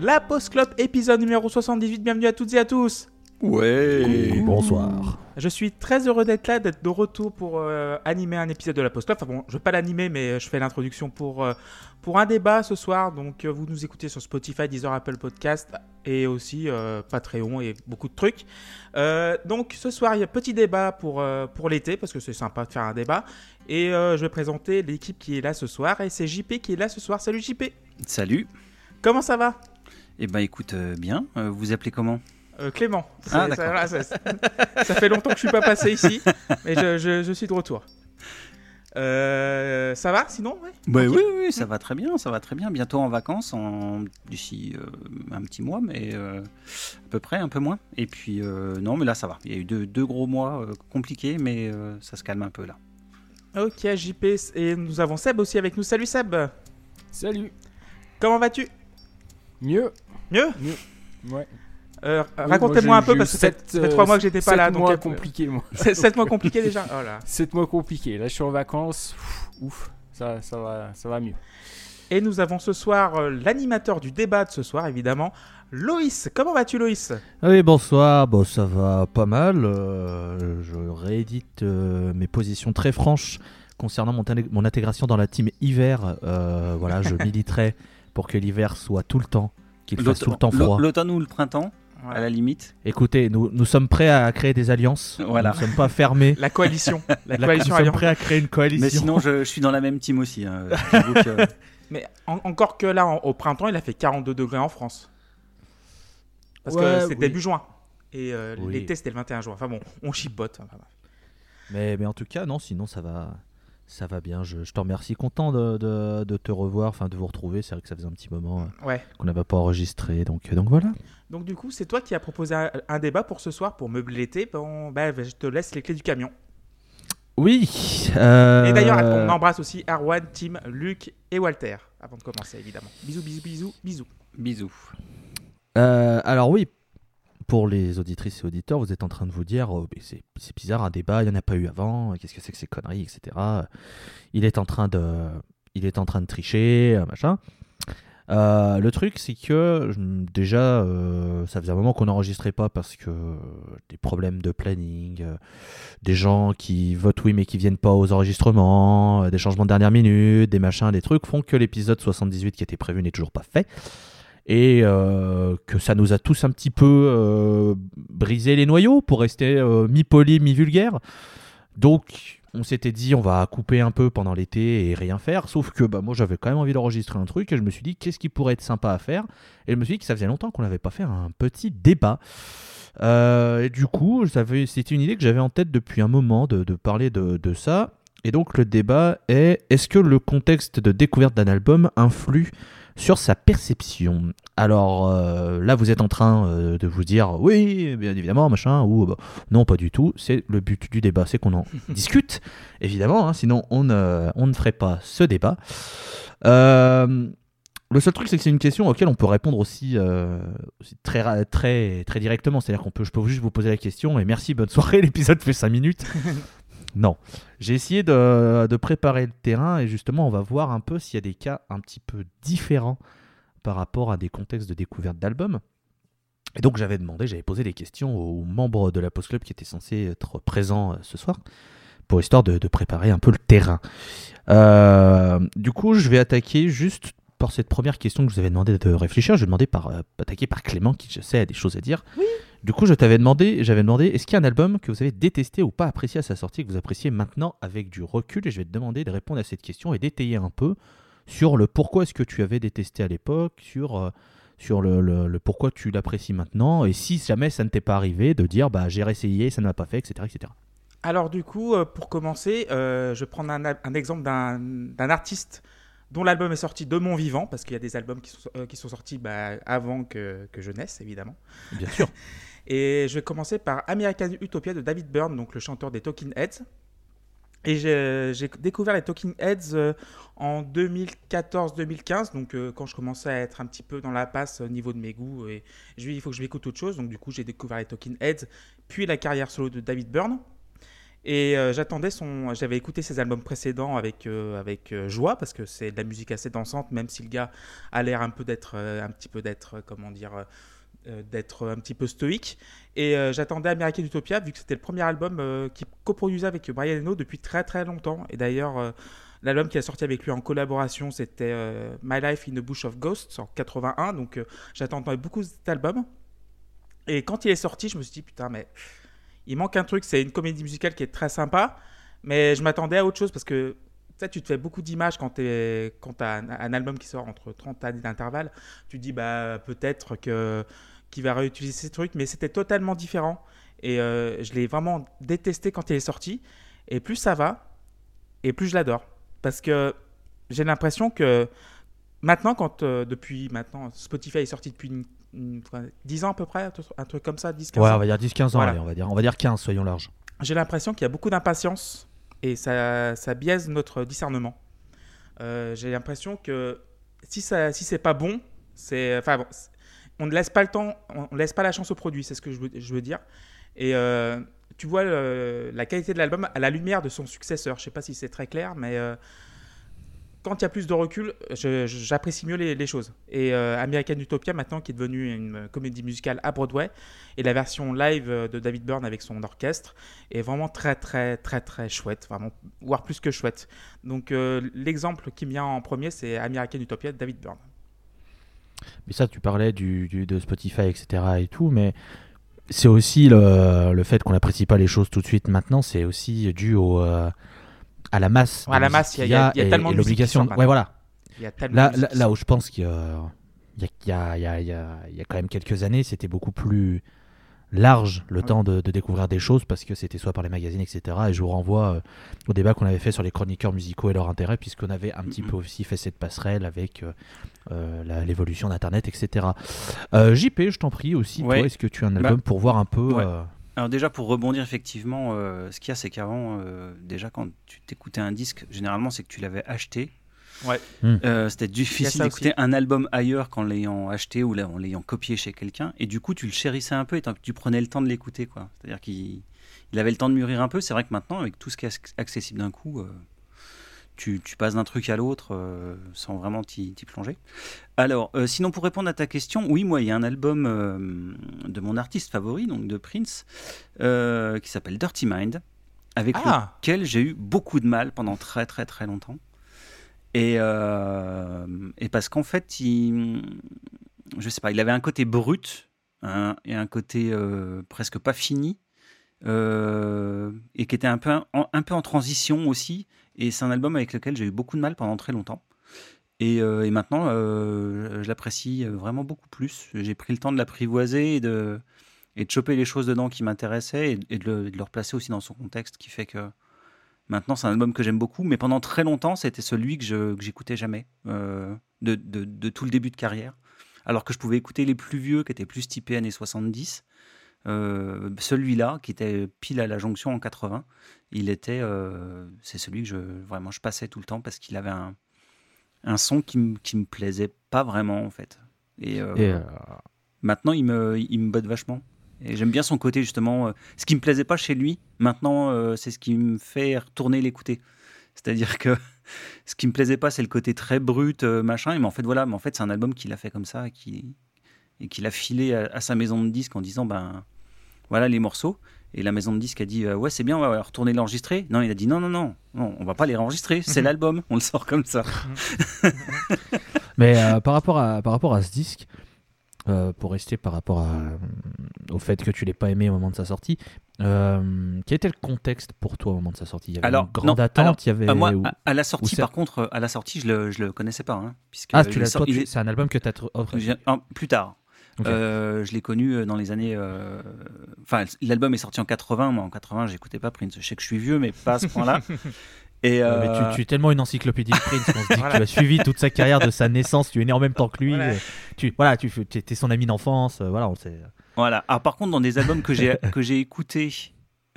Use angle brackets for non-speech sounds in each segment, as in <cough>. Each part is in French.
La Post Club, épisode numéro 78. Bienvenue à toutes et à tous. Ouais. Bonsoir. Je suis très heureux d'être là, d'être de retour pour euh, animer un épisode de la Post Club. Enfin bon, je vais pas l'animer, mais je fais l'introduction pour, euh, pour un débat ce soir. Donc euh, vous nous écoutez sur Spotify, Deezer, Apple Podcast et aussi euh, Patreon et beaucoup de trucs. Euh, donc ce soir, il y a petit débat pour, euh, pour l'été parce que c'est sympa de faire un débat. Et euh, je vais présenter l'équipe qui est là ce soir. Et c'est JP qui est là ce soir. Salut JP. Salut. Comment ça va? Eh ben écoute, euh, bien. Euh, vous appelez comment? Euh, Clément. Ah, ça, voilà, ça- ça fait longtemps que je suis pas passé ici, mais je, je- je suis de retour. Euh, ça va sinon? Ouais Bah oui, oui, ça va très bien, ça va très bien. Bientôt en vacances, en... d'ici euh, un petit mois, mais euh, à peu près, un peu moins. Et puis, euh, non, mais là, ça va. Il y a eu deux, deux gros mois euh, compliqués, mais euh, ça se calme un peu là. Ok, JP, et nous avons Seb aussi avec nous. Salut Seb, Salut. comment vas-tu? Mieux. Mieux Ouais. Euh, Oui, Racontez-moi moi, un peu parce que ça sept, fait trois euh, mois que j'étais pas sept là. Donc mois euh, compliqués, moi. c'est- <laughs> sept mois compliqués déjà. Oh là. 7 mois compliqués. Là, je suis en vacances. Ouf. Ça, ça, va, ça va mieux. Et nous avons ce soir euh, l'animateur du débat de ce soir, évidemment, Loïs. Comment vas-tu, Loïs? Oui, bonsoir. Bon, ça va pas mal. Euh, je réédite euh, mes positions très franches concernant mon, mon intégration dans la team hiver. Euh, voilà, je <laughs> militerai pour que l'hiver soit tout le temps, qu'il fasse tout le temps froid. L'automne ou le printemps, à la limite. Écoutez, nous, nous sommes prêts à créer des alliances. Voilà. Nous ne sommes pas fermés. La coalition. La <laughs> La- coalition nous sommes prêts à créer une coalition. Mais sinon, je, je suis dans la même team aussi. hein. Que- <laughs> Mais en- encore que là, en- au printemps, il a fait 42 degrés en France. Parce Ouais, que c'est oui. début juin. Et euh, Oui. l'été, c'était le 21 juin. Enfin bon, on chipote. Enfin, bref. Mais, mais en tout cas, non, sinon ça va, ça va bien. Je, je te remercie. Content de, de- de te revoir, enfin de vous retrouver. C'est vrai que ça faisait un petit moment euh, Ouais. qu'on n'avait pas enregistré. Donc, euh, donc voilà. Donc du coup, c'est toi qui as proposé un, un débat pour ce soir, pour meubler l'été. Bon, bah, je te laisse les clés du camion. Oui. euh, Et d'ailleurs, on embrasse aussi Arwan, Tim, Luc et Walter, avant de commencer, évidemment. Bisous, bisous, bisous, bisous. Bisous. Euh, alors oui, pour les auditrices et auditeurs, vous êtes en train de vous dire, oh, c'est bizarre, un débat, il n'y en a pas eu avant, qu'est-ce que c'est que ces conneries, etc. Il est en train de, il est en train de tricher, euh, machin. Euh, le truc, c'est que déjà, euh, ça faisait un moment qu'on n'enregistrait pas parce que des problèmes de planning, des gens qui votent oui mais qui viennent pas aux enregistrements, des changements de dernière minute, des machins, des trucs font que l'épisode 78 qui était prévu n'est toujours pas fait et euh, que ça nous a tous un petit peu euh, brisé les noyaux pour rester euh, mi-poli, mi-vulgaire. Donc on s'était dit on va couper un peu pendant l'été et rien faire, sauf que bah, moi j'avais quand même envie d'enregistrer un truc et je me suis dit qu'est-ce qui pourrait être sympa à faire? Et je me suis dit que ça faisait longtemps qu'on n'avait pas fait un petit débat. Et du coup, c'était une idée que j'avais en tête depuis un moment de, de parler de, de ça. Et donc le débat est est-ce que le contexte de découverte d'un album influe sur sa perception. Alors euh, là, vous êtes en train euh, de vous dire oui, bien évidemment, machin, ou bah, non, pas du tout. C'est le but du débat, c'est qu'on en <laughs> discute, évidemment, hein, sinon on ne, on ne ferait pas ce débat. Euh, le seul truc, c'est que c'est une question auquel on peut répondre aussi, euh, aussi très, très, très directement. C'est-à-dire qu'on peut, je peux juste vous poser la question et merci, bonne soirée, <laughs> l'épisode fait 5 minutes. <laughs> non. J'ai essayé de, préparer le terrain et justement, on va voir un peu s'il y a des cas un petit peu différents par rapport à des contextes de découverte d'albums. Et donc, j'avais demandé, j'avais posé des questions aux membres de la Post Club qui étaient censés être présents euh, ce soir pour histoire de, préparer un peu le terrain. Euh, du coup, je vais attaquer juste par cette première question que je vous avais demandé de réfléchir. Je vais demander par, euh, attaquer par Clément qui, je sais, a des choses à dire. Du coup, je t'avais demandé, j'avais demandé, est-ce qu'il y a un album que vous avez détesté ou pas apprécié à sa sortie, que vous appréciez maintenant avec du recul Et je vais te demander de répondre à cette question et d'étayer un peu sur le pourquoi est-ce que tu avais détesté à l'époque, sur, euh, sur le, le- le pourquoi tu l'apprécies maintenant, et si jamais ça ne t'est pas arrivé, de dire bah j'ai réessayé, ça ne m'a pas fait, etc. etc. Alors du coup, euh, pour commencer, euh, je vais prendre un, un exemple d'un d'un artiste dont l'album est sorti de mon vivant, parce qu'il y a des albums qui sont, euh, qui sont sortis bah, avant que, que je naisse, évidemment. Bien sûr. <laughs> Et je vais commencer par American Utopia de David Byrne, donc le chanteur des Talking Heads. Et j'ai découvert les Talking Heads euh, en 2014-2015, donc euh, quand je commençais à être un petit peu dans la passe au niveau de mes goûts. Et je ai dit, il faut que je m'écoute autre chose. Donc du coup, j'ai découvert les Talking Heads, puis la carrière solo de David Byrne. Et euh, j'attendais son. J'avais écouté ses albums précédents avec, euh, avec euh, joie parce que c'est de la musique assez dansante, même si le gars a l'air un peu d'être, euh, un petit peu d'être, euh, comment dire, euh, euh, d'être un petit peu stoïque. Et euh, j'attendais American Utopia vu que c'était le premier album euh, qu'il coproduisait avec Brian Eno depuis très très longtemps. Et d'ailleurs, euh, l'album qui a sorti avec lui en collaboration, c'était euh, My Life in a Bush of Ghosts en 81. Donc euh, j'attendais beaucoup cet album. Et quand il est sorti, je me suis dit putain mais il manque un truc. C'est une comédie musicale qui est très sympa, mais je m'attendais à autre chose parce que tu sais, tu te fais beaucoup d'images quand tu as un, un album qui sort entre 30 années d'intervalle. Tu te dis bah peut-être que qu'il va réutiliser ces trucs, mais c'était totalement différent. Et euh, je l'ai vraiment détesté quand il est sorti. Et plus ça va, et plus je l'adore. Parce que j'ai l'impression que maintenant, quand euh, depuis maintenant, Spotify est sorti depuis une, une- enfin, 10 ans à peu près, un truc- comme ça, 10-15 Ouais, ans. on va dire 10-15 ans, Voilà. allez, on, va dire, on va dire 15, soyons larges. J'ai l'impression qu'il y a beaucoup d'impatience et ça, ça biaise notre discernement. Euh, j'ai l'impression que si, ça, si c'est pas bon, c'est, enfin, bon, c'est- on ne laisse pas le temps, on ne laisse pas la chance au produit, c'est ce que je veux, dire. Et euh, tu vois la qualité de l'album à la lumière de son successeur. Je sais pas si c'est très clair, mais euh, quand il y a plus de recul, j'apprécie mieux les, choses. Et euh, American Utopia, maintenant, qui est devenue une comédie musicale à Broadway, et la version live de David Byrne avec son orchestre est vraiment très, très, très, très chouette, voire plus que chouette. Donc, l'exemple qui me vient en premier, c'est American Utopia de David Byrne. Mais ça, tu parlais du, du- de Spotify, etc. et tout, mais c'est aussi le, le fait qu'on n'apprécie pas les choses tout de suite maintenant, c'est aussi dû au, euh, à la masse. À la masse, il y y y a tellement et de l'obligation. Ouais, voilà. Il y a tellement Là, là, là où je pense qu'il y a, il y a- y a- il y a- il y a- il y a quand même quelques années, c'était beaucoup plus large le Ouais. temps de, de découvrir des choses parce que c'était soit par les magazines, etc. Et je vous renvoie euh, au débat qu'on avait fait sur les chroniqueurs musicaux et leur intérêt, puisqu'on avait un petit Mhm. peu aussi fait cette passerelle avec euh, euh, l'évolution d'Internet, etc. Euh, JP, je t'en prie aussi, Ouais. toi, est-ce que tu as un album pour voir un peu Ouais. Alors déjà pour rebondir effectivement, ce qu'il y a c'est qu'avant, déjà quand tu t'écoutais un disque, généralement c'est que tu l'avais acheté. Ouais. Hmm. Euh, C'était difficile d'écouter un album ailleurs qu'en l'ayant acheté ou en l'ayant copié chez quelqu'un. Et du coup tu le chérissais un peu et tant que tu prenais le temps de l'écouter. quoi. C'est-à-dire qu'il il avait le temps de mûrir un peu. C'est vrai que maintenant avec tout ce qui est ac- accessible d'un coup, euh, tu, tu passes d'un truc à l'autre euh, sans vraiment t'y t'y plonger. Alors, euh, sinon, pour répondre à ta question, oui, moi, il y a un album euh, de mon artiste favori, donc de Prince, euh, qui s'appelle Dirty Mind, avec Ah lequel j'ai eu beaucoup de mal pendant très, très, très longtemps. Et, euh, et parce qu'en fait, il, je sais pas, il avait un côté brut hein, et un côté euh, presque pas fini. euh, et qui était un peu un peu en transition aussi. Et c'est un album avec lequel j'ai eu beaucoup de mal pendant très longtemps. Et, maintenant, je l'apprécie vraiment beaucoup plus. J'ai pris le temps de l'apprivoiser et de, et de choper les choses dedans qui m'intéressaient et, et de, le, de le replacer aussi dans son contexte, qui fait que maintenant, c'est un album que j'aime beaucoup. Mais pendant très longtemps, c'était celui que j'écoutais jamais, euh, de, de, de tout le début de carrière. Alors que je pouvais écouter les plus vieux, qui étaient plus typés années 70. Euh, celui-là, qui était pile à la jonction en 80, il était, euh, c'est celui que je vraiment je passais tout le temps parce qu'il avait un, un son qui, me- qui plaisait pas vraiment en fait. Et, et, euh, maintenant, il me, il me botte vachement. Et j'aime bien son côté justement. euh, ce qui me plaisait pas chez lui, maintenant, euh, c'est ce qui me fait retourner l'écouter. C'est-à-dire que <laughs> ce qui me plaisait pas, c'est le côté très brut, euh, machin. Mais en fait, voilà, mais en fait, c'est un album qu'il a fait comme ça et qui et qu'il a filé à, à sa maison de disques en disant ben voilà les morceaux. Et la maison de disques a dit euh, ouais c'est bien, on va retourner l'enregistrer. Non, il a dit non non non, non on va pas les enregistrer, c'est l'album, on le sort comme ça. <laughs> Mais euh, par, rapport à, par rapport à ce disque, euh, pour rester par rapport à, euh, au fait que tu l'aies pas aimé au moment de sa sortie, euh, quel était le contexte pour toi au moment de sa sortie? Il y avait Alors, une grande non, attente, alors, il y avait... Moi, ou- à, à la sortie, par contre, à la sortie, je le, je le connaissais pas, hein, puisque Ah, tu l'as, est- c'est un album que tu as... j'ai- ah, plus tard. Euh, je l'ai connu dans les années. Enfin, l'album est sorti en 80. Moi, en 80, j'écoutais pas Prince. Je sais que je suis vieux, mais pas à ce point-là. <laughs> Et Ouais, mais euh, tu, tu es tellement une encyclopédie de Prince qu'on se dit <laughs> Voilà. que tu as suivi toute sa carrière de sa naissance, tu es né en même temps que lui. Voilà. Tu, voilà, tu es son ami d'enfance, euh, voilà, on sait. voilà. Ah, par contre, dans des albums que j'ai que j'ai écoutés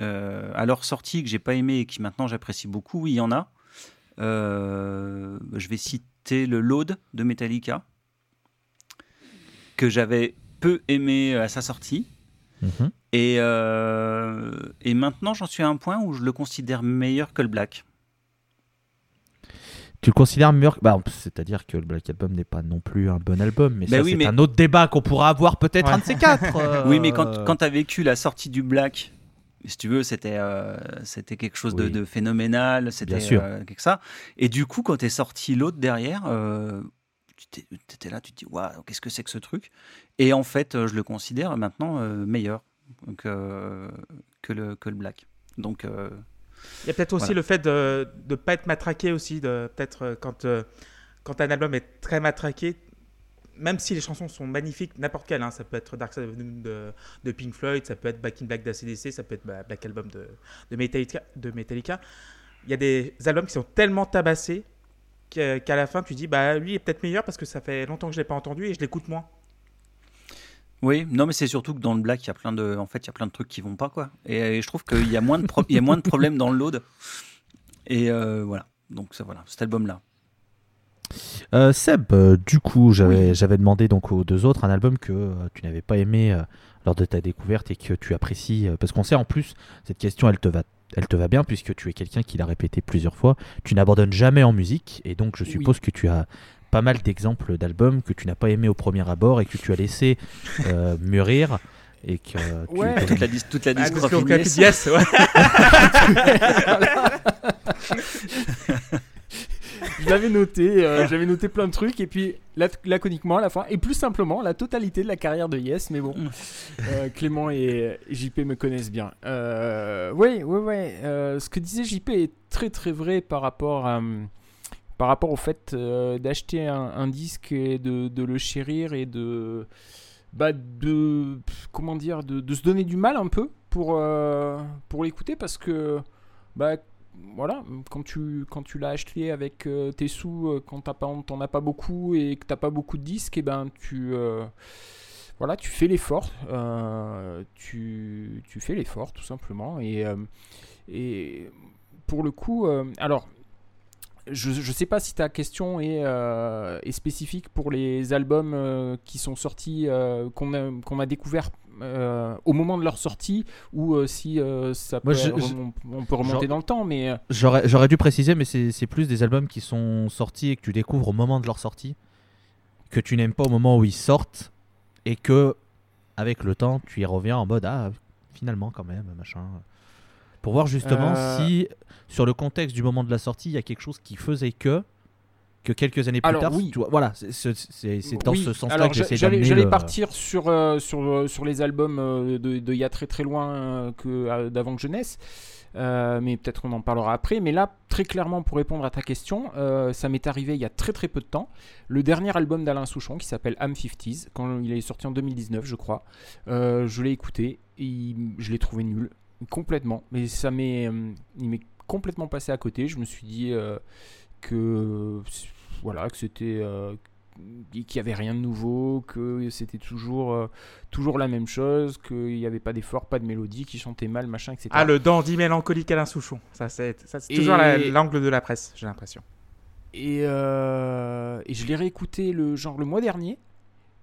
euh, à leur sortie, que j'ai pas aimé et qui maintenant j'apprécie beaucoup, oui, il y en a. Euh, je vais citer le Load de Metallica que j'avais peu aimé à sa sortie. Mhm. Et, et maintenant, j'en suis à un point où je le considère meilleur que le Black. Tu le considères meilleur bah, C'est-à-dire que le Black Album n'est pas non plus un bon album, mais ça oui, c'est mais- un autre débat qu'on pourra avoir peut-être Ouais. un de ces quatre. <laughs> euh, Oui, mais quand, quand tu as vécu la sortie du Black, si tu veux, c'était euh, c'était quelque chose de, Oui. de phénoménal, c'était Bien sûr. euh, quelque ça. Et du coup, quand tu es sorti l'autre derrière, euh, tu étais là, tu te dis, waouh, qu'est-ce que c'est que ce truc? Et en fait, euh, je le considère maintenant euh, meilleur que, que, le, que le Black. Donc, euh, Il y a peut-être aussi Voilà. le fait de ne pas être matraqué aussi, de peut-être euh, quand, euh, quand un album est très matraqué, même si les chansons sont magnifiques, n'importe quelle, hein, ça peut être Dark Side of the Moon de, de Pink Floyd, ça peut être Back in Black d'ACDC, ça peut être bah, Black Album de, de, Metallica, de Metallica. Il y a des albums qui sont tellement tabassés qu'à qu'à la fin tu dis bah lui est peut-être meilleur parce que ça fait longtemps que je l'ai pas entendu et je l'écoute moins. Oui, non, mais c'est surtout que dans le Black, il y a plein de, en fait, il y a plein de trucs qui vont pas, quoi. Et, je trouve qu'il y a moins de, pro- il y a moins de problèmes dans le load. Et euh, voilà. Donc, ça, voilà, cet album-là. Euh, Seb, euh, du coup, j'avais j'avais demandé donc aux deux autres un album que euh, tu n'avais pas aimé euh, lors de ta découverte et que tu apprécies. euh, parce qu'on sait en plus, cette question, elle te va, elle te va bien puisque tu es quelqu'un qui l'a répété plusieurs fois. Tu n'abandonnes jamais en musique et donc je Oui. suppose que tu as pas mal d'exemples d'albums que tu n'as pas aimé au premier abord et que tu as laissé euh, <laughs> mûrir et que euh, tu- Ouais. Toute la, dis- toute la Ah, discographie Yes. ouais. <laughs> Je l'avais noté, euh, j'avais noté plein de trucs et puis lac- laconiquement à la fin et plus simplement la totalité de la carrière de Yes. Mais bon, euh, Clément et et JP me connaissent bien. Euh, oui, oui, oui. euh, ce que disait JP est très très vrai par rapport à hum, par rapport au fait euh, d'acheter un, disque et de, le chérir et de bah de comment dire de, se donner du mal un peu pour euh, pour l'écouter parce que bah voilà, quand tu, quand tu l'as acheté avec euh, tes sous, quand t'as pas, t'en as pas beaucoup et que t'as pas beaucoup de disques, et ben tu, voilà, tu fais l'effort, tu, tu fais l'effort tout simplement. Et, et pour le coup, alors je ne sais pas si ta question est, euh, est spécifique pour les albums euh, qui sont sortis, euh, qu'on a, qu'on a découvert au moment de leur sortie, ou si ça peut, je- on peut remonter dans le temps, mais J'aurais j'aurais dû préciser, mais c'est c'est plus des albums qui sont sortis et que tu découvres au moment de leur sortie, que tu n'aimes pas au moment où ils sortent, et que, avec le temps, tu y reviens en mode Ah, finalement, quand même, machin. Pour voir justement Euh. si, sur le contexte du moment de la sortie, il y a quelque chose qui faisait que, que quelques années plus Alors, tard, oui. tu vois, voilà, c'est- dans Oui, ce sens-là que j'essaie j'allais le- partir sur, euh, sur, euh, sur les albums euh, de, de il y a très très loin euh, que euh, d'avant que je naisse. Euh, mais peut-être on en parlera après. Mais là, très clairement, pour répondre à ta question, ça m'est arrivé il y a très très peu de temps. Le dernier album d'Alain Souchon qui s'appelle Am 50s, quand il est sorti en 2019, je crois, je l'ai écouté et je l'ai trouvé nul, complètement. Mais ça m'est, euh, il m'est complètement passé à côté. Je me suis dit euh, que voilà, que c'était euh, qu'il n'y avait rien de nouveau, que c'était toujours, euh, toujours la même chose, qu'il n'y avait pas d'effort, pas de mélodie, qu'il chantait mal, machin, etc. Ah, le dandy mélancolique Alain Souchon. Ça, c'est ça, c'est Et- toujours la- l'angle de la presse, j'ai l'impression. Et, et je l'ai réécouté le, genre le mois dernier,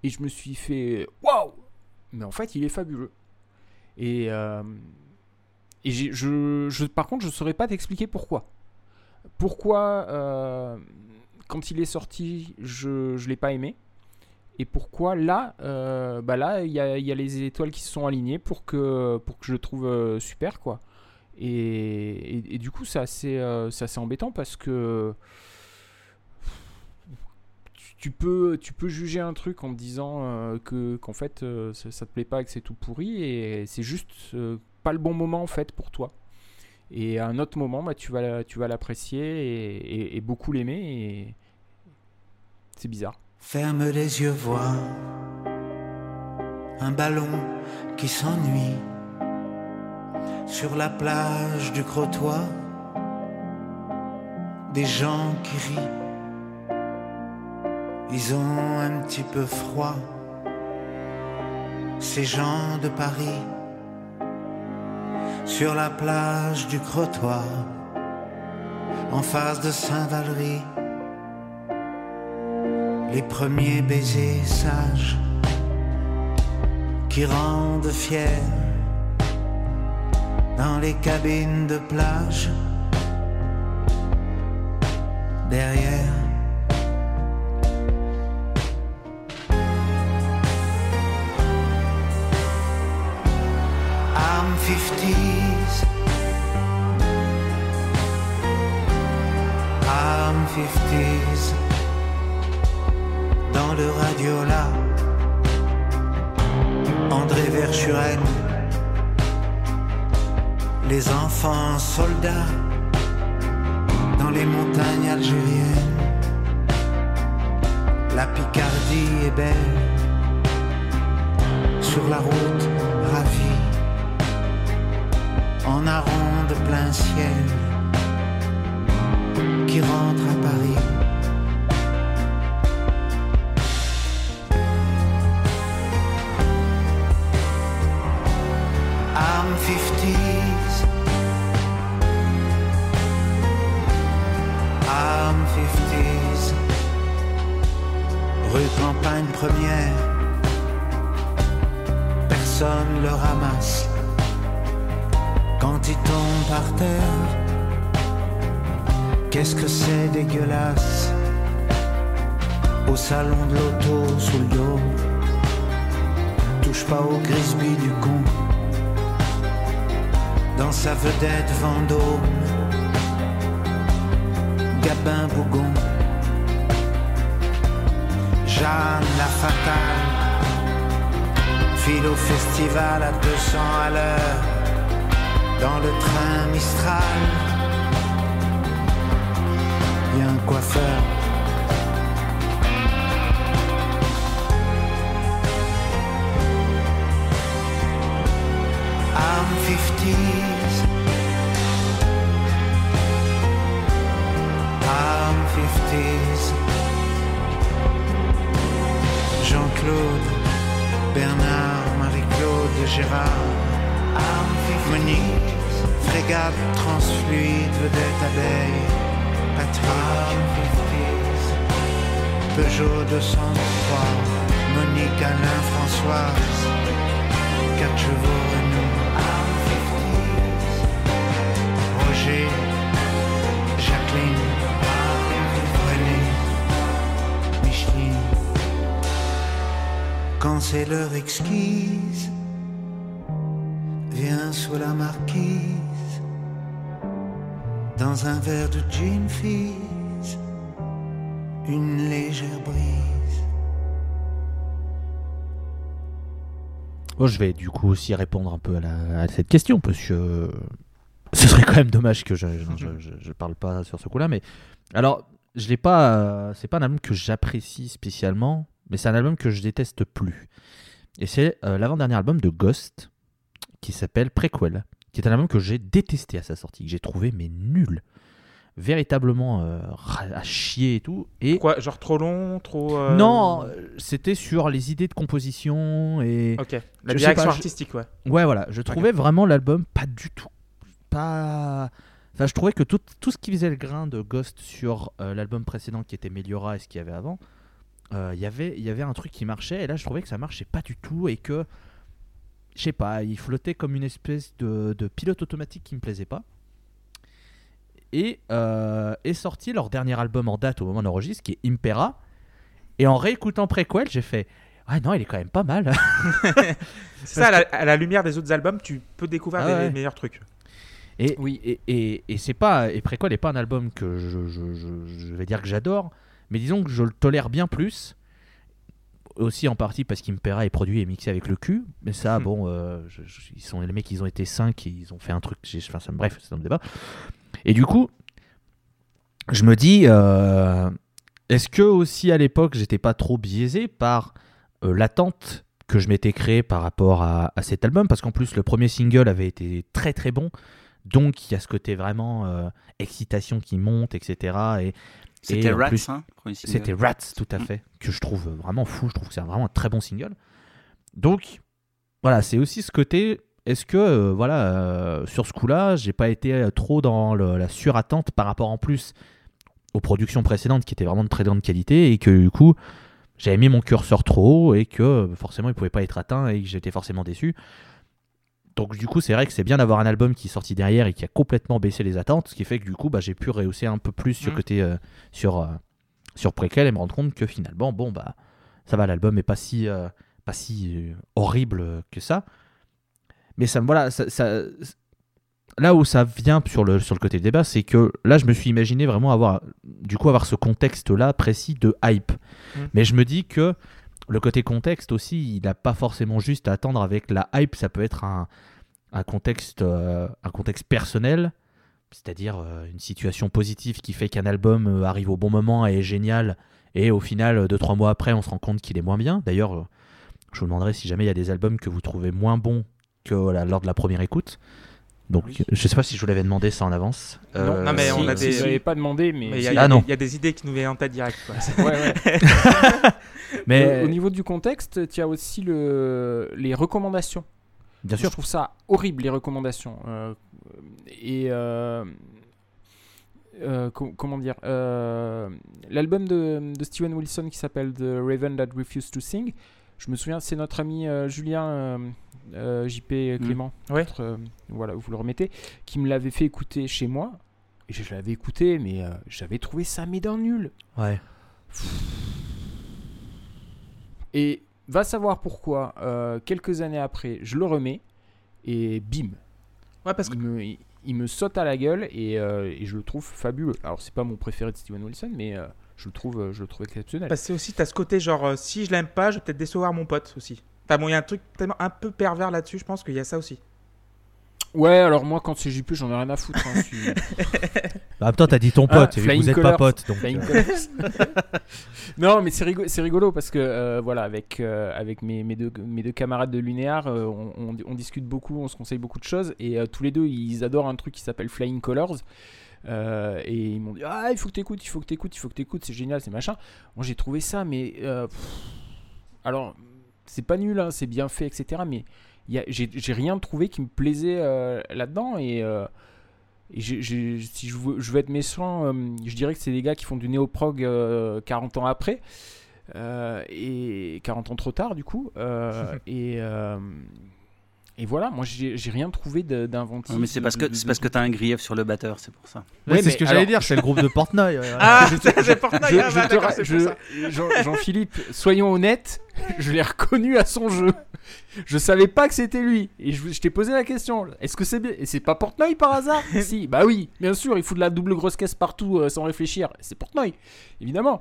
et je me suis fait waouh Mais en fait, il est fabuleux. Et, et je, par contre, je ne saurais pas t'expliquer pourquoi. Pourquoi, euh, quand il est sorti, je ne l'ai pas aimé. Et pourquoi là, euh, bah là, il y y a les étoiles qui se sont alignées pour que, pour que je le trouve euh, super, quoi. Et, et- et du coup, c'est assez, euh, embêtant parce que tu, peux, tu peux juger un truc en te disant que, qu'en fait, ça, ça te plaît pas, que c'est tout pourri, et c'est juste pas le bon moment en fait pour toi. Et à un autre moment, bah, tu vas, tu vas l'apprécier et, beaucoup l'aimer, c'est bizarre. Ferme les yeux, vois un ballon qui s'ennuie sur la plage du Crotoy. Des gens qui rient, ils ont un petit peu froid. Ces gens de Paris sur la plage du Crotoy, en face de Saint-Valery les premiers baisers sages qui rendent fiers dans les cabines de plage. Derrière. Enfants viens la marquise, dans un verre de gin fizz, une légère brise. Bon, je vais du coup aussi répondre un peu à, la- cette question parce que ce serait quand même dommage que je je parle pas sur ce coup-là. Mais alors, je l'ai pas. euh, c'est pas un album que j'apprécie spécialement, mais c'est un album que je déteste plus. Et c'est euh, l'avant-dernier album de Ghost qui s'appelle Prequel, qui est un album que j'ai détesté à sa sortie, que j'ai trouvé mais nul, véritablement euh, à chier et tout. Et Quoi, genre trop long, trop. euh, non, c'était sur les idées de composition et Ok. La Je direction pas, je- artistique, ouais. Ouais, voilà, je trouvais vraiment l'album pas du tout. Pas. Enfin, je trouvais que tout, tout ce qui faisait le grain de Ghost sur l'album précédent qui était Meliora et ce qu'il y avait avant, euh, il y avait- il y avait un truc qui marchait et là je trouvais que ça marchait pas du tout et que. Je sais pas, il flottait comme une espèce de, de pilote automatique qui me plaisait pas. Et euh, est sorti leur dernier album en date au moment d'enregistre qui est Impera. Et en réécoutant Prequel, j'ai fait. Ah non, il est quand même pas mal. <laughs> C'est ça, à la, à la lumière des autres albums, tu peux découvrir Ah des ouais. meilleurs trucs. Et, Oui. et, et, et c'est pas et Préquel n'est pas un album que je, je, je- je vais dire que j'adore, mais disons que je le tolère bien plus. Aussi en partie parce qu'Impera est produit et mixé avec le cul, mais ça, Hmm. bon, euh, je- je- ils sont les mecs, ils ont été 5 et ils ont fait un truc. j'ai- Enfin, ça, bref, c'est un débat. Et du coup, je me dis, euh, est-ce que aussi à l'époque, j'étais pas trop biaisé par euh, l'attente que je m'étais créée par rapport à, à cet album? Parce qu'en plus, le premier single avait été très très bon. Donc il y a ce côté vraiment euh, excitation qui monte, etc. Et C'était Rats, hein, c'était Rats, tout à Mm. fait, que je trouve vraiment fou. Je trouve que c'est vraiment un très bon single. Donc voilà, c'est aussi ce côté. Est-ce que euh, voilà, euh, sur ce coup-là, j'ai pas été euh, trop dans le- la surattente par rapport en plus aux productions précédentes qui étaient vraiment de très grande qualité et que du coup j'avais mis mon curseur trop haut et que forcément il pouvait pas être atteint et que j'étais forcément déçu. Donc du coup, c'est vrai que c'est bien d'avoir un album qui est sorti derrière et qui a complètement baissé les attentes, ce qui fait que du coup, bah, j'ai pu rehausser un peu plus sur Mhm. côté euh, sur euh, sur Prequel et me rendre compte que finalement, bon bah, ça va, l'album est pas si euh, pas si euh, horrible que ça. Mais ça, me- voilà, ça, ça- là où ça vient sur le sur le côté débat, c'est que là, je me suis imaginé vraiment avoir du coup avoir ce contexte-là précis de hype. Mhm. Mais je me dis que le côté contexte aussi, il n'a pas forcément juste à attendre avec la hype. Ça peut être un, un contexte, euh, un contexte personnel, c'est-à-dire euh, une situation positive qui fait qu'un album euh, arrive au bon moment et est génial. Et au final, deux trois mois après, on se rend compte qu'il est moins bien. D'ailleurs, je vous demanderai si jamais il y a des albums que vous trouvez moins bons que lors de la première écoute. Donc, Oui. je sais pas si je vous l'avais demandé ça en avance. Euh, non, mais si, on a des- pas demandé, mais. Il y Ah, il y a des idées qui nous viennent en tête direct. quoi. Ouais, ouais. <laughs> mais Au- Au niveau du contexte, tu as aussi le... les recommandations. Bien Je sûr, trouve ça horrible, les recommandations. Euh, et. euh, euh, co- comment dire L'album de, de Steven Wilson qui s'appelle The Raven That Refused to Sing, je me souviens, c'est notre ami Julien JP Clément, Ouais. notre, euh, voilà, vous le remettez, qui me l'avait fait écouter chez moi. Et je l'avais écouté, mais j'avais trouvé ça médin nul. ouais. Et va savoir pourquoi, euh, quelques années après, je le remets et bim, Ouais, parce que il me, il, il me saute à la gueule et, euh, et je le trouve fabuleux. Alors c'est pas mon préféré de Steven Wilson, mais euh, je le trouve, je le trouve exceptionnel. parce que c'est aussi, t'as ce côté genre, si je l'aime pas, je vais peut-être décevoir mon pote aussi. Enfin bon, il y a un truc tellement un peu pervers là-dessus, je pense qu'il y a ça aussi. Ouais, alors moi quand c'est JP, j'en ai rien à foutre. hein, suis- <laughs> En même temps, t'as dit ton Ah, pote, et Flying vous êtes pas pote. Donc, euh, <laughs> <laughs> non, mais c'est rigolo, c'est rigolo parce que euh, voilà, avec, euh, avec mes, mes, deux, mes deux camarades de Lunéar, on, on- on discute beaucoup, on se conseille beaucoup de choses et tous les deux ils adorent un truc qui s'appelle Flying Colors. Euh, et ils m'ont dit Ah, il faut que t'écoutes, il faut que t'écoutes, il faut que t'écoutes, c'est génial, c'est machin. Moi j'ai trouvé ça, mais. euh, pff, alors, c'est pas nul, hein, c'est bien fait, etc. Mais j'ai rien trouvé qui me plaisait euh, là-dedans et. euh, et si je veux, je veux être méchant, euh, je dirais que c'est des gars qui font du néoprog euh, 40 ans après. et 40 ans trop tard, du coup. <laughs> et, et voilà, moi j'ai rien trouvé d'inventif. Ouais, mais c'est parce que c'est parce que t'as un grief sur le batteur, c'est pour ça. ouais, Ouais, c'est mais ce que alors- j'allais dire, c'est le groupe de Portnoy. ouais. <laughs> Ah, c'est Portnoy, Je, ah, je bah, je-. Jean- Jean-Philippe, soyons honnêtes, <laughs> je l'ai reconnu à son jeu. Je savais pas que c'était lui. Et je, je t'ai posé la question est-ce que c'est bien Et c'est pas Portnoy par hasard? <laughs> Si, bah oui, bien sûr, il fout de la double grosse caisse partout euh, sans réfléchir. C'est Portnoy, évidemment.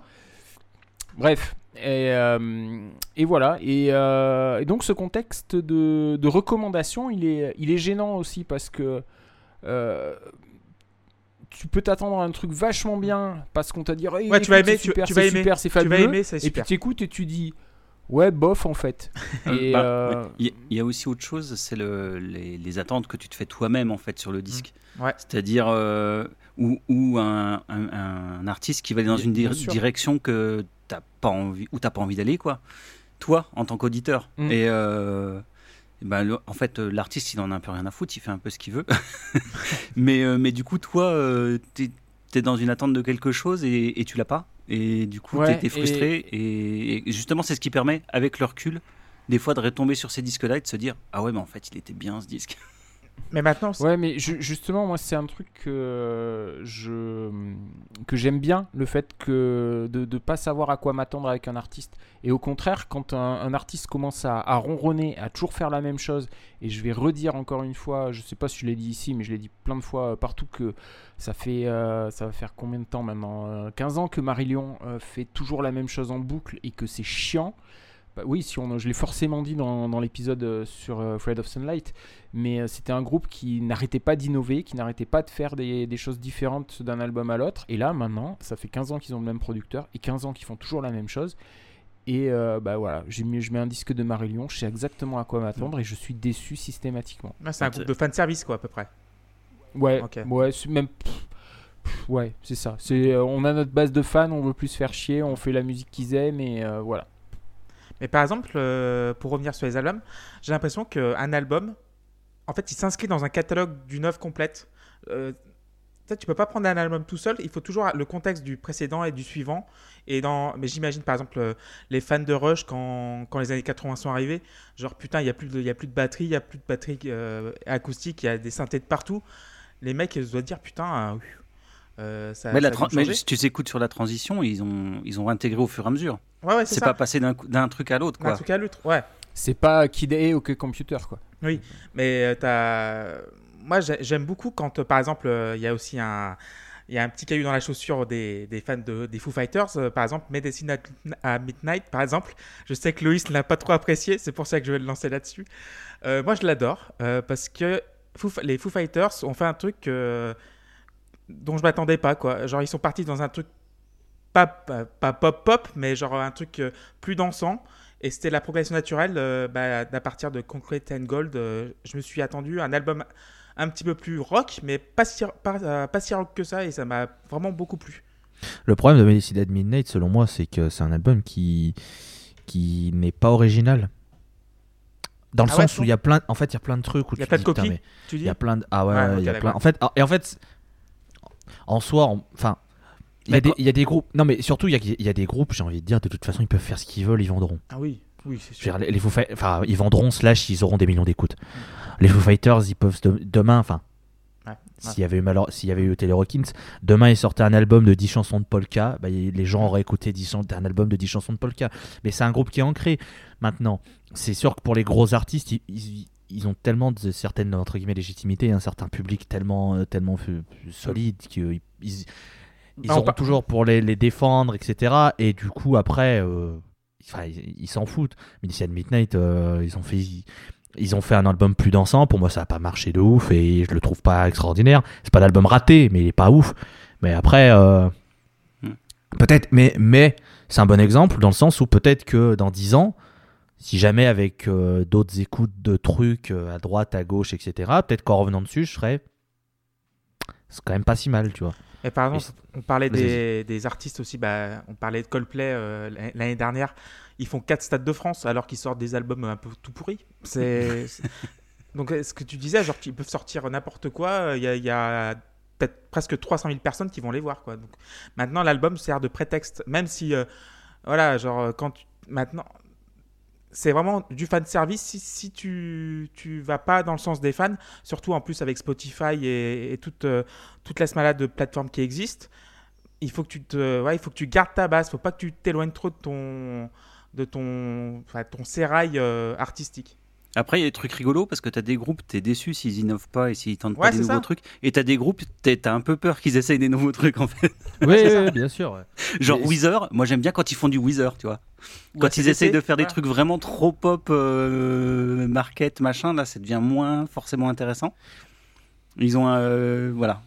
Bref. Et, euh, et voilà. Et, euh, et donc, ce contexte de, de recommandation, il est, il est gênant aussi parce que. euh, tu peux t'attendre à un truc vachement bien parce qu'on t'a dit Hey, Ouais, tu vas aimer, c'est tu- super, tu c'est vas aimer, super, c'est Tu vas fabuleux aimer, c'est et puis super. tu écoutes et tu dis ouais bof en fait <laughs> et Bah, euh, ouais. Il y, a- il y a aussi autre chose, c'est le, les, les attentes que tu te fais toi-même en fait sur le disque. Ouais. C'est-à-dire euh, ou, ou un, un- un artiste qui va aller dans une sûr. direction que t'as pas envie ou t'as pas envie d'aller quoi. Toi en tant qu'auditeur. Mm. Et euh, ben, le- en fait, euh, l'artiste, il en a un peu rien à foutre, il fait un peu ce qu'il veut. <laughs> mais, euh, mais du coup, toi, euh, t'es es dans une attente de quelque chose et, et tu l'as pas. Et du coup, Ouais, t'es- t'es frustré. Et, et justement, c'est ce qui permet, avec le recul, des fois de retomber sur ces disques-là et de se dire Ah ouais, mais en fait, il était bien ce disque. Mais maintenant, ouais mais ju- justement moi c'est un truc que je que j'aime bien le fait que de ne pas savoir à quoi m'attendre avec un artiste. Et au contraire quand un, un artiste commence à, ronronner à toujours faire la même chose et je vais redire encore une fois je sais pas si je l'ai dit ici mais je l'ai dit plein de fois euh, partout que ça fait euh, ça va faire combien de temps maintenant Euh, 15 ans que Marillion euh, fait toujours la même chose en boucle et que c'est chiant Bah oui, si on, je l'ai forcément dit dans, dans l'épisode euh, sur euh, Fred of Sunlight, mais euh, c'était un groupe qui n'arrêtait pas d'innover, qui n'arrêtait pas de faire des, des choses différentes d'un album à l'autre. Et là, maintenant, ça fait 15 ans qu'ils ont le même producteur et 15 ans qu'ils font toujours la même chose. Et euh, bah voilà, je mets un disque de Marillion, je sais exactement à quoi m'attendre et je suis déçu systématiquement. Ah, c'est un groupe de fanservice, quoi, à peu près. Ouais, ouais, même. pff, pff, ouais, c'est ça. C'est, euh, on a notre base de fans, on veut plus se faire chier, on fait la musique qu'ils aiment et euh, voilà. Mais par exemple, euh, pour revenir sur les albums, j'ai l'impression qu'un album, en fait, il s'inscrit dans un catalogue d'une œuvre complète. Euh, tu peux pas prendre un album tout seul. Il faut toujours le contexte du précédent et du suivant. Et dans, mais j'imagine par exemple euh, les fans de Rush quand, quand les années 80 sont arrivés, genre putain, il y a plus de, a plus de batterie, il y a plus de batterie euh, acoustique, il y a des synthés de partout. Les mecs, ils doivent dire putain. euh, euh, ça, mais, la ça si tu écoutes sur la transition, ils ont, ils ont intégré au fur et à mesure. ouais, ouais, c'est pas passé d'un d'un truc à l'autre, Un quoi. truc à l'autre, ouais. C'est pas Kid A ou que Computer, quoi. Mais euh, t'as... moi, j'ai- j'aime beaucoup quand, euh, par exemple, il y a aussi un, il y a un petit caillou dans la chaussure des, des fans de, des Foo Fighters. euh, par exemple, Medicine at, à Midnight, par exemple. Je sais que Loïs ne l'a pas trop apprécié, c'est pour ça que je vais le lancer là-dessus. Euh, moi, je l'adore euh, parce que Foo- les Foo Fighters ont fait un truc euh, dont je m'attendais pas, quoi. Genre, ils sont partis dans un truc pas, pas, pas pop-pop, mais genre un truc euh, plus dansant. Et c'était la progression naturelle euh, bah, d'à partir de Concrete and Gold. euh, je me suis attendu à un album un petit peu plus rock, mais pas si, pas, euh, pas si rock que ça, et ça m'a vraiment beaucoup plu. Le problème de Medicine at Midnight, selon moi, c'est que c'est un album qui, qui n'est pas original. Dans le Ah ouais, sens où il y a plein, en fait, il y a plein de trucs où Il y a tu plein dis, de mais Tu il y a plein de, ah ouais, ok, il y a plein. En fait, en- et en fait, en soi, en- enfin, il y, a des, quand- il y a des groupes. Non, mais surtout, il y a, il y a des groupes. J'ai envie de dire, de toute façon, ils peuvent faire ce qu'ils veulent, ils vendront. Ah oui, oui, c'est sûr. les, les Foo Fi- enfin, ils vendront slash ils auront des millions d'écoutes. Les Foo Fighters, ils peuvent de- demain, enfin, Ouais, s'il y avait eu malheur- s'il y avait eu Taylor Hawkins, demain ils sortaient un album de 10 chansons de polka, bah, les gens auraient écouté 10 chan- un album de 10 chansons de polka. Mais c'est un groupe qui est ancré. Maintenant, c'est sûr que pour les gros artistes, ils, ils- ils ont tellement de certaines entre guillemets légitimités, un certain public tellement euh, tellement solide qu'ils ils, ils on auront par- toujours pour les, les défendre, etc. Et du coup après. euh, ils s'en foutent. Midnight, euh, ils ont fait, ils ont fait un album plus dansant. Pour moi, ça a pas marché de ouf et je le trouve pas extraordinaire. C'est pas l'album raté, mais il est pas ouf. Mais après, euh, Hmm. peut-être, mais, mais c'est un bon exemple dans le sens où peut-être que dans 10 ans, si jamais avec euh, d'autres écoutes de trucs euh, à droite, à gauche, etc., peut-être qu'en revenant dessus, je serais. C'est quand même pas si mal, tu vois. Et par exemple, on parlait des, des artistes aussi, bah, on parlait de Coldplay euh, l'année- dernière. Ils font 4 stades de France alors qu'ils sortent des albums un peu tout pourris. C'est... <laughs> Donc, ce que tu disais, genre, qu'ils peuvent sortir n'importe quoi, il y a, y a peut-être presque 300 000 personnes qui vont les voir. Quoi. Donc, maintenant, l'album sert de prétexte, même si, euh, voilà, genre, quand tu- maintenant, c'est vraiment du fan service. Si, tu, tu vas pas dans le sens des fans, surtout en plus avec Spotify et, toute, euh, toute la malade de plateformes qui existent, il faut que tu te, ouais, il faut que tu gardes ta base. Faut pas que tu t'éloignes trop de ton, de ton, ton sérail euh, artistique. Après, il y a des trucs rigolos parce que tu as des groupes, tu es déçu s'ils innovent pas et s'ils tentent Ouais, pas des nouveaux ça. trucs. Et tu as des groupes, tu as un peu peur qu'ils essayent des nouveaux trucs en fait. Oui, c'est ça. bien sûr. ouais. <laughs> Genre Mais- Weezer, moi j'aime bien quand ils font du Weezer, tu vois. Quand Ouais, ils essayent de faire des ouais. trucs vraiment trop pop, euh, market, machin, là ça devient moins forcément intéressant. Ils ont, euh, voilà.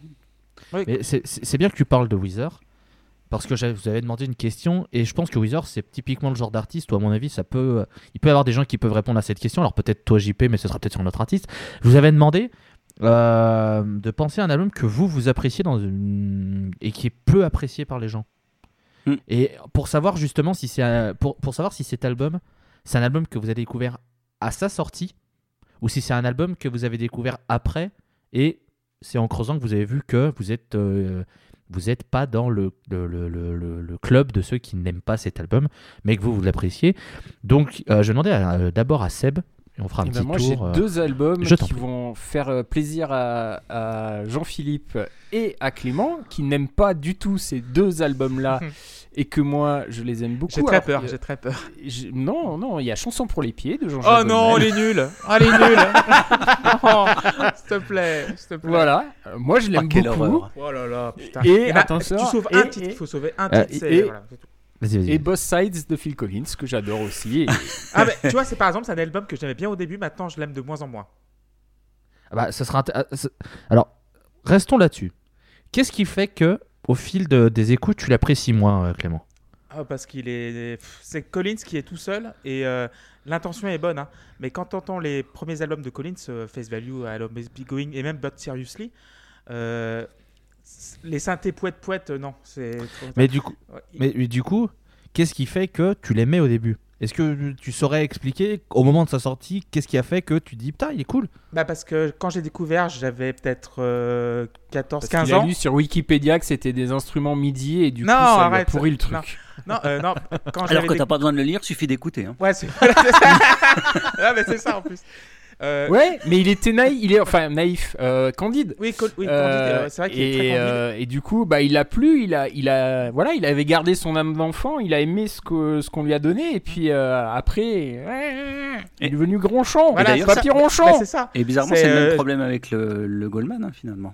Mais c'est c'est bien que tu parles de Weezer. Parce que vous avez demandé une question et je pense que Weezer c'est typiquement le genre d'artiste où à mon avis ça peut il peut y avoir des gens qui peuvent répondre à cette question. Alors peut-être toi JP mais ce sera peut-être sur un autre artiste. Je vous avais demandé euh, de penser à un album que vous vous appréciez dans une... et qui est peu apprécié par les gens. Hmm. et pour savoir justement si c'est un- pour, pour savoir si cet album c'est un album que vous avez découvert à sa sortie ou si c'est un album que vous avez découvert après et c'est en creusant que vous avez vu que vous êtes euh, vous n'êtes pas dans le, le, le- le- club de ceux qui n'aiment pas cet album, mais que vous, vous l'appréciez. Donc, euh, je demandais euh, d'abord à Seb, et on fera un Eh ben, petit moi, j'ai tour. euh, deux albums je qui prie. vont faire plaisir à, à Jean-Philippe et à Clément, qui n'aiment pas du tout ces deux albums-là, <laughs> et que moi, je les aime beaucoup. J'ai très peur, j'ai très peur. Non, non, il y a Chanson pour les pieds de Jean-Jacques Oh non, Goldman. elle est nulle. Oh, elle est nulle. <laughs> Oh, s'il te plaît, s'il te plaît. Voilà, Euh, moi je l'aime Ah, quelle beaucoup. horreur. Oh là là, putain. Et Eh ben, attention, tu sauves et- un titre, et- il faut sauver un Euh, titre. c'est- et- c'est tout. Vas-y, vas-y. Et Boss Sides de Phil Collins, que j'adore aussi. et- Ah, mais tu vois, c'est par exemple, c'est un album que j'aimais bien au début, maintenant je l'aime de moins en moins. Ah bah, ça sera ah, Alors, restons là-dessus. Qu'est-ce qui fait que, au fil de- des écoutes, tu l'apprécies moins, euh, Clément Ah, parce qu'il est. C'est Collins qui est tout seul et euh, l'intention est bonne. hein. Mais quand tu entends les premiers albums de Collins, euh, Face Value, I Love Be Going et même But Seriously, euh, les synthés poète poète, non. mais du, coup, Ouais, mais, mais du coup, qu'est-ce qui fait que tu l'aimais au début? Est-ce que tu saurais expliquer au moment de sa sortie qu'est-ce qui a fait que tu dis putain il est cool? Bah parce que quand j'ai découvert, j'avais peut-être euh, 14, Parce 15 qu'il a ans. lu sur Wikipédia que c'était des instruments MIDI et du Non, coup ça lui a arrête. pourri le truc. Non. Non, euh, non, quand Alors que t'as pas besoin de le lire, suffit d'écouter. hein. Ouais, c'est voilà, c'est ça. Ah, mais c'est ça en plus. Euh, Ouais, mais il était naïf, il est enfin naïf, euh, candide. Oui, oui, Euh, Candide, euh, c'est vrai qu'il est très et, candide. euh, et du coup, bah, il a plu, il a, il a, voilà, il avait gardé son âme d'enfant, il a aimé ce que, ce qu'on lui a donné, et puis euh, après, il est devenu Gronchon, Voilà, ça. Papy Bah, Ronchon. c'est ça. Et bizarrement, C'est, le même problème avec le, le Goldman, hein, finalement.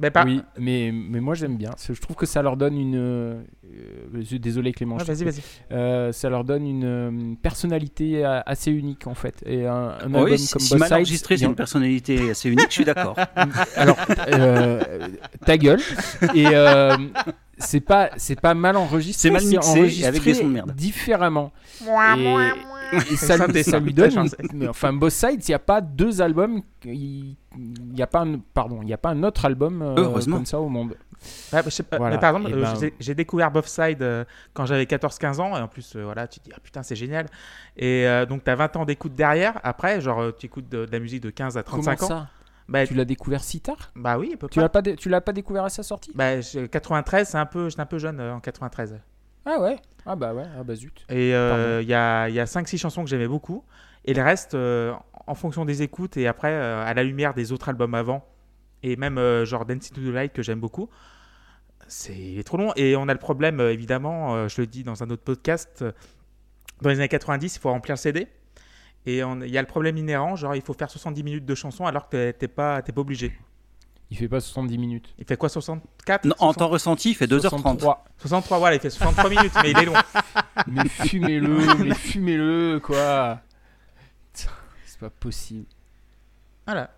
Mais pas... Oui, mais, mais moi j'aime bien. Je trouve que ça leur donne une. Euh, désolé Clément. Je vas-y. Euh, ça leur donne une, euh, personnalité assez unique en fait. Et un, un Oui, album si, comme si Both mal Sides, enregistré, c'est une personnalité assez unique, je suis d'accord. <laughs> Alors, euh, ta gueule. Et euh, c'est pas, c'est pas mal enregistré. C'est mal mixé et enregistré avec des sons de merde. différemment. Et, et ça, synthé, lui- ça ça. lui donne. Une- enfin, Both Sides, il n'y a pas deux albums. Il n'y a pas un, pardon, il y a pas un autre album euh, comme ça au monde. Bah, je sais pas, Voilà. mais par exemple, euh, ben- j'ai- j'ai découvert Buff Side euh, quand j'avais 14-15 ans, et en plus, euh, voilà, tu te dis, ah putain, c'est génial. Et euh, donc, tu as 20 ans d'écoute derrière. Après, genre, tu écoutes de, de la musique de 15 à 35 Comment ans. ça? Bah, Tu l'as découvert si tard? Bah oui, à peu Tu près. l'as pas, dé- tu l'as pas découvert à sa sortie? Bah, je- 93, c'est un peu, j'étais un peu jeune euh, en 93. Ah ouais? Ah bah ouais, ah bah zut. Et euh, il y a, il y a 5-6 chansons que j'aimais beaucoup. Et le reste, euh, en fonction des écoutes et après, euh, à la lumière des autres albums avant, et même euh, genre Dancing to the Light que j'aime beaucoup, c'est il est trop long. Et on a le problème, euh, évidemment, euh, je le dis dans un autre podcast, euh, dans les années 90, il faut remplir le CD. Et on- il y a le problème inhérent, genre il faut faire 70 minutes de chansons alors que t'es- pas, t'es pas obligé. Il fait pas 70 minutes. Il fait quoi, 64 Non, en 60 temps ressenti, il fait 2h30. 63. 63, voilà, il fait 63 minutes, mais il est long. <laughs> Mais fumez-le, mais fumez-le, quoi. <laughs> C'est pas possible. Voilà.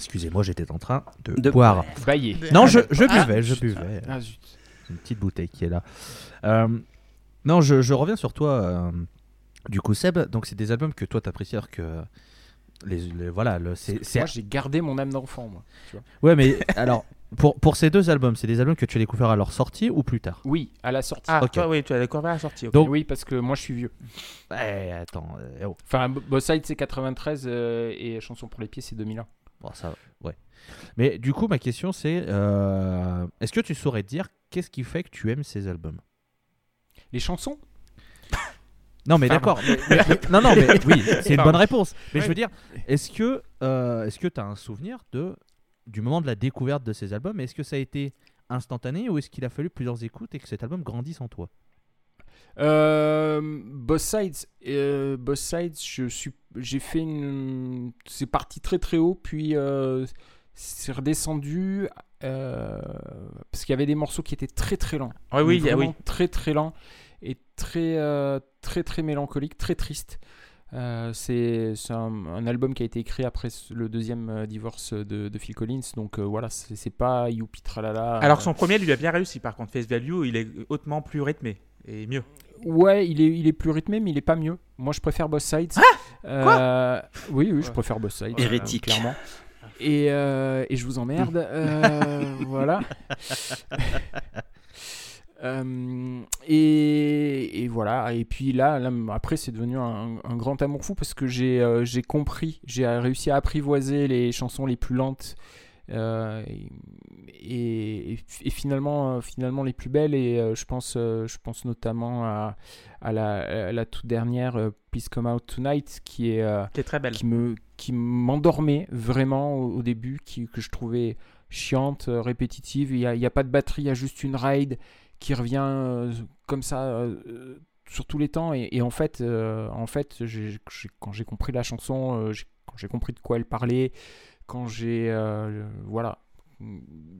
Excusez-moi, j'étais en train de, De boire. Baillé. Non, je, je Ah, buvais, je buvais. Ah zut. C'est une petite bouteille qui est là. Euh, non, je, je reviens sur toi. euh, du coup, Seb, donc c'est des albums que toi t'apprécies alors que les, les- voilà, le, c'est, c'est- Moi j'ai gardé mon âme d'enfant, moi. tu vois. ouais, mais <laughs> alors pour pour ces deux albums, c'est des albums que tu as découverts à leur sortie ou plus tard? Oui, à la sortie. Ah, Ok. toi, oui, tu as découvert à la sortie. Donc- Oui, parce que moi je suis vieux. Eh, attends, euh, oh. Enfin, B- Both Sides c'est 93 euh, et Chanson pour les pieds c'est 2001. Bon, ça, ouais. Mais du coup, ma question c'est, euh, est-ce que tu saurais dire qu'est-ce qui fait que tu aimes ces albums? Les chansons? Non, mais d'accord. non, non, mais oui, c'est une bonne réponse. Mais je veux dire, est-ce que euh, est-ce que tu as un souvenir de du moment de la découverte de ces albums? Est-ce que ça a été instantané ou est-ce qu'il a fallu plusieurs écoutes et que cet album grandisse en toi? Euh, Both Sides, euh, Both Sides, je suis, j'ai fait une, c'est parti très très haut, puis euh, c'est redescendu euh, parce qu'il y avait des morceaux qui étaient très très lents. Ouais, oui, Mais il y a- oui. très très lents et très très très mélancolique, très triste. Euh, c'est un, un album qui a été écrit après le deuxième divorce de, de Phil Collins, donc euh, voilà, c'est pas youpi tralala. Alors son premier lui a bien réussi par contre Face Value il est hautement plus rythmé et mieux. Ouais, il est, il est plus rythmé, mais il est pas mieux. Moi, je préfère Boss Sides. Euh, Oui, oui, je préfère Boss Sides. Hérétique. euh, clairement. Et, euh, et je vous emmerde. euh, <laughs> voilà. <laughs> Euh, et, et voilà. Et puis là, là après, c'est devenu un, un grand amour fou parce que j'ai euh, j'ai compris, j'ai réussi à apprivoiser les chansons les plus lentes. Euh, et, et- et finalement, euh, finalement les plus belles et euh, je pense, je pense notamment à, à la, à la toute dernière Please Come Out Tonight qui est Qui est très belle. qui me qui m'endormait vraiment au, au début, qui, que je trouvais chiante, répétitive. Il n'y a, pas de batterie, il y a juste une ride qui revient euh, comme ça euh, sur tous les temps. Et, et en fait, euh, en fait quand j'ai compris la chanson, quand j'ai compris de quoi elle parlait, quand j'ai euh, voilà.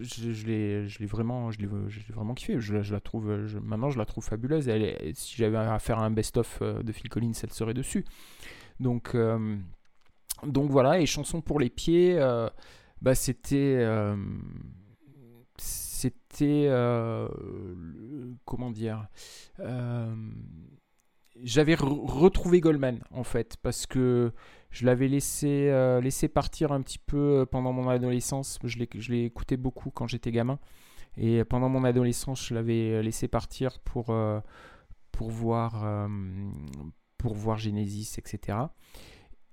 Je, je l'ai vraiment je vraiment kiffé. Je, la- trouve maintenant je la trouve fabuleuse. Si j'avais à faire un best of euh, de Phil Collins elle serait dessus. Donc euh, donc voilà, et chanson pour les pieds, bah c'était c'était comment dire j'avais re- retrouvé Goldman en fait parce que je l'avais laissé euh, laissé partir un petit peu euh, pendant mon adolescence je l'ai écouté beaucoup quand j'étais gamin et pendant mon adolescence je l'avais laissé partir pour euh, voir, euh, Genesis, etc.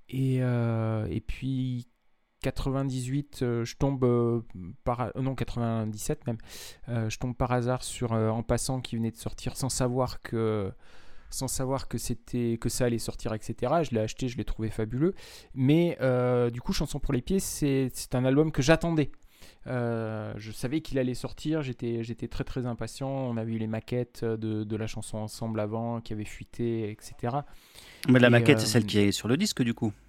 Et, euh, puis 98, euh, je tombe euh, par euh, non 97 même, euh, je tombe par hasard sur euh, en passant qui venait de sortir sans savoir que sans savoir que c'était que ça allait sortir etc. Je l'ai acheté, je l'ai trouvé fabuleux. Mais euh, du coup, chanson pour les pieds, c'est c'est un album que j'attendais. Euh, je savais qu'il allait sortir, j'étais j'étais très très impatient. On avait eu les maquettes de, de la chanson ensemble avant qui avaient fuité, etc. Mais la Et, maquette, euh, c'est celle qui est sur le disque, du coup. <laughs>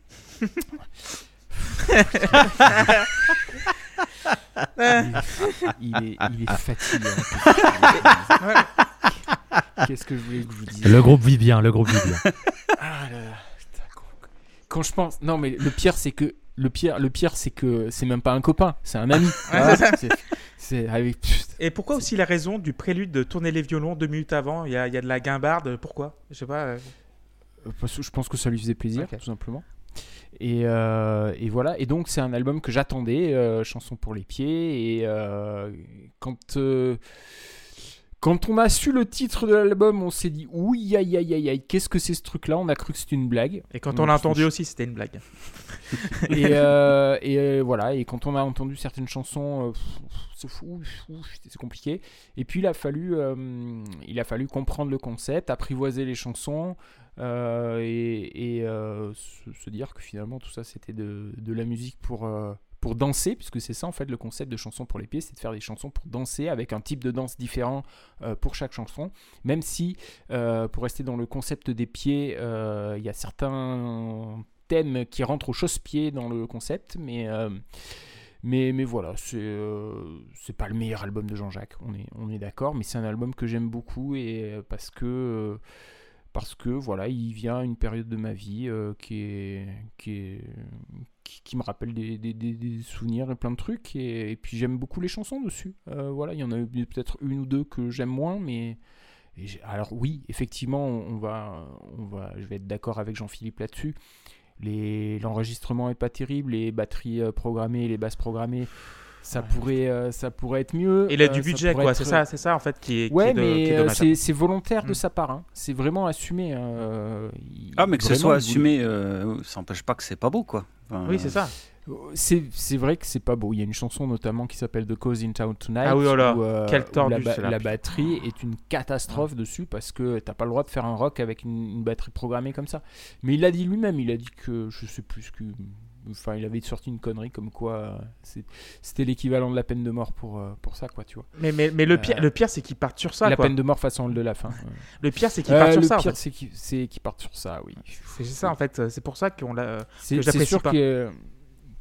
Il est, il est fatigué. <laughs> Qu'est-ce que je voulais que je vous dise Le groupe vit bien, le groupe vit bien. <laughs> Ah là là, putain, quand- quand je pense, non mais le pire c'est que le pire, le pire c'est que c'est même pas un copain, c'est un ami. C'est- c'est avec. putain. Et pourquoi aussi la raison du prélude de tourner les violons deux minutes avant? Il y a, il y a de la guimbarde, pourquoi? Je sais pas. euh, Euh, parce que je pense que ça lui faisait plaisir, tout simplement. Et, euh, et voilà, et donc c'est un album que j'attendais, euh, chanson pour les pieds. Et euh, quand, euh, quand on a su le titre de l'album, on s'est dit oui, aïe, aïe, aïe, aïe, qu'est-ce que c'est ce truc-là? On a cru que c'était une blague. Et quand on l'a entendu aussi, c'était une blague. <laughs> et, euh, et euh, voilà, et quand on a entendu certaines chansons, euh, c'est fou, c'est compliqué. Et puis il a fallu, il a fallu comprendre le concept, apprivoiser les chansons et, et, se, se dire que finalement tout ça c'était de, de la musique pour pour danser, puisque c'est ça en fait le concept de chanson pour les pieds, c'est de faire des chansons pour danser avec un type de danse différent euh, pour chaque chanson. Même si, euh, pour rester dans le concept des pieds, euh, il y a certains thèmes qui rentrent au chausse-pied dans le concept, mais, mais, mais voilà, c'est c'est pas le meilleur album de Jean-Jacques, on est, on est d'accord, mais c'est un album que j'aime beaucoup et parce que. Parce que voilà, il vient une période de ma vie euh, qui, est, qui, me rappelle des, souvenirs et plein de trucs. Et, puis j'aime beaucoup les chansons dessus. Euh, voilà, il y en a eu peut-être une ou deux que j'aime moins, mais alors oui, effectivement, on va, on va, je vais être d'accord avec Jean-Philippe là-dessus. L'enregistrement est pas terrible, les batteries euh, programmées, les basses programmées, ça pourrait, euh, ça pourrait être mieux. Il a Euh, du budget, quoi. être- C'est ça, c'est ça en fait qui est, qui Ouais, est de- mais qui est euh, dommage. c'est volontaire de Mm. sa part. hein. C'est vraiment assumé. hein. Euh, Ah, mais que ce soit assumé, euh, ça n'empêche pas que c'est pas beau, quoi. Enfin, Oui, c'est ça. C'est c'est vrai que c'est pas beau. Il y a une chanson notamment qui s'appelle The Cause in Town Tonight. Ah oui, oh là, où, euh, quel où tordu, la, ba- batterie est une catastrophe dessus parce que t'as pas le droit de faire un rock avec une, une batterie programmée comme ça. Mais il l'a dit lui-même. Il a dit que je sais plus ce que. Enfin, il avait sorti une connerie comme quoi euh, c'était l'équivalent de la peine de mort pour, euh, pour ça, quoi, tu vois. Mais, mais, mais le pire, Euh, le pire c'est qu'ils partent sur ça. la quoi. peine de mort façon de la fin. <laughs> Le pire, c'est qu'ils partent sur le ça. en pire, fait. c'est qu'ils partent sur ça, oui. C'est ça en fait. C'est pour ça qu'on l'a. C'est sûr pas. que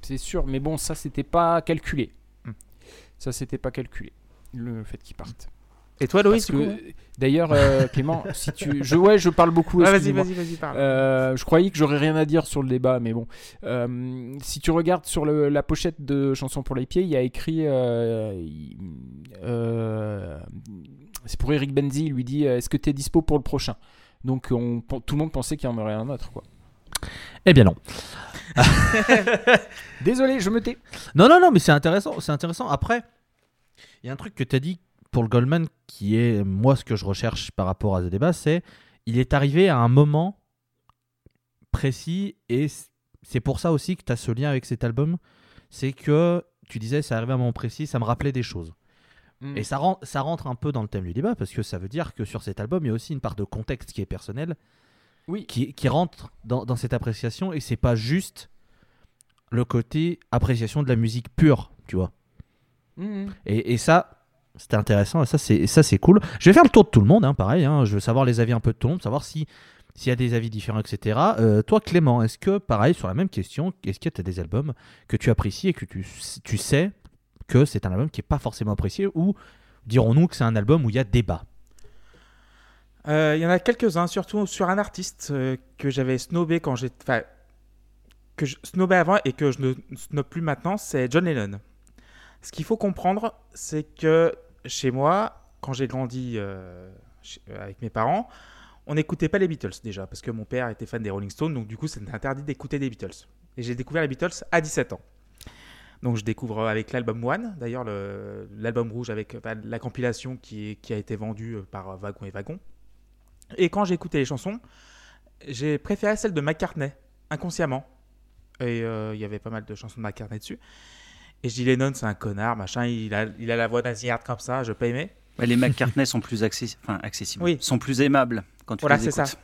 c'est sûr, mais bon, ça c'était pas calculé. Hmm. Ça c'était pas calculé. Le fait qu'ils partent. Et toi, Loïs, Parce du coup? que d'ailleurs, euh, <laughs> Clément, si tu, je ouais, je parle beaucoup. Ouais, Vas-y, vas-y, vas-y, parle. Euh, je croyais que j'aurais rien à dire sur le débat, mais bon. Euh, si tu regardes sur le- la pochette de Chanson pour les pieds, il y a écrit. euh, euh, c'est pour Eric Benzi, il lui dit Est-ce que tu es dispo pour le prochain? Donc on, tout le monde pensait qu'il y en aurait un autre. Quoi. Eh bien non. <laughs> Désolé, je me tais. Non, non, non, mais c'est intéressant. C'est intéressant. Après, il y a un truc que tu as dit pour le Goldman qui est, moi, ce que je recherche par rapport à ce débat, c'est il est arrivé à un moment précis et c'est pour ça aussi que tu as ce lien avec cet album. C'est que tu disais, c'est arrivé à un moment précis, ça me rappelait des choses. Mm. Et ça, ça rentre un peu dans le thème du débat parce que ça veut dire que sur cet album, il y a aussi une part de contexte qui est personnel, Oui. qui, qui rentre dans, dans cette appréciation et c'est pas juste le côté appréciation de la musique pure, tu vois. Mhm. Et, et ça, c'était intéressant ça, c'est cool. Je vais faire le tour de tout le monde, hein, pareil. hein, je veux savoir les avis un peu de tout le monde, savoir si s'il y a des avis différents, etc. Euh, toi, Clément, est-ce que, pareil, sur la même question, est-ce que tu as des albums que tu apprécies et que tu, tu sais que c'est un album qui n'est pas forcément apprécié ou dirons-nous que c'est un album où il y a débat? Euh, Il y en a quelques-uns, surtout sur un artiste euh, que j'avais snobé quand. Enfin, que je snobais avant et que je ne snob plus maintenant, c'est John Lennon. Ce qu'il faut comprendre, c'est que chez moi, quand j'ai grandi euh, euh, avec mes parents, on n'écoutait pas les Beatles déjà, parce que mon père était fan des Rolling Stones, donc du coup, c'était interdit d'écouter des Beatles. Et j'ai découvert les Beatles à 17 ans. Donc je découvre avec l'album One, d'ailleurs le- l'album rouge avec enfin, la compilation qui, a été vendue euh, par Wagon et Wagon. Et quand j'ai écouté les chansons, j'ai préféré celle de McCartney, inconsciemment. Et euh, il y avait pas mal de chansons de McCartney dessus. Et je dis Lennon, c'est un connard, machin, il a, il a la voix nasillarde comme ça, je pas aimé. Ouais, les McCartney sont plus accessi- enfin, accessibles, Oui. sont plus aimables quand tu Voilà, les écoutes.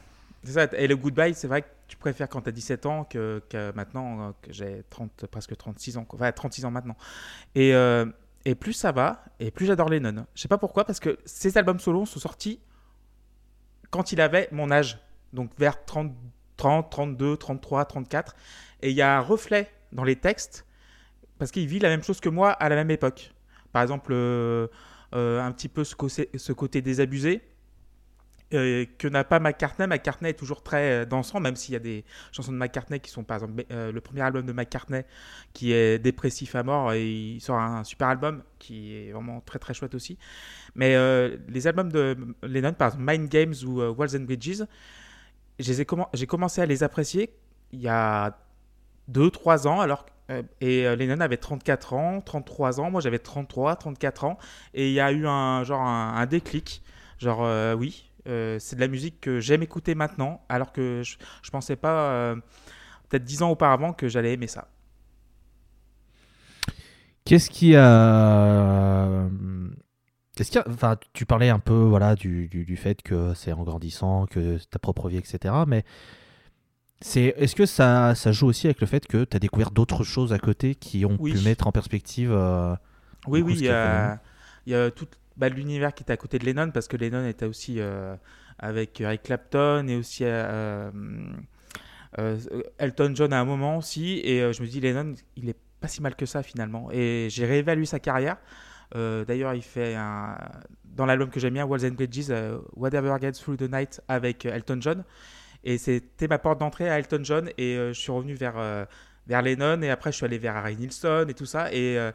C'est ça. Et le Goodbye, c'est vrai que tu préfères quand tu as 17 ans que, que maintenant que j'ai 30, presque 36 ans. Enfin, 36 ans maintenant. Et, euh, et plus ça va, et plus j'adore Lennon. Je sais pas pourquoi, parce que ces albums solo sont sortis quand il avait mon âge. Donc vers 30, 30 32, 33, 34. Et il y a un reflet dans les textes, parce qu'il vit la même chose que moi à la même époque. Par exemple, euh, euh, un petit peu ce côté, désabusé euh, que n'a pas McCartney. McCartney est toujours très dansant, même s'il y a des chansons de McCartney qui sont, par exemple, le premier album de McCartney qui est dépressif à mort et il sort un super album qui est vraiment très très chouette aussi. Mais les albums de Lennon, par exemple Mind Games ou Walls and Bridges, j'ai commencé à les apprécier il y a 2-3 ans alors euh, et euh, Lennon avait 34 ans, 33 ans, moi j'avais 33, 34 ans et il y a eu un genre un, déclic, genre euh, oui, euh, c'est de la musique que j'aime écouter maintenant alors que je, je pensais pas euh, peut-être 10 ans auparavant que j'allais aimer ça. Qu'est-ce qui a. Est-ce qu'il y a- Enfin, tu parlais un peu voilà, du, du, fait que c'est en grandissant, que ta propre vie, etc. Mais c'est, est-ce que ça, ça joue aussi avec le fait que tu as découvert d'autres choses à côté qui ont Oui. pu mettre en perspective. euh, Oui, oui, il y a il y a tout bah, l'univers qui était à côté de Lennon, parce que Lennon était aussi euh, avec Eric Clapton et aussi euh, Elton John à un moment aussi. Et je me dis, Lennon, il est pas si mal que ça finalement. Et j'ai réévalué sa carrière. Euh, D'ailleurs, il fait un, dans l'album que j'aime bien, Walls and Bridges, euh, Whatever Gets Through the Night avec Elton John. Et c'était ma porte d'entrée à Elton John. Et euh, je suis revenu vers, euh, vers Lennon. Et après, je suis allé vers Harry Nilsson et tout ça. Et, euh,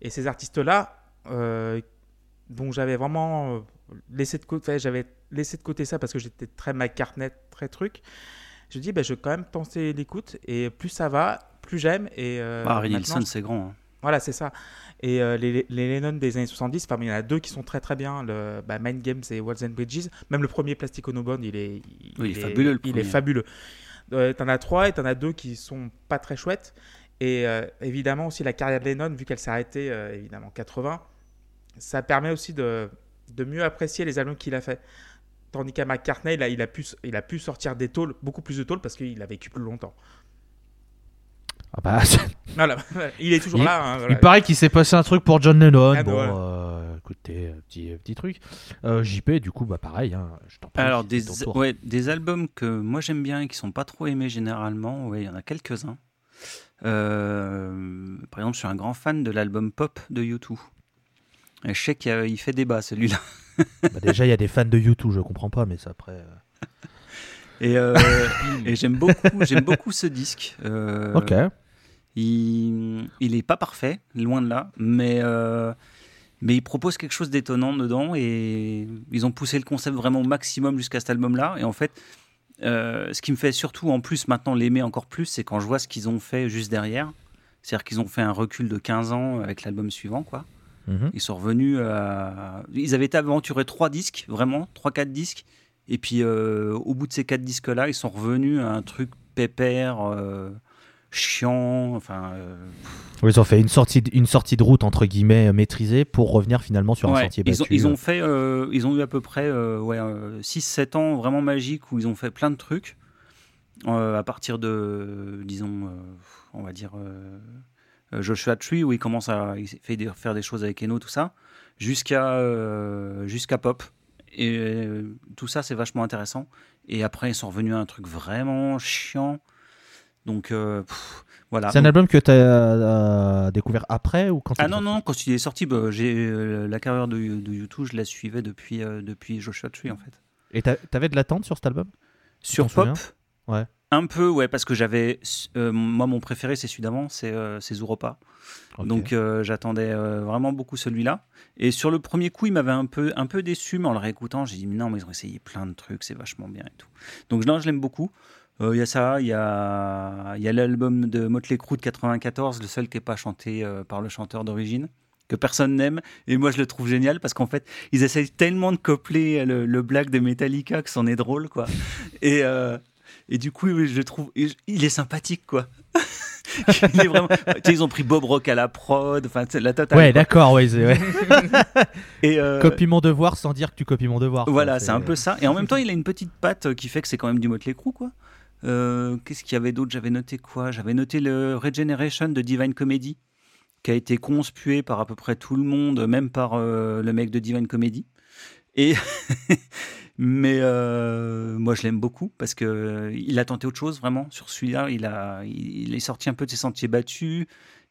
et ces artistes-là, dont j'avais vraiment laissé de côté, j'avais laissé de côté ça parce que j'étais très McCartney, très truc. Je dis, bah, je vais quand même tenter l'écoute. Et plus ça va, plus j'aime. Et euh, Bah, Harry Nilsson, c'est grand. hein. Voilà, c'est ça. Et euh, les, les Lennon des années 70, enfin, il y en a deux qui sont très très bien, le bah, Mind Games et Walls and Bridges. Même le premier Plastic Ono il est, Oui, il est fabuleux, le il est fabuleux. Euh, t'en as trois et t'en as deux qui sont pas très chouettes. Et euh, évidemment aussi la carrière de Lennon, vu qu'elle s'est arrêtée euh, évidemment en 80, ça permet aussi de, de mieux apprécier les albums qu'il a fait. Tandis qu'à McCartney, il a, il, a pu, il a pu sortir des tôles, beaucoup plus de tôles parce qu'il a vécu plus longtemps. Ah bah, <laughs> Voilà, <laughs> il est toujours Il- là. hein, voilà. Il paraît qu'il s'est passé un truc pour John Lennon. Ah, bon, ouais. euh, écoutez, euh, petit, petit truc. Euh, JP, du coup, bah pareil. hein, je t'en prie, Alors, des, ouais, des albums que moi j'aime bien et qui sont pas trop aimés généralement, ouais, il y en a quelques-uns. Euh, par exemple, je suis un grand fan de l'album Pop de U2. Et je sais qu'il fait débat celui-là. Bah, déjà, il y a des fans de YouTube, je comprends pas, mais ça après. <laughs> euh, Et, euh, <laughs> et j'aime beaucoup, j'aime beaucoup ce disque. Euh, Ok. Il, il est pas parfait, loin de là, mais, euh, mais il propose quelque chose d'étonnant dedans et ils ont poussé le concept vraiment au maximum jusqu'à cet album-là. Et en fait, ce qui me fait surtout en plus maintenant l'aimer encore plus, c'est quand je vois ce qu'ils ont fait juste derrière. C'est-à-dire qu'ils ont fait un recul de 15 ans avec l'album suivant, quoi. Mhm. Ils sont revenus à... Ils avaient été aventurés trois disques, vraiment, trois, quatre disques. Et puis, euh, au bout de ces quatre disques-là, ils sont revenus à un truc pépère, euh, chiant, enfin... euh, Ils ont fait une sortie, de, une sortie de route, entre guillemets, maîtrisée pour revenir finalement sur un sentier ils, battu. ont, ils ont fait... euh, ils ont eu à peu près euh, ouais, 6-7 ans vraiment magiques où ils ont fait plein de trucs. à partir de, disons, on va dire... Joshua Tree, où il commence à il fait des- faire des choses avec Eno, tout ça, jusqu'à jusqu'à Pop. Et euh, tout ça, c'est vachement intéressant. Et après, ils sont revenus à un truc vraiment chiant. Donc, euh, pff, voilà. C'est un album que tu as découvert après ou quand ah non, non, quand il est sorti, bah, j'ai euh, la carrière de, de YouTube, je la suivais depuis, euh, depuis Joshua Tree, en fait. Et t'a- t'avais de l'attente sur cet album? Sur Pop? Ouais. Un peu, ouais, parce que j'avais. euh, moi, mon préféré, c'est celui d'avant, c'est euh, Zuropa. Donc euh, j'attendais euh, vraiment beaucoup celui-là. Et sur le premier coup, il m'avait un peu, un peu déçu, mais en le réécoutant, j'ai dit mais non, mais ils ont essayé plein de trucs, c'est vachement bien et tout. Donc non, je l'aime beaucoup. Il y a ça, il y a, y a l'album de Motley Crue de 94, le seul qui n'est pas chanté par le chanteur d'origine. que personne n'aime. Et moi, je le trouve génial parce qu'en fait, ils essayent tellement de coupler le, le blague de Metallica que c'en est drôle, quoi. Et, euh, et du coup, je trouve, il est sympathique, quoi. <laughs> il est vraiment... ils ont pris Bob Rock à la prod, enfin, c'est la totale. Ouais, d'accord, ouais. c'est- ouais. <laughs> Et, euh, Copie mon devoir sans dire que tu copies mon devoir. Voilà, c'est un peu ça. Et en même temps, il a une petite patte qui fait que c'est quand même du Motley Crue, quoi. Euh, Qu'est-ce qu'il y avait d'autre? J'avais noté quoi? J'avais noté le Regeneration de Divine Comedy, qui a été conspué par à peu près tout le monde, même par euh, le mec de Divine Comedy. Et <laughs> mais euh, moi, je l'aime beaucoup parce que euh, il a tenté autre chose vraiment sur celui-là. Il a, il est sorti un peu de ses sentiers battus.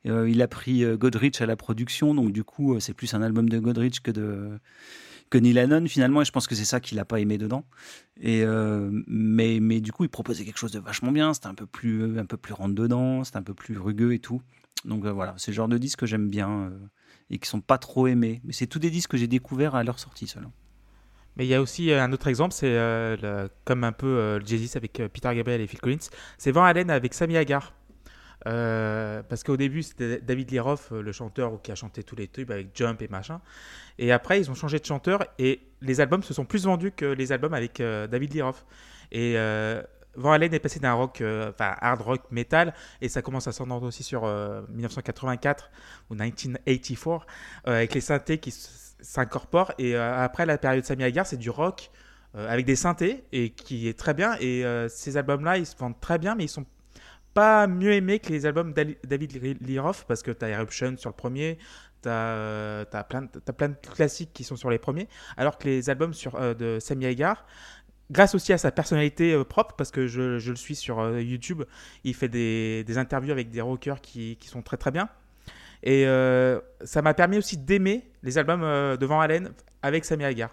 Euh, il a pris euh, Godrich à la production, donc du coup, c'est plus un album de Godrich que de Neil Hannon finalement. Et je pense que c'est ça qu'il a pas aimé dedans. Et mais mais du coup, il proposait quelque chose de vachement bien. C'était un peu plus un peu plus rentre dedans, c'était un peu plus rugueux et tout. Donc voilà, c'est le genre de disques que j'aime bien et qui sont pas trop aimés. Mais c'est tous des disques que j'ai découverts à leur sortie seulement. Mais il y a aussi euh, un autre exemple, c'est euh, comme un peu euh, le avec euh, Peter Gabriel et Phil Collins, c'est Van Halen avec Sammy Hagar. Parce qu'au début, c'était David euh, le chanteur qui a chanté tous les tubes avec Jump et machin. Et après, ils ont changé de chanteur et les albums se sont plus vendus que les albums avec David Roth. Et Van Halen est passé d'un rock, enfin hard rock metal, et ça commence à s'entendre aussi sur euh, 1984 ou 1984, euh, avec les synthés qui s- s'incorporent. Et euh, après la période Sammy Hagar, c'est du rock euh, avec des synthés et qui est très bien. Et euh, ces albums-là, ils se vendent très bien, mais ils sont pas mieux aimés que les albums David Roth parce que tu as Eruption sur le premier, tu as, plein, t'as plein de classiques qui sont sur les premiers, alors que les albums sur, de Sammy Hagar, grâce aussi à sa personnalité propre, parce que je, je le suis sur YouTube, il fait des, des interviews avec des rockers qui, qui sont très très bien. Et euh, ça m'a permis aussi d'aimer les albums euh, de Van Halen avec Sammy Hagar.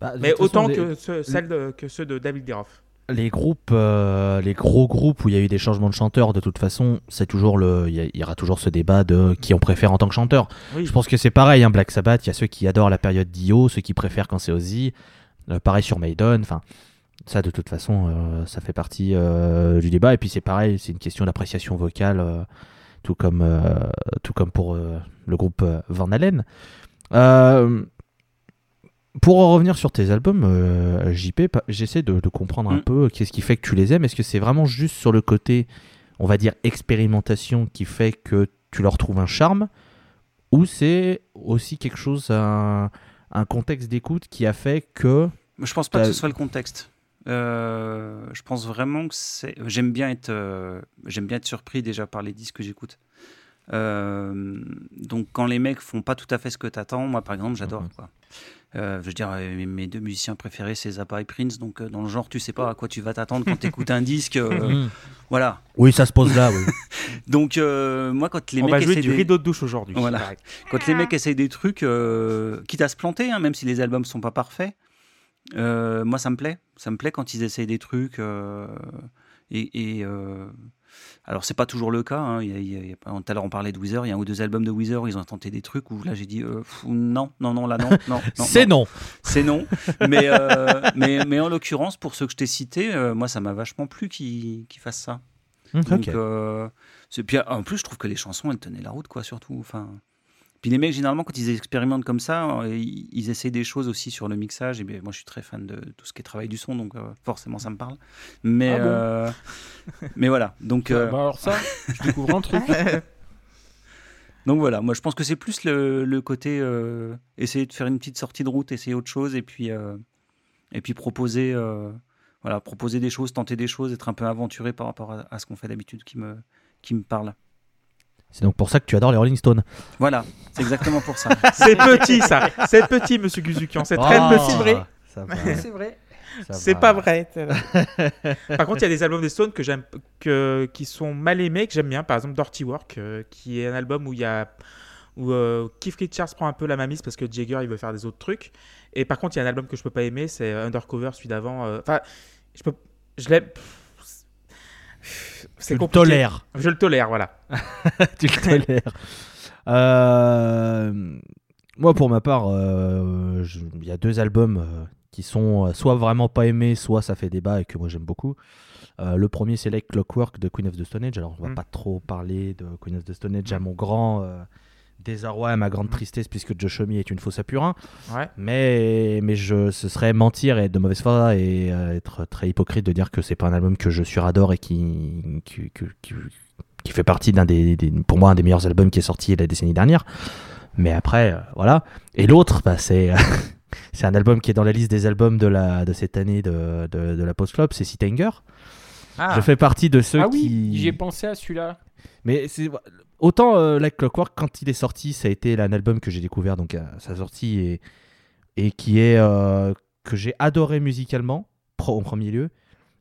Bah, Mais façon, autant les- que, ceux, celles de- que ceux de David Roth. les groupes, euh, les gros groupes où il y a eu des changements de chanteurs, de toute façon, c'est toujours le, il y, aura toujours ce débat de qui on préfère en tant que chanteur. Oui. Je pense que c'est pareil, hein, Black Sabbath, il y a ceux qui adorent la période Dio, ceux qui préfèrent quand c'est Ozzy, Euh, pareil sur Maiden, enfin, ça de toute façon, euh, ça fait partie du débat, et puis c'est pareil, c'est une question d'appréciation vocale, tout, comme, euh, tout comme pour euh, le groupe euh, Van Halen. Euh, pour en revenir sur tes albums, JP, j'essaie de, de comprendre un Mm. peu qu'est-ce qui fait que tu les aimes. Est-ce que c'est vraiment juste sur le côté, on va dire, expérimentation qui fait que tu leur trouves un charme? Ou c'est aussi quelque chose, un, un contexte d'écoute qui a fait que. Je pense pas que ce soit le contexte. Euh, je pense vraiment que c'est. J'aime bien être. euh, J'aime bien être surpris déjà par les disques que j'écoute. Euh, donc quand les mecs font pas tout à fait ce que t'attends, moi par exemple j'adore Mhm. quoi. Euh, je veux dire mes- deux musiciens préférés c'est Zappa et Prince donc euh, dans le genre tu sais pas à quoi tu vas t'attendre quand t'écoutes un disque euh, <laughs> Mm. voilà Oui, ça se pose là, oui. <laughs> donc euh, moi quand les On mecs va jouer essaient du des- rideau de douche aujourd'hui. Voilà. quand les mecs essayent des trucs, euh, quitte à se planter, hein, même si les albums sont pas parfaits, euh, moi ça me plaît. Ça me plaît quand ils essayent des trucs. euh, et et, euh, alors c'est pas toujours le cas. hein, il y a- il y a- il y a pas- tout à l'heure on parlait de Weezer, il y a un ou deux albums de Weezer, ils ont tenté des trucs où là j'ai dit pff, non, non, non, là non, non, non, <laughs> c'est non. c'est non. <laughs> Mais, mais, mais en l'occurrence, pour ceux que je t'ai cités, moi ça m'a vachement plu qu'ils fassent ça. Mm, Donc, ok. c'est- puis en plus, je trouve que les chansons, elles tenaient la route, quoi, surtout. Enfin, puis les mecs, généralement, quand ils expérimentent comme ça, euh, ils, ils essaient des choses aussi sur le mixage. Et bien, moi, je suis très fan de tout ce qui est travail du son, donc euh, forcément, ça me parle. Mais, Ah bon euh, mais voilà. Donc, euh, Bah alors ça, je découvre un truc. <laughs> donc voilà. Moi, je pense que c'est plus le, le côté essayer de faire une petite sortie de route, essayer autre chose, et puis et puis proposer. voilà, proposer des choses, tenter des choses, être un peu aventuré par rapport à, à ce qu'on fait d'habitude qui me, qui me parle. C'est donc pour ça que tu adores les Rolling Stones. Voilà, c'est exactement pour ça. <laughs> C'est petit ça. C'est petit, monsieur Guzukian. C'est très Ah, petit. vrai. C'est vrai. <laughs> C'est pas vrai. Par contre, il y a des albums des Stones que j'aime, que, qui sont mal aimés, que j'aime bien. Par exemple, Dirty Work, euh, qui est un album où il y a où euh, Keith Richards prend un peu la mamise parce que Jagger il veut faire des autres trucs. Et par contre, il y a un album que je peux pas aimer, c'est Undercover, celui d'avant. euh, Enfin, je peux, je l'aime. C'est le tolères. Je le tolère, voilà. <laughs> tu le tolères. Euh, moi, pour ma part, euh, il y a deux albums euh, qui sont soit vraiment pas aimés, soit ça fait débat et que moi j'aime beaucoup. Le premier, c'est Like Clockwork de Queen of the Stone Age. Alors, on va Mm. pas trop parler de Queen of the Stone Age à mon grand désarroi et ma grande tristesse puisque Josh Homme est une fausse à purin. Ouais. Mais, mais je, ce serait mentir et être de mauvaise foi et euh, être très hypocrite de dire que c'est pas un album que je suradore et qui, qui, qui, qui- qui fait partie d'un des, des- pour moi, un des meilleurs albums qui est sorti la décennie dernière. Mais après, euh, voilà. Et l'autre, bah, c'est. <laughs> C'est un album qui est dans la liste des albums de, la, de cette année de, de, de la Post Club, c'est Sitanger. Ah, Je fais partie de ceux Ah oui, qui. j'y ai pensé à celui-là. Mais c'est autant euh, Like Clockwork quand il est sorti, ça a été un album que j'ai découvert donc à sa sortie et, qui est euh, que j'ai adoré musicalement en premier lieu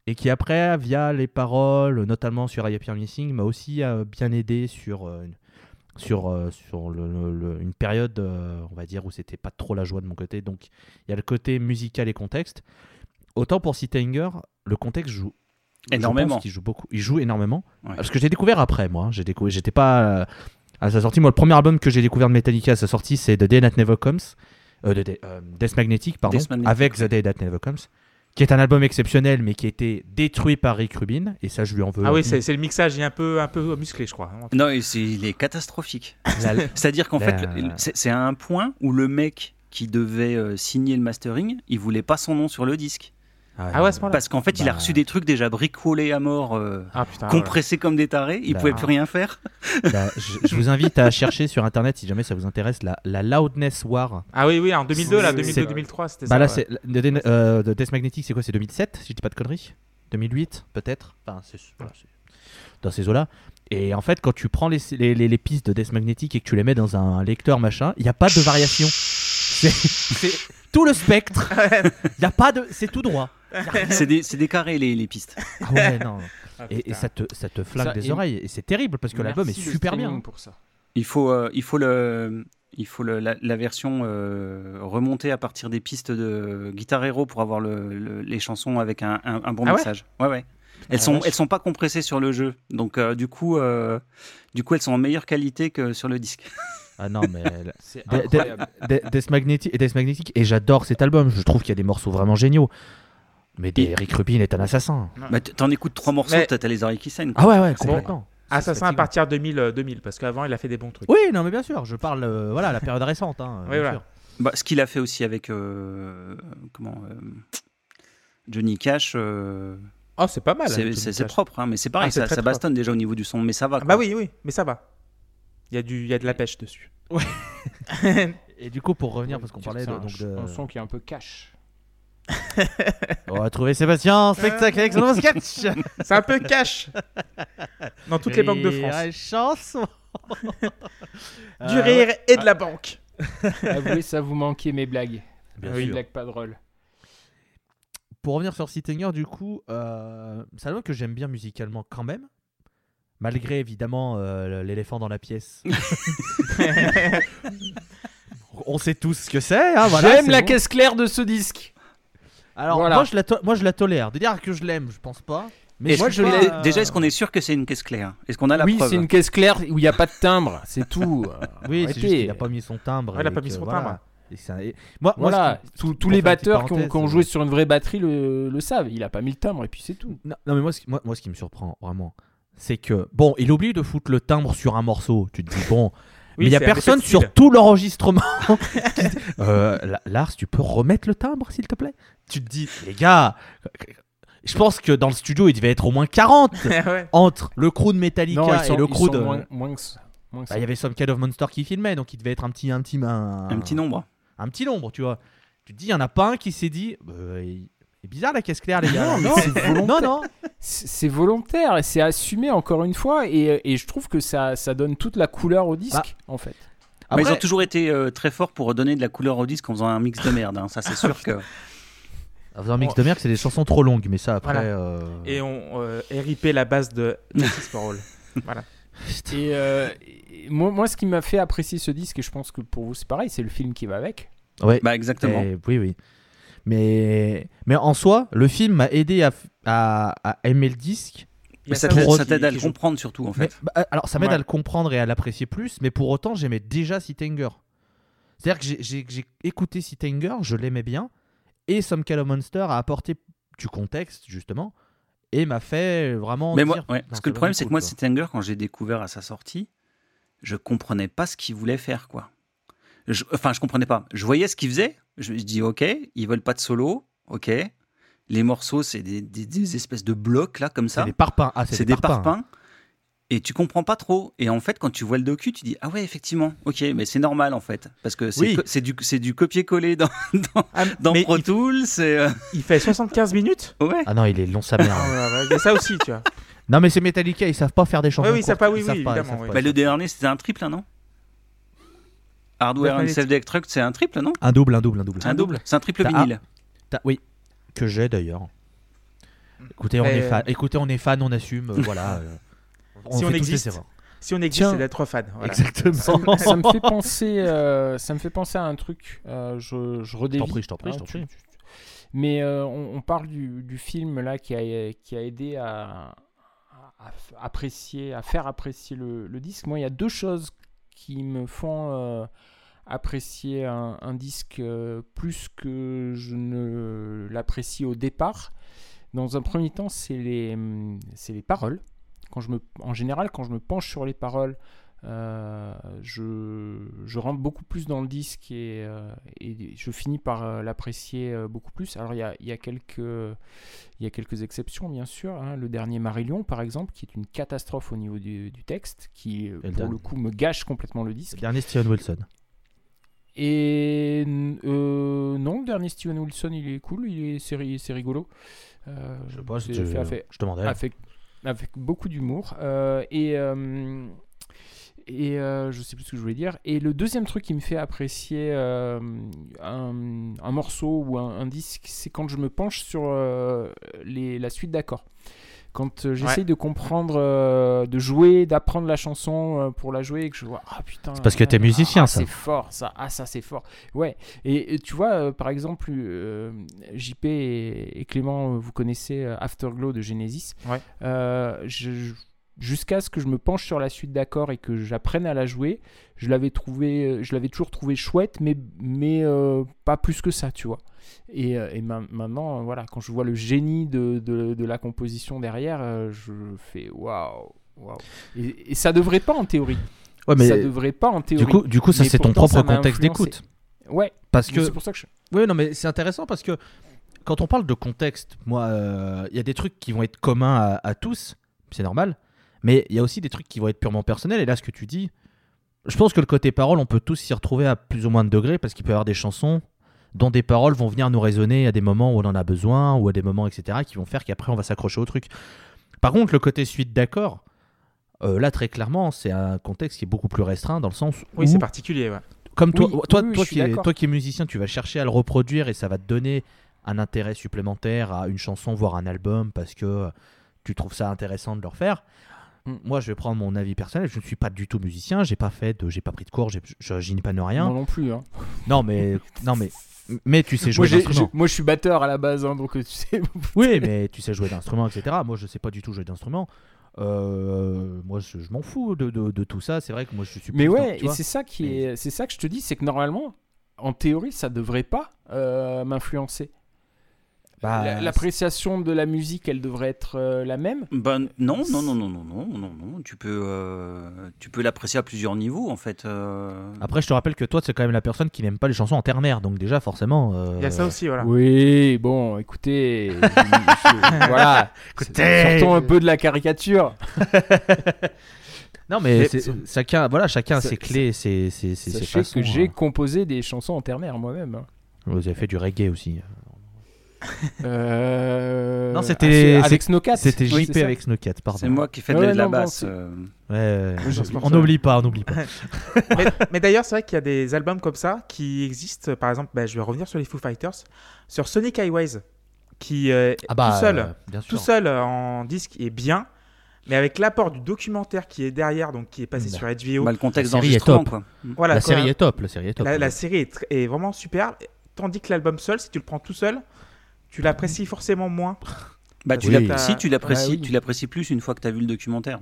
et qui après via les paroles, notamment sur I Appear Missing, m'a aussi euh, bien aidé sur euh, sur sur une période on va dire où c'était pas trop la joie de mon côté. Donc il y a le côté musical et contexte. Autant pour Sitanger, le contexte joue Énormément. qu'il joue beaucoup. Il joue énormément. Ouais. Parce que j'ai découvert après, moi. J'ai découvert. J'étais pas euh, à sa sortie. Moi, le premier album que j'ai découvert de Metallica à sa sortie, c'est The Day That Never Comes, euh, de, de- euh, Death Magnetic, pardon, Death Magnetic, avec The Day That Never Comes, qui est un album exceptionnel, mais qui a été détruit par Rick Rubin. Et ça, je lui en veux. Ah oui, c'est le mixage, il est un peu, un peu musclé, je crois. Non, et c'est- il est catastrophique. <laughs> C'est-à-dire qu'en fait, c'est à un point où le mec qui devait euh, signer le mastering, il voulait pas son nom sur le disque. Ah ouais, à ce moment-là Parce qu'en fait, il a Bah. reçu des trucs déjà bricolés à mort, euh, Ah putain. ouais. compressés comme des tarés, il Bah. pouvait plus rien faire. la- je, je vous invite à chercher sur internet si jamais ça vous intéresse la, la Loudness War. Ah oui, oui, en 2002, là, C'est- 2002-2003, c'était Bah ça. là, c'est euh, Death Magnetic, c'est quoi C'est 2007, si je dis pas de conneries? 2008, peut-être? Enfin, c'est voilà, c'est dans ces eaux-là. Et en fait, quand tu prends les, les, les- les pistes de Death Magnetic et que tu les mets dans un lecteur machin, il n'y a pas de variation. C'est c'est tout le spectre. <laughs> Il y a pas de. C'est tout droit. <laughs> C'est des, carrés, les, les pistes. Ah ouais, <laughs> non. Ah, Et, et ça te, ça te flingue Ça, des et- oreilles. Et c'est terrible parce que l'album est super bien. pour ça. Il faut, euh, il faut, le, il faut le- la, la version euh, remontée à partir des pistes de Guitar Hero pour avoir le- le- les chansons avec un, un- un bon Ah message. Ouais, ouais. Elles Ah, sont, elles sont pas compressées sur le jeu, donc euh, du coup, euh, du coup, elles sont en meilleure qualité que sur le disque. Ah non, mais. <laughs> C'est Death Magnetic, Death Magnetic, et j'adore cet album. Je trouve qu'il y a des morceaux vraiment géniaux. Mais des, Rick Rubin est un assassin. Bah, T'en écoutes trois morceaux, Mais- t'as les oreilles qui saignent. quoi. Ah ouais, ouais, C'est complètement. Assassin à partir de 2000, euh, 2000 parce qu'avant, il a fait des bons trucs. Oui, non, mais bien sûr, je parle, euh, voilà, la période récente. Hein, Oui, bien voilà. sûr. Bah, ce qu'il a fait aussi avec euh, comment euh, Johnny Cash, euh, Oh, c'est pas mal. c'est- propre, hein, mais c'est pareil, Ah, ça, très ça propre. bastonne déjà au niveau du son, mais ça va. Ah bah oui, oui, mais ça va. Il y a, du, il y a de la pêche dessus. <laughs> Et du coup, pour revenir, parce qu'on parlait de, donc de- un son qui est un peu cash. On va trouver Sébastien en spectacle avec son nouveau sketch. C'est un peu cash dans toutes les banques de France. Rire et chanson. <laughs> Du Euh, rire et de la banque. <laughs> Avouez, ça vous manquait mes blagues. Bien Mes sûr. blagues pas drôles. Pour revenir sur Sittinger, du coup, euh, c'est un album que j'aime bien musicalement quand même. Malgré évidemment euh, l'éléphant dans la pièce. <laughs> On sait tous ce que c'est. Hein, voilà, J'aime la bon. caisse claire de ce disque. Alors Voilà. moi, je la to- moi je la tolère. De dire que je l'aime, je pense pas. Mais moi je- déjà- est-ce qu'on est sûr que c'est une caisse claire? Est-ce qu'on a la oui, preuve? c'est une caisse claire où il n'y a pas de timbre, c'est tout. <laughs> Oui, c'est arrêtez. juste qu'il a pas mis son timbre. Ouais, il a et pas mis son voilà. timbre. Et ça- et- Moi, Voilà, tous, les batteurs qui ont, ont euh, joué sur une vraie batterie le, le savent. Il a pas mis le timbre et puis c'est tout. Non, non, mais moi ce, qui, moi, moi, ce qui me surprend vraiment, c'est que, bon, il oublie de foutre le timbre sur un morceau. Tu te dis, bon, <laughs> mais il n'y a personne sur tout l'enregistrement. <laughs> euh, La- Lars, tu peux remettre le timbre, s'il te plaît? Tu te dis, les gars, je pense que dans le studio, il devait être au moins 40 <laughs> ouais. entre le crew de Metallica Non, ils sont, et le ils crew sont de. moins, moins que ça. Moins que Bah, il y avait Some Kind of Monster qui filmait, donc il devait être un petit, un petit, un, Un petit nombre. un petit nombre, tu vois. Tu te dis, il n'y en a pas un qui s'est dit, bah, il est bizarre la caisse claire, les gars. Non, <laughs> c'est volontaire. non, non. C'est c'est volontaire et c'est assumé encore une fois et, et je trouve que ça, ça donne toute la couleur au disque Bah, en fait. Mais ils Après- ont toujours été euh, très forts pour donner de la couleur au disque en faisant un mix de merde. hein. Ça, c'est sûr <laughs> que. Un mix de merde, c'est des chansons trop longues, mais ça après. Voilà. euh, Et on euh, RIP la base de for All. <laughs> Voilà. Et, euh, et moi, moi, ce qui m'a fait apprécier ce disque, et je pense que pour vous c'est pareil, c'est le film qui va avec. Ouais. Bah, exactement. Oui, oui. Mais, mais en soi, le film m'a aidé à, f- à, à aimer le disque. Il y a Mais ça ça t'aide aussi ça t'aide qui- à qui le joue. comprendre surtout, en Mais, fait. bah, alors, ça m'aide Ouais. à le comprendre et à l'apprécier plus, mais pour autant, j'aimais déjà Sitanger. C'est-à-dire que j'ai- j'ai j'ai écouté Sitanger, je l'aimais bien, et Some Kind of Monster a apporté du contexte, justement, et m'a fait vraiment. Mais moi, dire, ouais, Non, parce que le problème, c'est que moi. Sitanger, quand j'ai découvert à sa sortie, je comprenais pas ce qu'ils voulaient faire, quoi. Je- enfin, je comprenais pas. Je voyais ce qu'ils faisaient. Je me dis, ok, ils veulent pas de solo, ok. Les morceaux, c'est des, des- des espèces de blocs, là, comme ça. C'est des parpaings. Ah, C'est des parpaings. Et tu comprends pas trop. Et en fait, quand tu vois le docu, tu dis ah ouais effectivement, ok, mais c'est normal en fait, parce que c'est Oui. co- du c'est du copier-coller dans <laughs> dans, Ah, dans mais Pro il, Tools. C'est euh, il fait 75 minutes? Ouais. Ah non, il est long sa mère. Ah, a ça aussi, tu vois. <laughs> non, mais c'est Metallica, ils savent pas faire des chansons. Ouais, oui, ça pas, oui, ils oui, savent pas, évidemment, oui. pas, Bah, ils le dernier c'était un triple, hein, non? Hardware and Death Self-Destruct, c'est un triple, non? Pas. Un double, un double, un double. Un double. C'est un triple vinyle. T'as- Oui, que j'ai d'ailleurs. Écoutez, on Mais, est fan. euh, Écoutez, on est fan, on assume. euh, voilà. <laughs> Si on existe. Si on existe, c'est d'être fan. voilà. Exactement. ça me fait <laughs> penser, euh, ça me fait penser à un truc. euh, je, je redévie. t'en prie, je t'en prie, hein, je t'en prie. tu- Mais euh, on, on parle du, du film là qui a, qui a aidé à, apprécier, à faire apprécier le, le disque. Moi, il y a deux choses qui me font euh, apprécier un, un disque euh, plus que je ne l'apprécie au départ. Dans un premier temps, c'est les, c'est les paroles. Quand je me, en général, quand je me penche sur les paroles, euh, je, je rentre beaucoup plus dans le disque et, euh, et je finis par euh, l'apprécier beaucoup plus. Alors il y a, y, a y a quelques exceptions bien sûr. hein. Le dernier Marillion par exemple, qui est une catastrophe au niveau du, du texte, qui Et le pour le coup me gâche complètement le Le disque. dernier Steven Wilson. Et non, le dernier Steven Wilson il est cool, il est, c'est, ri- c'est rigolo. Je sais pas, c'est je, fait- je demandais. avec, avec beaucoup d'humour. Euh, et euh, et euh, je sais plus ce que je voulais dire. Et le deuxième truc qui me fait apprécier un, morceau ou un, disque, c'est quand je me penche sur les, la suite d'accords. Quand euh, j'essaye de comprendre, euh, de jouer, d'apprendre la chanson euh, pour la jouer et que je vois, ah putain. C'est parce que t'es musicien, ah, ça. C'est fort, ça. Ah, ça, c'est fort. Ouais. Et, et tu vois, euh, par exemple, euh, JP et, et Clément, vous connaissez Afterglow de Genesis. Ouais. Euh, je- je- Jusqu'à ce que je me penche sur la suite d'accords et que j'apprenne à la jouer, je l'avais trouvé, euh, je l'avais toujours trouvé chouette, mais mais euh, pas plus que ça, tu vois. Et, euh, et ma- maintenant, voilà, quand je vois le génie de, de, de la composition derrière, je fais waouh, waouh. Et, et ça devrait pas en théorie. Ouais, mais ça devrait pas en théorie. du coup, du coup, ça c'est ton propre contexte d'écoute. Ouais, Parce que c'est pour ça que je... Oui, non, mais c'est intéressant parce que quand on parle de contexte, moi, euh, il y a des trucs qui vont être communs à, à tous, c'est normal, mais il y a aussi des trucs qui vont être purement personnels. Et là, ce que tu dis, je pense que le côté parole, on peut tous s'y retrouver à plus ou moins de degrés parce qu'il peut y avoir des chansons dont des paroles vont venir nous résonner à des moments où on en a besoin ou à des moments, etc., qui vont faire qu'après on va s'accrocher au truc. Par contre, le côté suite d'accord, euh, là, très clairement, c'est un contexte qui est beaucoup plus restreint dans le sens où Oui, c'est particulier. Ouais. comme toi, Oui, toi, oui, oui, toi, qui es, toi qui es musicien, tu vas chercher à le reproduire et ça va te donner un intérêt supplémentaire à une chanson, voire un album, parce que euh, tu trouves ça intéressant de le refaire. Moi, je vais prendre mon avis personnel. Je ne suis pas du tout musicien. J'ai pas fait, de, j'ai pas pris de cours. je- n'y pas rien. Moi non plus. Hein. Non, mais, non, mais, mais tu sais jouer d'instrument. moi, je suis batteur à la base, hein, donc euh, tu sais. Oui, mais tu sais jouer d'instrument, etc. Moi, je sais pas du tout jouer d'instrument. Euh, moi, je, je m'en fous de, de- de tout ça. C'est vrai que moi, je suis. Mais ouais, et c'est ça qui est, c'est ça que je te dis, c'est que normalement, en théorie, ça devrait pas euh, m'influencer. Bah, La- L'appréciation de la musique, elle devrait être euh, la même. Ben non, non, non, non, non, non, non, non. Tu peux, euh, tu peux l'apprécier à plusieurs niveaux en fait. euh. Après, je te rappelle que toi, c'est quand même la personne qui n'aime pas les chansons en ternaire. Donc, déjà, forcément. euh, Il y a ça aussi, voilà. Oui, bon, écoutez, <laughs> voilà, Écoutez. sortons un peu de la caricature. Non, mais Mais- chacun, voilà, chacun ses clés, ses, ses, ses, ses Sachez façons, que j'ai hein. composé des chansons en ternaire moi-même. hein. Vous avez fait du reggae aussi. <laughs> Euh, Non, c'était- ah, avec Snowcat. C'était JP avec Snowcat, pardon. C'est moi qui fais de, Ouais, la- de la non, basse. euh. Ouais, ouais, on- n'oublie pas, on n'oublie pas. <laughs> mais mais d'ailleurs, c'est vrai qu'il y a des albums comme ça qui existent. Par exemple, bah, je vais revenir sur les Foo Fighters, sur Sonic Highways, qui euh, Ah bah, tout seul, euh, bien sûr. tout seul euh, en disque est bien, mais avec l'apport du documentaire qui est derrière, donc qui est passé Bah. sur HBO. Bah, le contexte La série est d'enregistrement top. quoi. voilà, la quoi. série est top, la série est top. La, la série est, vraiment superbe, tandis que l'album seul, si tu le prends tout seul, tu l'apprécies forcément moins. <laughs> Bah tu Oui. l'apprécies, tu l'apprécies, Ouais, oui. tu l'apprécies plus une fois que tu as vu le documentaire.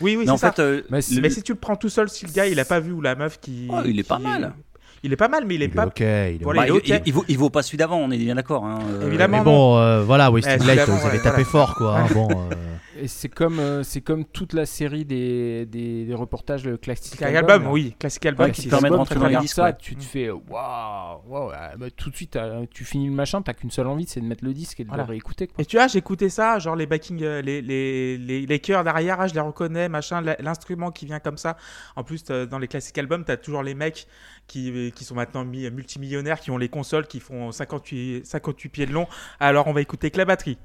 Oui, oui, c'est ça. fait, euh, Mais c'est- le- Mais si tu le prends tout seul, si le gars il a pas vu ou la meuf qui. Oh, il est qui pas mal. Il est pas mal, mais il est Il est pas. ok. il est Voilà, bah, il est il, ok. il vaut, il vaut pas celui d'avant, on est bien d'accord. hein, euh, Évidemment. Mais bon, euh, voilà, Wasting Ouais, Light, vous avez ouais, tapé voilà. fort, quoi. hein, <laughs> bon, euh, Et c'est comme, euh, c'est comme toute la série des, des, des reportages de classique Classic album, oui, classique album. Ouais, qui se- permet de Album, rentrer dans les disques, ça, ouais. tu te fais waouh, bah, tout de suite, t'as- tu finis le machin, t'as qu'une seule envie, c'est de mettre le disque et de Voilà. le réécouter. Quoi. Et tu vois, j'écoutais ça, genre les backing, euh, les, les, les, les chœurs derrière, ah, je les reconnais, machin, l'instrument qui vient comme ça. En plus, dans les classiques albums, t'as toujours les mecs qui, euh, qui sont maintenant mi- multimillionnaires, qui ont les consoles, qui font 58, 58 pieds de long. Alors, on va écouter que la batterie.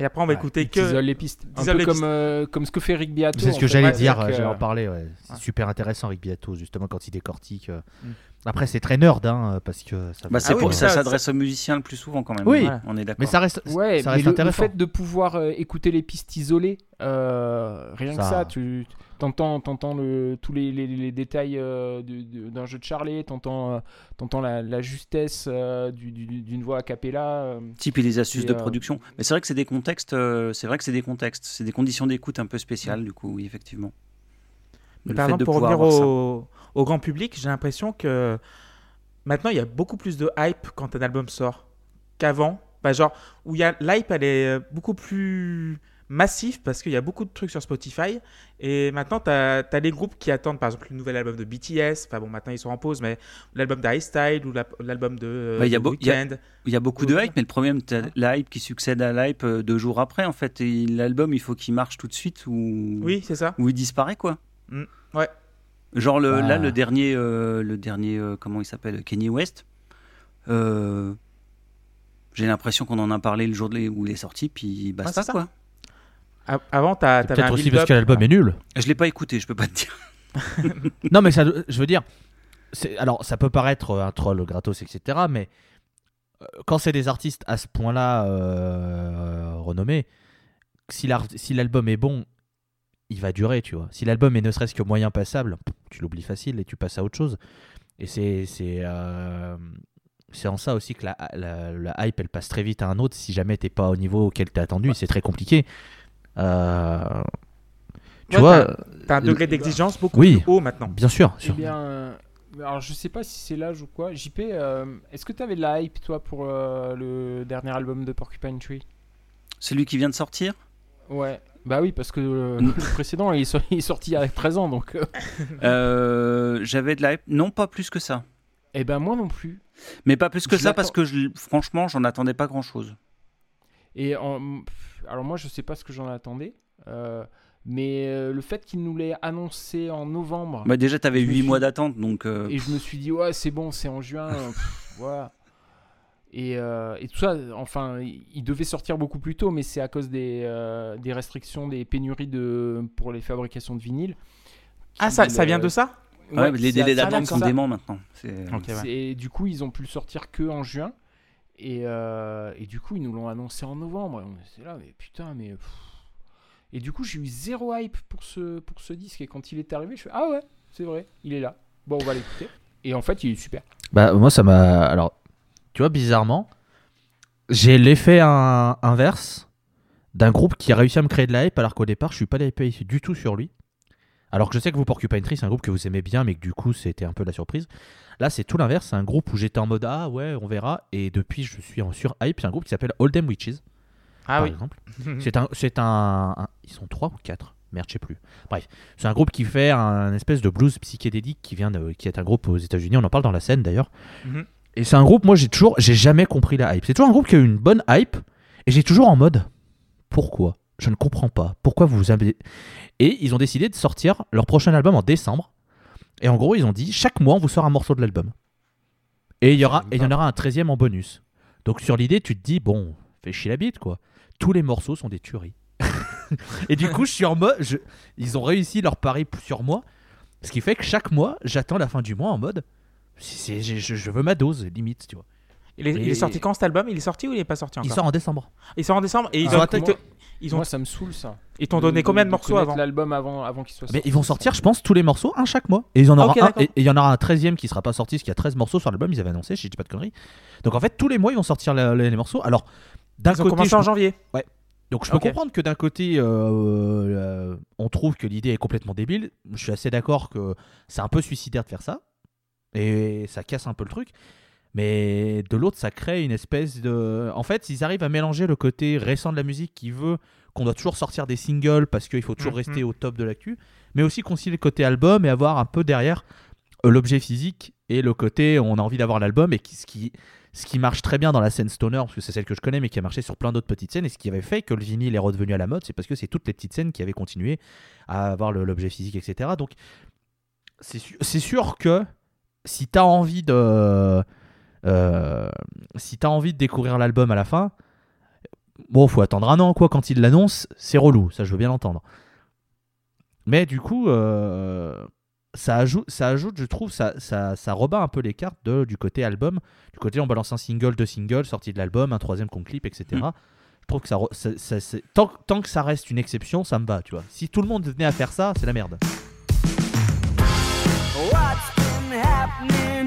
Et après, on va Ouais, écouter ils que. isolent les pistes. Un peu les comme, pistes. euh, comme ce que fait Rick Beato. C'est ce que j'allais dire, avec, j'allais euh, en parler. Ouais. C'est Ouais. super intéressant avec Biato, justement, quand il décortique. euh. Mm. Après, c'est très nerd, hein, parce que ça Bah, c'est Ah oui, pour mais que ça ça- s'adresse aux musiciens le plus souvent quand même. Oui. On est d'accord. Mais ça reste, Ouais, ça mais reste le, le intéressant. fait de pouvoir euh, écouter les pistes isolées, euh, rien que Ça- ça, tu t'entends, t'entends le, tous les, les- les détails euh, d'un jeu de Charlet, t'entends, euh, t'entends la, la justesse euh, du- du- d'une voix a cappella. euh, Type et les astuces Et, de euh, production. Mais c'est vrai que c'est des contextes, euh, c'est vrai que c'est des contextes, c'est des conditions d'écoute un peu spéciales du coup, oui effectivement. Mais Le par fait exemple, de pour pouvoir revenir au, au grand public, j'ai l'impression que maintenant il y a beaucoup plus de hype quand un album sort qu'avant. Bah, genre, où il y a l'hype, elle est beaucoup plus massif parce qu'il y a beaucoup de trucs sur Spotify. Et maintenant, tu as, les groupes qui attendent, par exemple, le nouvel album de BTS. Enfin bon, maintenant ils sont en pause, mais l'album d'Harry Style ou la- l'album de euh, Bah, il y a il y y beaucoup de hype, mais le problème, t'as la hype qui succède à la hype euh, deux jours après en fait. Et l'album, il faut qu'il marche tout de suite ou Oui, c'est ça. ou il disparaît quoi. Mm, ouais. Genre le, Bah. là le dernier, euh, le dernier, euh, comment il s'appelle, Kanye West. euh, J'ai l'impression qu'on en a parlé le jour de les- où il est sorti, puis basta c'est ça. quoi. Avant, tu avais Peut-être aussi parce que l'album est nul. Je l'ai pas écouté, je peux pas te dire. <laughs> Non, mais ça, je veux dire, c'est- alors ça peut paraître un troll gratos, etc. Mais euh, quand c'est des artistes à ce point-là euh, renommés, si l'album est bon, il va durer, tu vois. Si l'album est ne serait-ce que moyen passable, tu l'oublies facile et tu passes à autre chose. Et c'est c'est euh, c'est en ça aussi que la, la- la hype elle passe très vite à un autre. Si jamais t'es pas au niveau auquel t'es attendu, c'est très compliqué. Euh, tu Ouais, vois, Tu as un degré d'exigence beaucoup Oui. plus haut maintenant. bien sûr. Eh bien, euh, alors je sais pas si c'est l'âge ou quoi. JP, euh, est-ce que tu avais de la hype toi pour euh, le dernier album de Porcupine Tree? Celui qui vient de sortir? Ouais. Bah oui, parce que euh, le précédent <laughs> il est, sorti, il y a 13 ans donc. euh, Euh, J'avais de la hype, non pas plus que ça. Eh ben moi non plus. Mais pas plus que Je ça parce que je, franchement, j'en attendais pas grand chose. Et en- pff, alors moi je sais pas ce que j'en attendais, euh, mais euh, le fait qu'il nous l'ait annoncé en novembre Bah, déjà, t'avais Je me 8 suis- mois d'attente, donc. euh, et je me suis dit ouais c'est bon c'est en juin, <laughs> pff, voilà. Et, euh, et tout ça, enfin, il devait sortir beaucoup plus tôt, mais c'est à cause des, euh, des restrictions, des pénuries de, pour les fabrications de vinyle. Ah, ça, ça vient de ça ouais, les délais d'attente sont déments maintenant. Ouais. Et du coup, ils ont pu le sortir que en juin. Et, euh, et du coup, ils nous l'ont annoncé en novembre. Et on était là, mais putain, mais. Et du coup, j'ai eu zéro hype pour ce, disque. Et quand il est arrivé, je fais Ah ouais, c'est vrai, il est là. Bon, on va l'écouter. Et en fait, il est super. Bah, moi, ça m'a. Alors, tu vois, bizarrement, j'ai l'effet inverse d'un groupe qui a réussi à me créer de la hype, alors qu'au départ, je suis pas hypé du tout sur lui. Alors que je sais que vous, Porcupine Tree, c'est un groupe que vous aimez bien, mais que du coup, c'était un peu la surprise. Là, c'est tout l'inverse. C'est un groupe où j'étais en mode Ah ouais, on verra. Et depuis, je suis en sur hype. C'est un groupe qui s'appelle All Them Witches, Ah par oui. exemple. <laughs> C'est un, c'est un, un- Ils sont trois ou quatre Merde, je sais plus. Bref, c'est un groupe qui fait un espèce de blues psychédélique qui vient de, qui est un groupe aux États-Unis. On en parle dans la scène d'ailleurs. Mhm. Et c'est un groupe, moi j'ai toujours, j'ai jamais compris la hype. C'est toujours un groupe qui a eu une bonne hype. Et j'ai toujours en mode, pourquoi? Je ne comprends pas. Pourquoi vous vous avez... Et ils ont décidé de sortir leur prochain album en décembre. Et en gros, ils ont dit, chaque mois, on vous sort un morceau de l'album. Et il y aura, et il y en aura un 13 en bonus. Donc sur l'idée, tu te dis, bon, fais chier la bite, quoi. Tous les morceaux sont des tueries. <laughs> et du coup, je suis en mode, je- ils ont réussi leur pari sur moi. Ce qui fait que chaque mois, j'attends la fin du mois en mode, c'est- c'est- je, je veux ma dose, limite, tu vois. Il est, il est sorti quand cet album? Il est sorti ou il est pas sorti Il encore? sort en décembre. Il sort en décembre et ils Ah, ont, comment- ils ont, Moi, ça me saoule ça. ils t'ont donné combien de morceaux avant l'album avant, avant qu'il soit Mais sorti. ils vont sortir, je pense, tous les morceaux, un chaque mois. Et ils en Ah, aura un, et et il y en aura un 13 qui sera pas sorti, parce qu'il y a 13 morceaux sur l'album, ils avaient annoncé, si je dis pas de conneries. Donc en fait, tous les mois, ils vont sortir la- les, les morceaux. Alors, d'un Ils ont côté, commencé je en janvier. donc je peux comprendre que d'un côté, euh, euh, on trouve que l'idée est complètement débile. Je suis assez d'accord que c'est un peu suicidaire de faire ça. Et ça casse un peu le truc. Mais de l'autre, ça crée une espèce de. En fait, ils arrivent à mélanger le côté récent de la musique qui veut qu'on doit toujours sortir des singles parce qu'il faut toujours Mhm. rester au top de l'actu, mais aussi concilier le côté album et avoir un peu derrière euh, l'objet physique et le côté on a envie d'avoir l'album et qui, ce, qui, ce qui marche très bien dans la scène stoner, parce que c'est celle que je connais, mais qui a marché sur plein d'autres petites scènes et ce qui avait fait que le vinyle est redevenu à la mode, c'est parce que c'est toutes les petites scènes qui avaient continué à avoir l'objet physique, etc. Donc c'est sûr que si tu as envie de. Euh, si tu as envie de découvrir l'album à la fin, bon, faut attendre un an, quoi. Quand il l'annonce, c'est relou, ça je veux bien l'entendre. Mais du coup, euh, ça, ajoute, ça ajoute, je trouve, ça, ça, ça rebat un peu les cartes de, du côté album. Du côté, on balance un single, deux singles, sortie de l'album, un troisième qu'on clip, etc. Mm. Je trouve que ça, re- ça- ça- c'est- tant, tant que ça reste une exception, ça me va, tu vois. Si tout le monde venait à faire ça, c'est la merde. What's been happening?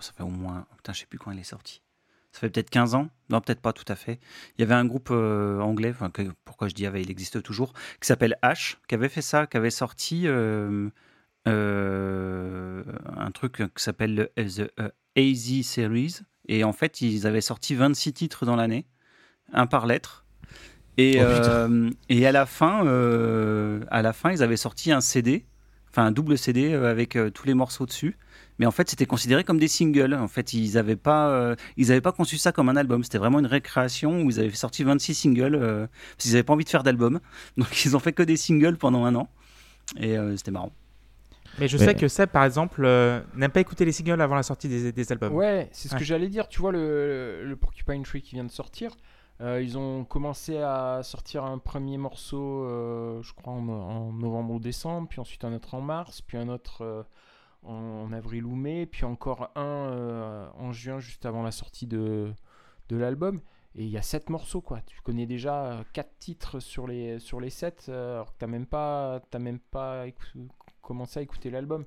Ça fait au moins. Putain, je sais plus quand il est sorti. Ça fait peut-être 15 ans. Non, peut-être pas tout à fait. Il y avait un groupe euh, anglais, enfin, que- pourquoi je dis avait, il existe toujours, qui s'appelle H, qui avait fait ça, qui avait sorti euh, euh, un truc qui s'appelle le The AZ Series. Et en fait, ils avaient sorti 26 titres dans l'année, un par lettre. Et, Oh, et à la fin, à la fin, ils avaient sorti un CD, enfin un double CD euh, avec euh, tous les morceaux dessus. Mais en fait, c'était considéré comme des singles. En fait, ils n'avaient pas, euh, ils avaient pas conçu ça comme un album. C'était vraiment une récréation où ils avaient sorti 26 singles euh, parce qu'ils n'avaient pas envie de faire d'album. <laughs> Donc, ils ont fait que des singles pendant un an. Et euh, c'était marrant. Mais je sais que Seb, par exemple, euh, n'aime pas écouter les singles avant la sortie des, des albums. Ouais, c'est ce Ouais. que j'allais dire. Tu vois, le, le Porcupine Tree qui vient de sortir, euh, ils ont commencé à sortir un premier morceau, euh, je crois, en, novembre ou décembre, puis ensuite un autre en mars, puis un autre euh, en avril ou mai, puis encore un en juin, juste avant la sortie de, l'album. Et il y a sept morceaux, quoi. Tu connais déjà euh, quatre titres sur les, sur les sept, euh, alors que t'as même pas, t'as même pas commencé à écouter l'album.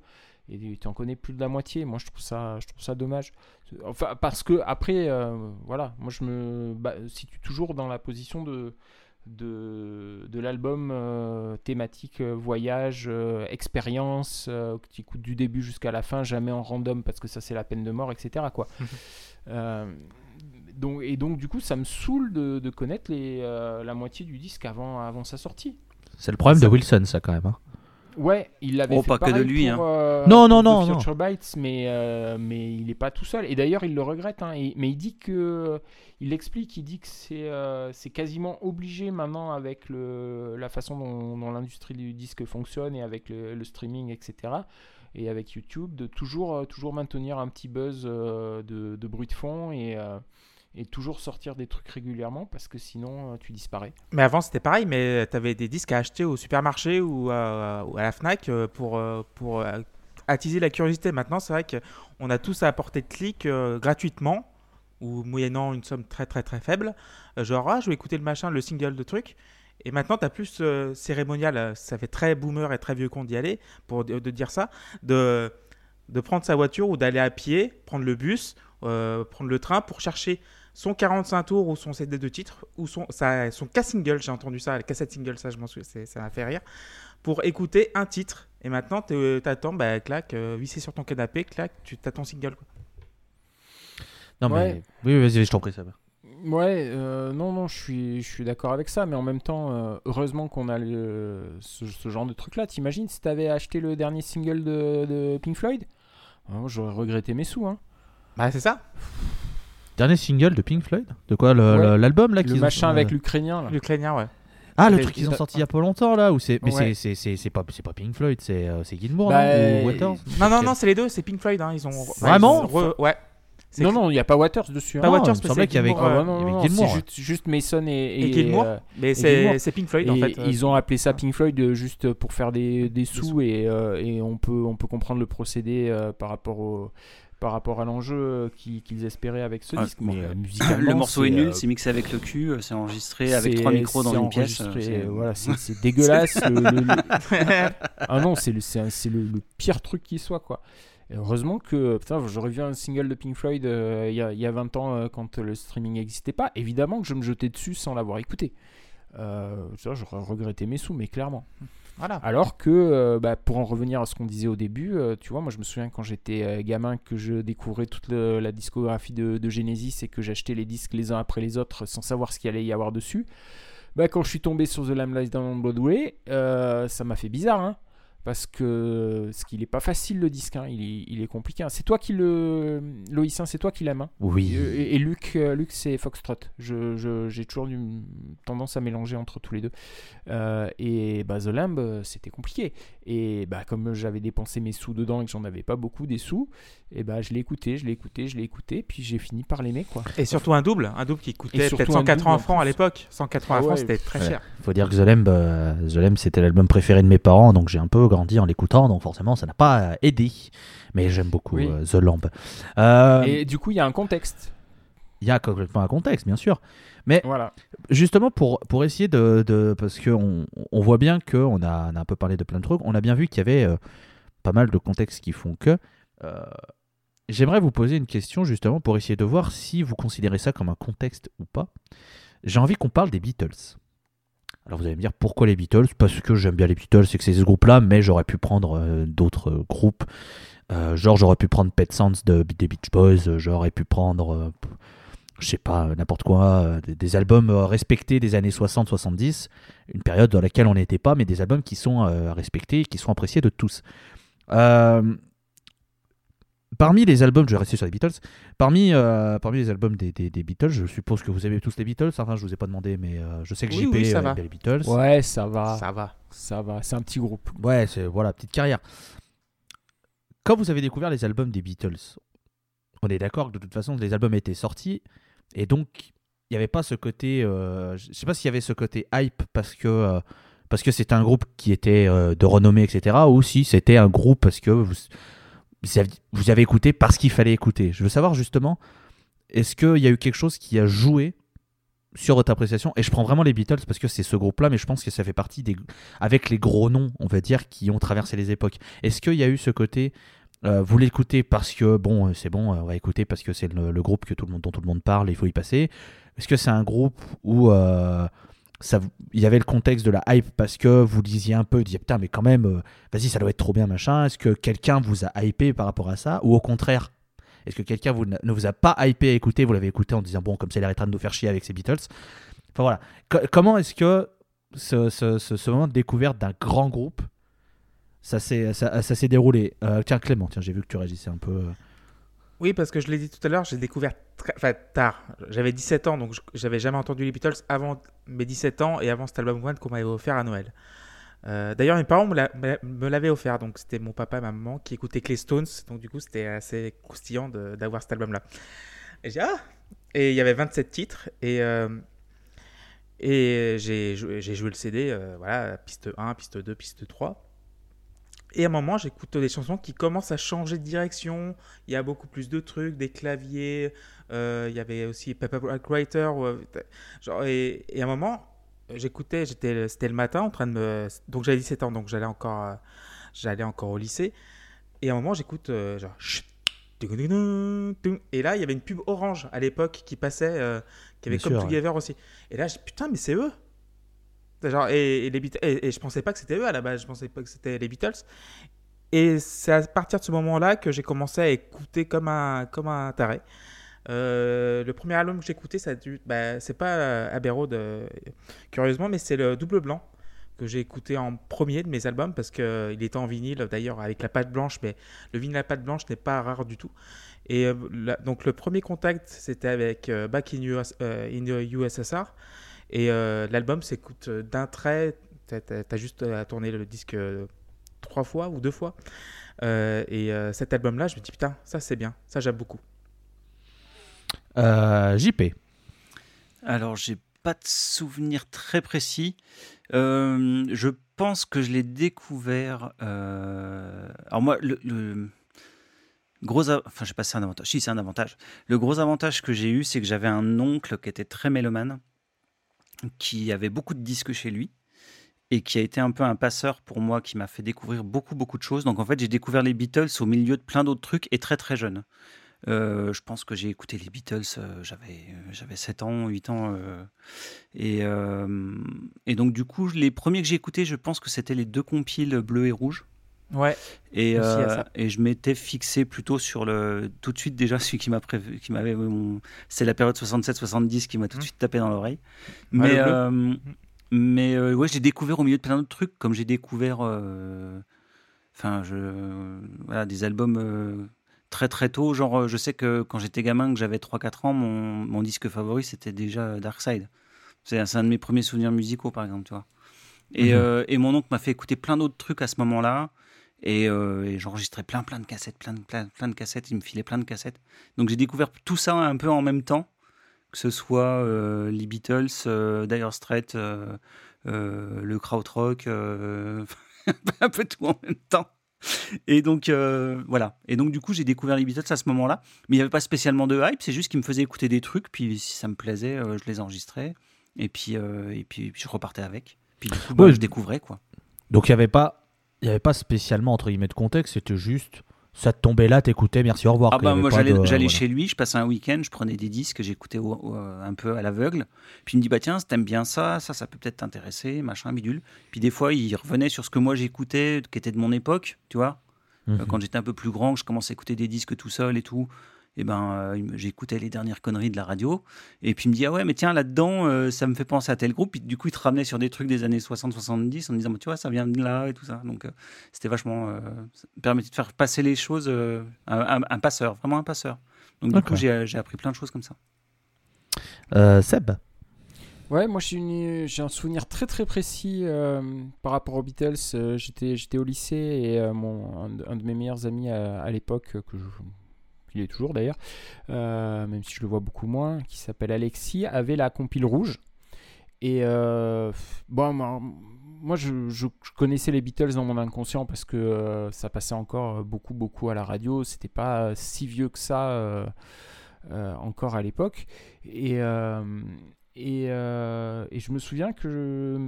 Et tu en connais plus de la moitié. Moi, je trouve ça, je trouve ça dommage. Enfin, parce que après, euh, voilà, moi, je me bah, situe toujours dans la position de de, de l'album euh, thématique euh, voyage, euh, expérience, euh, que tu écoutes du début jusqu'à la fin, jamais en random parce que ça c'est la peine de mort, etc. Quoi. <laughs> Euh, donc, et donc du coup ça me saoule de, de connaître les, euh, la moitié du disque avant, avant sa sortie. C'est le problème de Wilson, ça, quand même. hein. Ouais, il l'avait Oh, fait pas que de lui, pour, hein. euh, Non, non, non, non. Future Bites, mais, euh, mais il n'est pas tout seul. Et d'ailleurs, il le regrette. hein. Et- mais il dit que, il l'explique, il dit que c'est euh, c'est quasiment obligé maintenant avec le, la façon dont, dont l'industrie du disque fonctionne et avec le, le streaming, etc. Et avec YouTube, de toujours, toujours maintenir un petit buzz euh, de, de bruit de fond et, euh, et toujours sortir des trucs régulièrement parce que sinon euh, tu disparais. Mais avant, c'était pareil, mais tu avais des disques à acheter au supermarché ou à, la Fnac euh, pour, euh, attiser la curiosité. Maintenant, c'est vrai qu'on a tous à portée de clic gratuitement ou moyennant une somme très très très faible. Genre, ah, je vais écouter le machin, le single de truc. Et maintenant, tu as plus cérémonial, ça fait très boomer et très vieux con d'y aller, pour de, dire ça, de, prendre sa voiture ou d'aller à pied, prendre le bus, prendre le train pour chercher son 45 tours ou son CD de titre ou son, sa, son casse-single, j'ai entendu ça, la cassette single, ça je m'en souviens, ça m'a fait rire, pour écouter un titre. Et maintenant, tu attends, bah, clac, euh, vissé sur ton canapé, clac, tu as ton single. quoi. Non, Ouais. mais. Oui, vas-y, je t'en prie, ça va. Ouais, euh, non, non, je suis, je suis d'accord avec ça, mais en même temps, euh, heureusement qu'on a le- ce, ce genre de truc-là. T'imagines si t'avais acheté le dernier single de, de Pink Floyd? Moi, J'aurais regretté mes sous. Hein. Bah, c'est ça, Dernier single de Pink Floyd De quoi Ouais. L'album là Le machin euh, avec l'Ukrainien, là. l'Ukrainien, ouais. Ah, le Et- truc qu'ils ont et- sorti il y a pas longtemps là où c'est Mais Ouais. c'est- c'est pas, c'est pas Pink Floyd, c'est euh, c'est Gilmour Bah, non Ou Waters Non, non, non, c'est les deux, c'est Pink Floyd, hein, ils ont... Vraiment ils ont re- Ouais. Non, non, il n'y a pas Waters dessus. Pas hein. Non, Waters, il me mais semblait c'est qu'il y avait- Gilmour, Ah, non, il avait Gilmour, c'est juste, Mason et, Et Gilmour, euh, mais Gilmour. c'est c'est Pink Floyd, en et fait. euh. ils ont appelé ça Pink Floyd euh, juste pour faire des, des sous et, euh, et on, peut, on peut comprendre le procédé euh, par rapport au par rapport à l'enjeu euh, qu'ils espéraient avec ce Ouais, disque. Mais euh, le musicalement, morceau est nul, euh, c'est mixé avec le cul, euh, c'est enregistré avec trois micros dans une pièce. euh, c'est- euh, voilà, <laughs> dégueulasse. le- le- le- <laughs> Ah non, c'est le, le, le pire truc qui soit, quoi. Et heureusement que, putain, j'aurais vu un single de Pink Floyd euh, il y, a, il y a 20 ans euh, quand le streaming n'existait pas. Évidemment que je me jetais dessus sans l'avoir écouté. Euh, ça, j'aurais regretté mes sous, mais clairement. Alors que, euh, bah, pour en revenir à ce qu'on disait au début, euh, tu vois, moi je me souviens quand j'étais euh, gamin que je découvrais toute la discographie de, Genesis et que j'achetais les disques les uns après les autres sans savoir ce qu'il allait y avoir dessus. Bah, quand je suis tombé sur The Lamb Lies Down on Broadway, ça m'a fait bizarre, hein, parce que ce qu'il est pas facile le disque, hein, il, est, il est compliqué. hein. C'est toi qui le, Loïs, hein, c'est toi qui l'aimes. hein. Oui. Et, Luc, euh, Luc c'est Foxtrot. Je, je- j'ai toujours eu tendance à mélanger entre tous les deux. Euh, et bah, The Lamb, euh, c'était compliqué. Et bah, comme j'avais dépensé mes sous dedans et que j'en avais pas beaucoup des sous, et bah, je l'ai écouté, je l'ai écouté, je l'ai écouté, puis j'ai fini par l'aimer. quoi. Et surtout un double, un double qui coûtait peut-être un 180 double en francs à l'époque. 180 Ah ouais, francs, c'était très ouais. cher. Faut dire que The Lamb, euh, The Lamb, c'était l'album préféré de mes parents, donc j'ai un peu grandi en l'écoutant, donc forcément ça n'a pas euh, aidé. Mais j'aime beaucoup Oui. euh, The Lamb. Euh, Et du coup, il y a un contexte. Il y a complètement un contexte, bien sûr. Voilà. Justement, pour, pour essayer de, de- Parce qu'on on voit bien qu'on a, on a un peu parlé de plein de trucs, on a bien vu qu'il y avait euh, pas mal de contextes qui font que. euh, J'aimerais vous poser une question justement pour essayer de voir si vous considérez ça comme un contexte ou pas. J'ai envie qu'on parle des Beatles. Alors vous allez me dire pourquoi les Beatles? Parce que j'aime bien les Beatles et que c'est ce groupe-là, mais j'aurais pu prendre euh, d'autres euh, groupes. Euh, genre j'aurais pu prendre Pet Sounds de, des Beach Boys, j'aurais pu prendre, je sais pas, n'importe quoi, des, albums respectés des années 60-70, une période dans laquelle on n'était pas, mais des albums qui sont respectés et qui sont appréciés de tous. Parmi les albums, je vais rester sur les Beatles. Parmi, euh, parmi les albums des, des- des Beatles, je suppose que vous aimez tous les Beatles. Enfin, je vous ai pas demandé, mais euh, je sais que Oui, JP oui, ça va. les Beatles. Ouais, ça va. Ça va. Ça va. C'est un petit groupe. Ouais, c'est voilà, petite carrière. Quand vous avez découvert les albums des Beatles, on est d'accord que de toute façon les albums étaient sortis et donc il n'y avait pas ce côté, euh, je sais pas s'il y avait ce côté hype parce que euh, parce que c'était un groupe qui était euh, de renommée etc. ou si c'était un groupe parce que vous- vous avez, écouté parce qu'il fallait écouter. Je veux savoir justement, est-ce qu'il y a eu quelque chose qui a joué sur votre appréciation? Et je prends vraiment les Beatles parce que c'est ce groupe-là, mais je pense que ça fait partie des. avec les gros noms, on va dire, qui ont traversé les époques. Est-ce qu'il y a eu ce côté. euh, vous l'écoutez parce que bon, euh, c'est bon, euh, on va écouter parce que c'est le, groupe que tout le monde, dont tout le monde parle, il faut y passer? Est-ce que c'est un groupe où vous- il y avait le contexte de la hype parce que vous lisiez un peu, disiez putain, mais quand même, euh, vas-y, ça doit être trop bien, machin. Est-ce que quelqu'un vous a hypé par rapport à ça Ou au contraire, est-ce que quelqu'un vous, ne vous a pas hypé à écouter Vous l'avez écouté en disant, bon, comme ça, il arrêtera de nous faire chier avec ses Beatles? Enfin voilà. Co- comment est-ce que ce, moment de découverte d'un grand groupe, ça s'est ça, ça déroulé? Euh, Tiens, Clément, tiens, j'ai vu que tu réagissais un peu. Oui, parce que je l'ai dit tout à l'heure, j'ai découvert enfin, tard. J'avais 17 ans, donc j'avais jamais entendu les Beatles avant mes 17 ans et avant cet album One qu'on m'avait offert à Noël. Euh, D'ailleurs, mes parents me l'a- me me l'avaient offert, donc c'était mon papa et ma maman qui écoutaient les Stones, donc du coup c'était assez croustillant d'avoir cet album-là. Et j'ai ah Et il y avait 27 titres et euh, et j'ai joué, j'ai joué le CD, euh, voilà, piste 1, piste 2, piste 3. Et à un moment, j'écoute des chansons qui commencent à changer de direction. Il y a beaucoup plus de trucs, des claviers. euh, il y avait aussi Pepper Writer. euh, genre, et, et à un moment, j'écoutais, j'étais, c'était le matin en train de me. Donc j'avais 17 ans, donc j'allais encore, euh, j'allais encore au lycée. Et à un moment, j'écoute euh, genre. Et là, il y avait une pub orange à l'époque qui passait, euh, qui avait Bien comme sûr, Together aussi. Et là, je putain, mais c'est eux. Et, et les je pensais pas que c'était eux à la base, je pensais pas que c'était les Beatles. Et c'est à partir de ce moment-là que j'ai commencé à écouter comme un, comme un taré. Euh, le premier album que j'ai écouté, ça dû, bah, c'est pas euh, Abbey Road, euh, curieusement, mais c'est le Double Blanc que j'ai écouté en premier de mes albums parce qu'il était en vinyle d'ailleurs avec la pâte blanche, mais le vinyle à pâte blanche n'est pas rare du tout. Et donc le premier contact, c'était avec Back in the USSR. Et euh, l'album s'écoute euh, d'un trait. T'as, juste à tourner le disque euh, trois fois ou deux fois. Euh, et euh, cet album-là, je me dis putain, ça c'est bien, ça j'aime beaucoup. Euh, JP. Alors, j'ai pas de souvenir très précis. Euh, je pense que je l'ai découvert. euh, Alors, moi, le, le gros. a- Enfin, je sais pas si c'est un avantage. Si, c'est un avantage. Le gros avantage que j'ai eu, c'est que j'avais un oncle qui était très mélomane, qui avait beaucoup de disques chez lui. Et qui a été un peu un passeur pour moi, qui m'a fait découvrir beaucoup, beaucoup de choses. Donc en fait, j'ai découvert les Beatles au milieu de plein d'autres trucs et très, très jeune. Euh, je pense que j'ai écouté les Beatles, euh, j'avais euh, j'avais 7 ans, 8 ans. euh, et, euh, et donc, du coup, les premiers que j'ai écoutés, je pense que c'était les deux compiles bleu et rouge. Ouais. Et, euh, et je m'étais fixé plutôt sur le. Tout de suite, déjà, <laughs> celui qui m'a prévu, qui m'avait. C'est la période 67-70 qui m'a tout de Mhm. suite tapé dans l'oreille. Mais euh, mais euh, ouais, j'ai découvert au milieu de plein d'autres trucs, comme j'ai découvert. Enfin, je. Voilà, des albums. Très très tôt, genre je sais que quand j'étais gamin, que j'avais 3-4 ans, mon, mon disque favori c'était déjà Dark Side. C'est c'est un de mes premiers souvenirs musicaux par exemple, tu vois. Et, euh, et mon oncle m'a fait écouter plein d'autres trucs à ce moment-là. Et, euh, et j'enregistrais plein plein de cassettes, plein de, plein, plein de cassettes, il me filait plein de cassettes. Donc j'ai découvert tout ça un peu en même temps, que ce soit euh, les Beatles, euh, Dire Straits, euh, le krautrock, <laughs> un peu tout en même temps. Et donc voilà. Et donc du coup j'ai découvert les Beatles à ce moment-là, mais il n'y avait pas spécialement de hype, c'est juste qu'ils me faisaient écouter des trucs, puis si ça me plaisait, je les enregistrais, et puis et puis, puis je repartais avec. Puis du coup bah, Ouais. je découvrais quoi. Donc il n'y avait pas, il y avait pas spécialement entre guillemets de contexte, c'était juste ça te tombait là, t'écoutais, merci, au revoir. Ah bah moi j'allais de- j'allais voilà. chez lui, je passais un week-end, je prenais des disques, j'écoutais un peu à l'aveugle. Puis il me dit bah tiens, t'aimes bien ça, ça ça peut peut-être t'intéresser, machin bidule. Puis des fois il revenait sur ce que moi j'écoutais, qui était de mon époque, tu vois. Euh, Mhm. Quand j'étais un peu plus grand, que je commençais à écouter des disques tout seul et tout. Et ben euh, j'écoutais les dernières conneries de la radio. Et puis il me dit ah ouais mais tiens là-dedans euh, ça me fait penser à tel groupe. Puis du coup il te ramenait sur des trucs des années 60-70 en me disant Bah, tu vois ça vient de là et tout ça. Donc euh, c'était vachement euh, ça me permettait de faire passer les choses euh, un, un- un passeur, vraiment un passeur. Donc du coup j'ai j'ai appris plein de choses comme ça. Euh, Seb. Ouais, moi j'ai une- j'ai un souvenir très très précis euh, par rapport aux Beatles. Euh, J'étais j'étais au lycée et euh, mon, un, de, un de mes meilleurs amis à, à l'époque, que je, il est toujours d'ailleurs, euh, même si je le vois beaucoup moins, qui s'appelle Alexis, avait la compile rouge. Et euh, bon, moi, je, je- connaissais les Beatles dans mon inconscient parce que euh, ça passait encore beaucoup, beaucoup à la radio. C'était pas si vieux que ça encore à l'époque. Et, et, et je me souviens que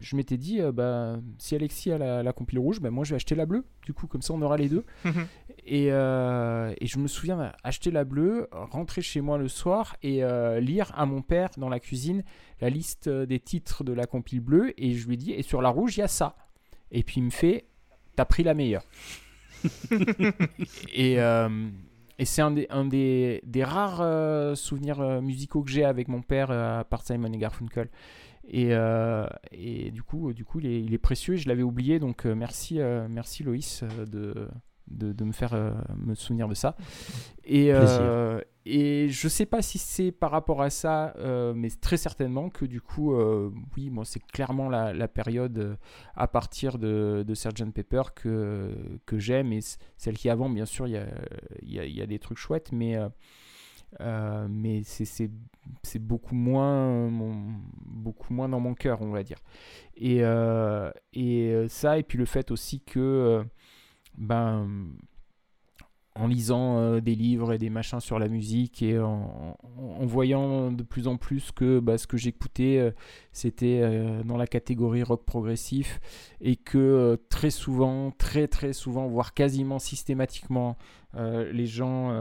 je, m'étais dit, bah, si Alexis a la, la compile rouge, bah, moi je vais acheter la bleue. Du coup, comme ça, on aura les deux. <laughs> Et, euh, et je me souviens acheter la bleue, rentrer chez moi le soir et euh, lire à mon père dans la cuisine la liste euh, des titres de la compile bleue. Et je lui dit, et sur la rouge, il y a ça. Et puis il me fait, t'as pris la meilleure. <laughs> et euh, et c'est un, des, un des, des rares souvenirs musicaux que j'ai avec mon père, à part Simon et Garfunkel. Et, euh, et du coup, du coup il, est, il est précieux et je l'avais oublié. Donc merci, euh, merci Loïs de, de, de me faire euh, me souvenir de ça. Et, euh, et je sais pas si c'est par rapport à ça, euh, mais très certainement que du coup, euh, oui, moi c'est clairement la, la période euh, à partir de, de Sgt Pepper que, que j'aime. Et celle qui est avant, bien sûr, il y a, y, a, y a des trucs chouettes, mais, mais c'est- beaucoup moins, mon, beaucoup moins dans mon cœur, on va dire. Et, et ça, et puis le fait aussi que, ben, en lisant euh, des livres et des machins sur la musique et en, voyant de plus en plus que bah, ce que j'écoutais, euh, c'était euh, dans la catégorie rock progressif et que très souvent, très très souvent, voire quasiment systématiquement, les gens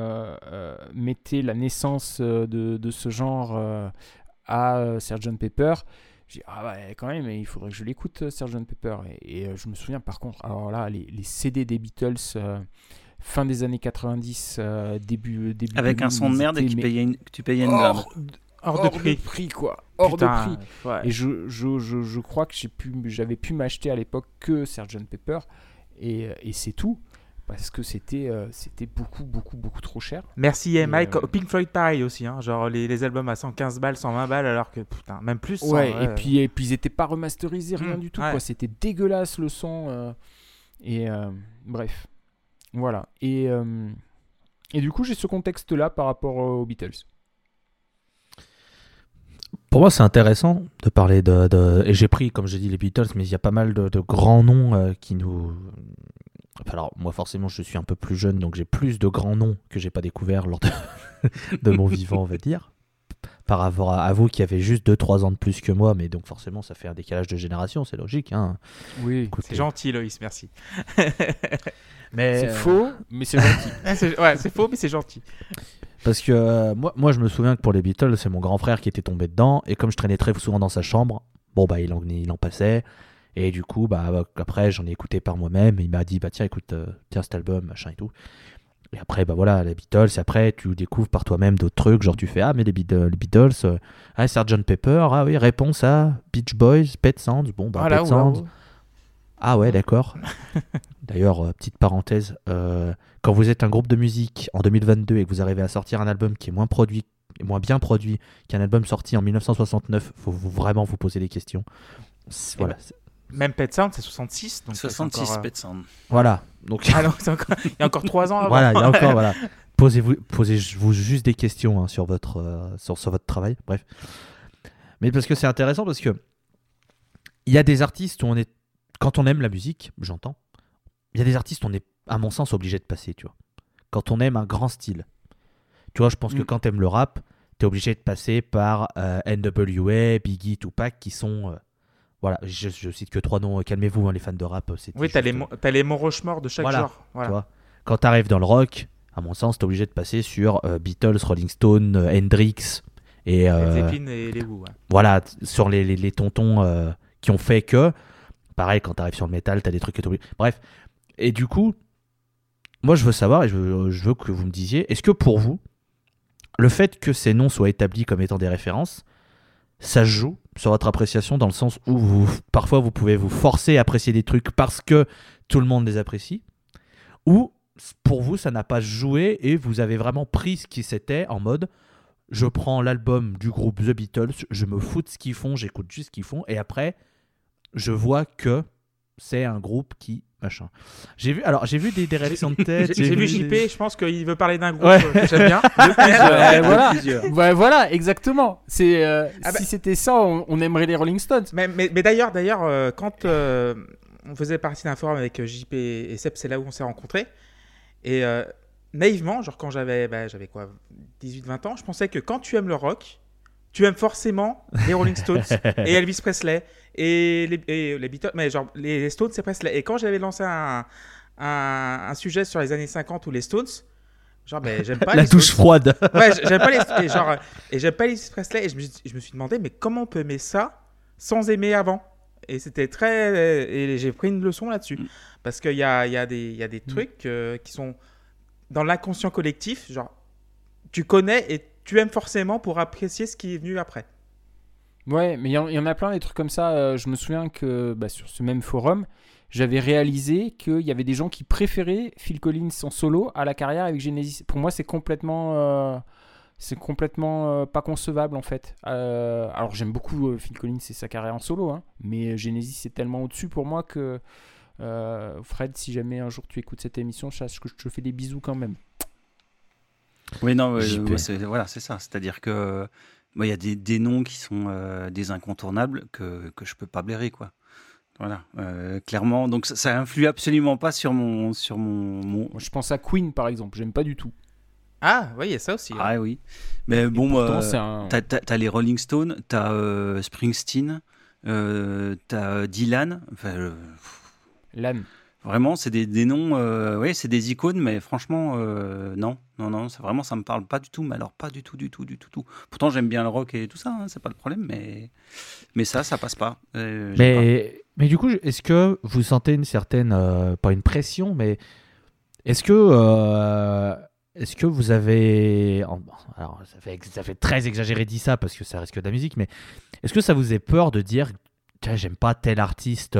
mettaient la naissance de, ce genre à Sgt Pepper. J'ai dit, ah ouais, quand même, il faudrait que je l'écoute, euh, Sgt Pepper. Et, et, euh, je me souviens par contre, alors là, les, les CD des Beatles, euh, fin des années 90, euh, début, début Avec un 2000, son de merde et que tu mais payais une, que tu payais une blinde. hors, Hors de prix. quoi. Hors Putain, de prix. ouais. Et je, je, je, je crois que j'ai pu, j'avais pu m'acheter à l'époque que Sgt Pepper. Et, et c'est tout. Parce que c'était euh, c'était beaucoup, beaucoup, beaucoup trop cher. Merci Et, Mike. euh, Pink Floyd pareil aussi, hein, genre les, les albums à 115 balles, 120 balles, alors que putain, même plus. 100, Ouais, et puis, et puis ils étaient pas remasterisés, rien Mm, du tout. ouais. quoi. C'était dégueulasse le son. euh, et euh, bref. Voilà. Et, euh, et du coup, j'ai ce contexte-là par rapport aux Beatles. Pour moi, c'est intéressant de parler de. de- Et j'ai pris, comme j'ai dit, les Beatles, mais il y a pas mal de, de grands noms euh, qui nous. Alors, moi, forcément, je suis un peu plus jeune, donc j'ai plus de grands noms que j'ai pas découvert lors de, <laughs> de mon vivant, on va dire. Par rapport à, à vous qui avez juste 2-3 ans de plus que moi, mais donc forcément, ça fait un décalage de génération, c'est logique. Hein. Oui. Écoutez. C'est gentil, Loïs, merci. Mais, C'est euh, faux, mais c'est gentil. <laughs> Ouais, c'est ouais, c'est faux, mais c'est gentil. Parce que euh, moi, moi, je me souviens que pour les Beatles, c'est mon grand frère qui était tombé dedans. Et comme je traînais très souvent dans sa chambre, bon, bah, il en, il en passait. Et du coup, bah, après, j'en ai écouté par moi-même. Il m'a dit, bah, tiens, écoute, euh, tiens cet album, machin et tout. Et après, bah voilà, les Beatles. Et après, tu découvres par toi-même d'autres trucs. Genre, tu fais, ah, mais les, Beatles, les Beatles, euh, ah, Sgt Pepper, ah oui, réponse à Beach Boys, Pet Sounds. Bon, bah, Voilà, Pet voilà. Sounds. Ah ouais, d'accord. <laughs> D'ailleurs, euh, petite parenthèse, euh, quand vous êtes un groupe de musique en 2022 et que vous arrivez à sortir un album qui est moins produit, moins bien produit qu'un album sorti en 1969, faut vous vraiment vous poser des questions. Voilà, Même Pet Sound, c'est 66. Donc c'est 66 encore, euh, Pet Sound. voilà. Donc Ah <laughs> non, <laughs> c'est encore... il y a encore 3 ans avant. voilà, il y a encore <laughs> voilà. Posez-vous, posez-vous juste des questions hein, sur votre euh, sur, sur votre travail. Bref, mais parce que c'est intéressant parce que il y a des artistes où on est quand on aime la musique, j'entends. Il y a des artistes où on est à mon sens obligé de passer, tu vois. Quand on aime un grand style, tu vois, je pense que Mm. quand tu aimes le rap, tu es obligé de passer par euh, NWA, Biggie, Tupac, qui sont euh, voilà, je, je cite que trois noms. Calmez-vous, hein, les fans de rap. c'est Oui, t'as les, t'as les Mont Rochemort de chaque Voilà, genre. Voilà. tu vois. Quand tu arrives dans le rock, à mon sens, tu es obligé de passer sur euh, Beatles, Rolling Stone, euh, Hendrix et Les euh, Zeppelin et les Who. ouais. voilà, sur les, les, les tontons euh, qui ont fait que, pareil, quand tu arrives sur le métal, tu as des trucs que t'oublies. Bref, et du coup, moi je veux savoir et je veux, je veux que vous me disiez, est-ce que pour vous, le fait que ces noms soient établis comme étant des références, ça joue sur votre appréciation dans le sens où parfois vous pouvez vous forcer à apprécier des trucs parce que tout le monde les apprécie, ou pour vous ça n'a pas joué et vous avez vraiment pris ce qui c'était en mode je prends l'album du groupe The Beatles, je me fous de ce qu'ils font, j'écoute juste ce qu'ils font et après je vois que c'est un groupe qui machin. J'ai vu, alors j'ai vu des, des réactions de tête. J'ai vu des- JP, je pense qu'il veut parler d'un groupe Ouais. euh, que j'aime bien. <laughs> Ouais, voilà. Ouais, voilà, exactement. C'est euh, Ah bah- si c'était ça, on, on aimerait les Rolling Stones. Mais, mais, mais d'ailleurs, d'ailleurs, euh, quand euh, on faisait partie d'un forum avec JP et Seb, c'est là où on s'est rencontrés. Et euh, naïvement, genre quand j'avais bah, j'avais quoi 18-20 ans, je pensais que quand tu aimes le rock, tu aimes forcément les Rolling Stones <laughs> et Elvis Presley et les, et les Beatles, mais genre les Stones et Presley. Et quand j'avais lancé un, un, un sujet sur les années 50 ou les Stones, genre ben, j'aime pas <laughs> La les douche Stones. froide. Ouais, j'aime pas les <laughs> et genre et j'aime pas Elvis Presley et je me, suis- je me suis demandé mais comment on peut aimer ça sans aimer avant? Et c'était très et j'ai pris une leçon là-dessus Mm. parce qu'il y a, y a des y a des trucs euh, qui sont dans l'inconscient collectif genre tu connais et tu aimes forcément pour apprécier ce qui est venu après Ouais, mais il y, en- il y en a plein des trucs comme ça. Euh, je me souviens que bah, sur ce même forum, j'avais réalisé qu'il y avait des gens qui préféraient Phil Collins en solo à la carrière avec Genesis. Pour moi, c'est complètement, euh, c'est complètement euh, pas concevable en fait. Euh, alors j'aime beaucoup euh, Phil Collins et sa carrière en solo, hein, mais Genesis c'est tellement au-dessus pour moi que euh, Fred, si jamais un jour tu écoutes cette émission, sache que je te fais des bisous quand même. Oui, non, ouais, ouais, voilà, c'est ça. C'est-à-dire que il y a des, des noms qui sont euh, des incontournables que, que je peux pas blairer, quoi. Voilà, euh, clairement. Donc ça, ça influe absolument pas sur mon sur mon, mon- Moi, je pense à Queen par exemple, j'aime pas du tout. ah oui il y a ça aussi. Ah oui. Mais bon, euh, un... t'as, t'as les Rolling Stones, t'as euh, Springsteen, euh, t'as Dylan. Enfin, euh, Lan. Vraiment, c'est des, des noms, euh, oui, c'est des icônes, mais franchement, euh, non, non, non, c'est vraiment, ça me parle pas du tout, mais alors pas du tout, du tout, du tout, tout. Pourtant, j'aime bien le rock et tout ça, hein, c'est pas le problème, mais, mais ça, ça passe pas. Euh, pas. Mais, mais du coup, est-ce que vous sentez une certaine, pas une pression, mais est-ce que, est-ce que vous avez, alors ça fait, ça fait très exagéré dit ça parce que ça reste que de la musique, mais est-ce que ça vous est peur de dire, Tiens, j'aime pas tel artiste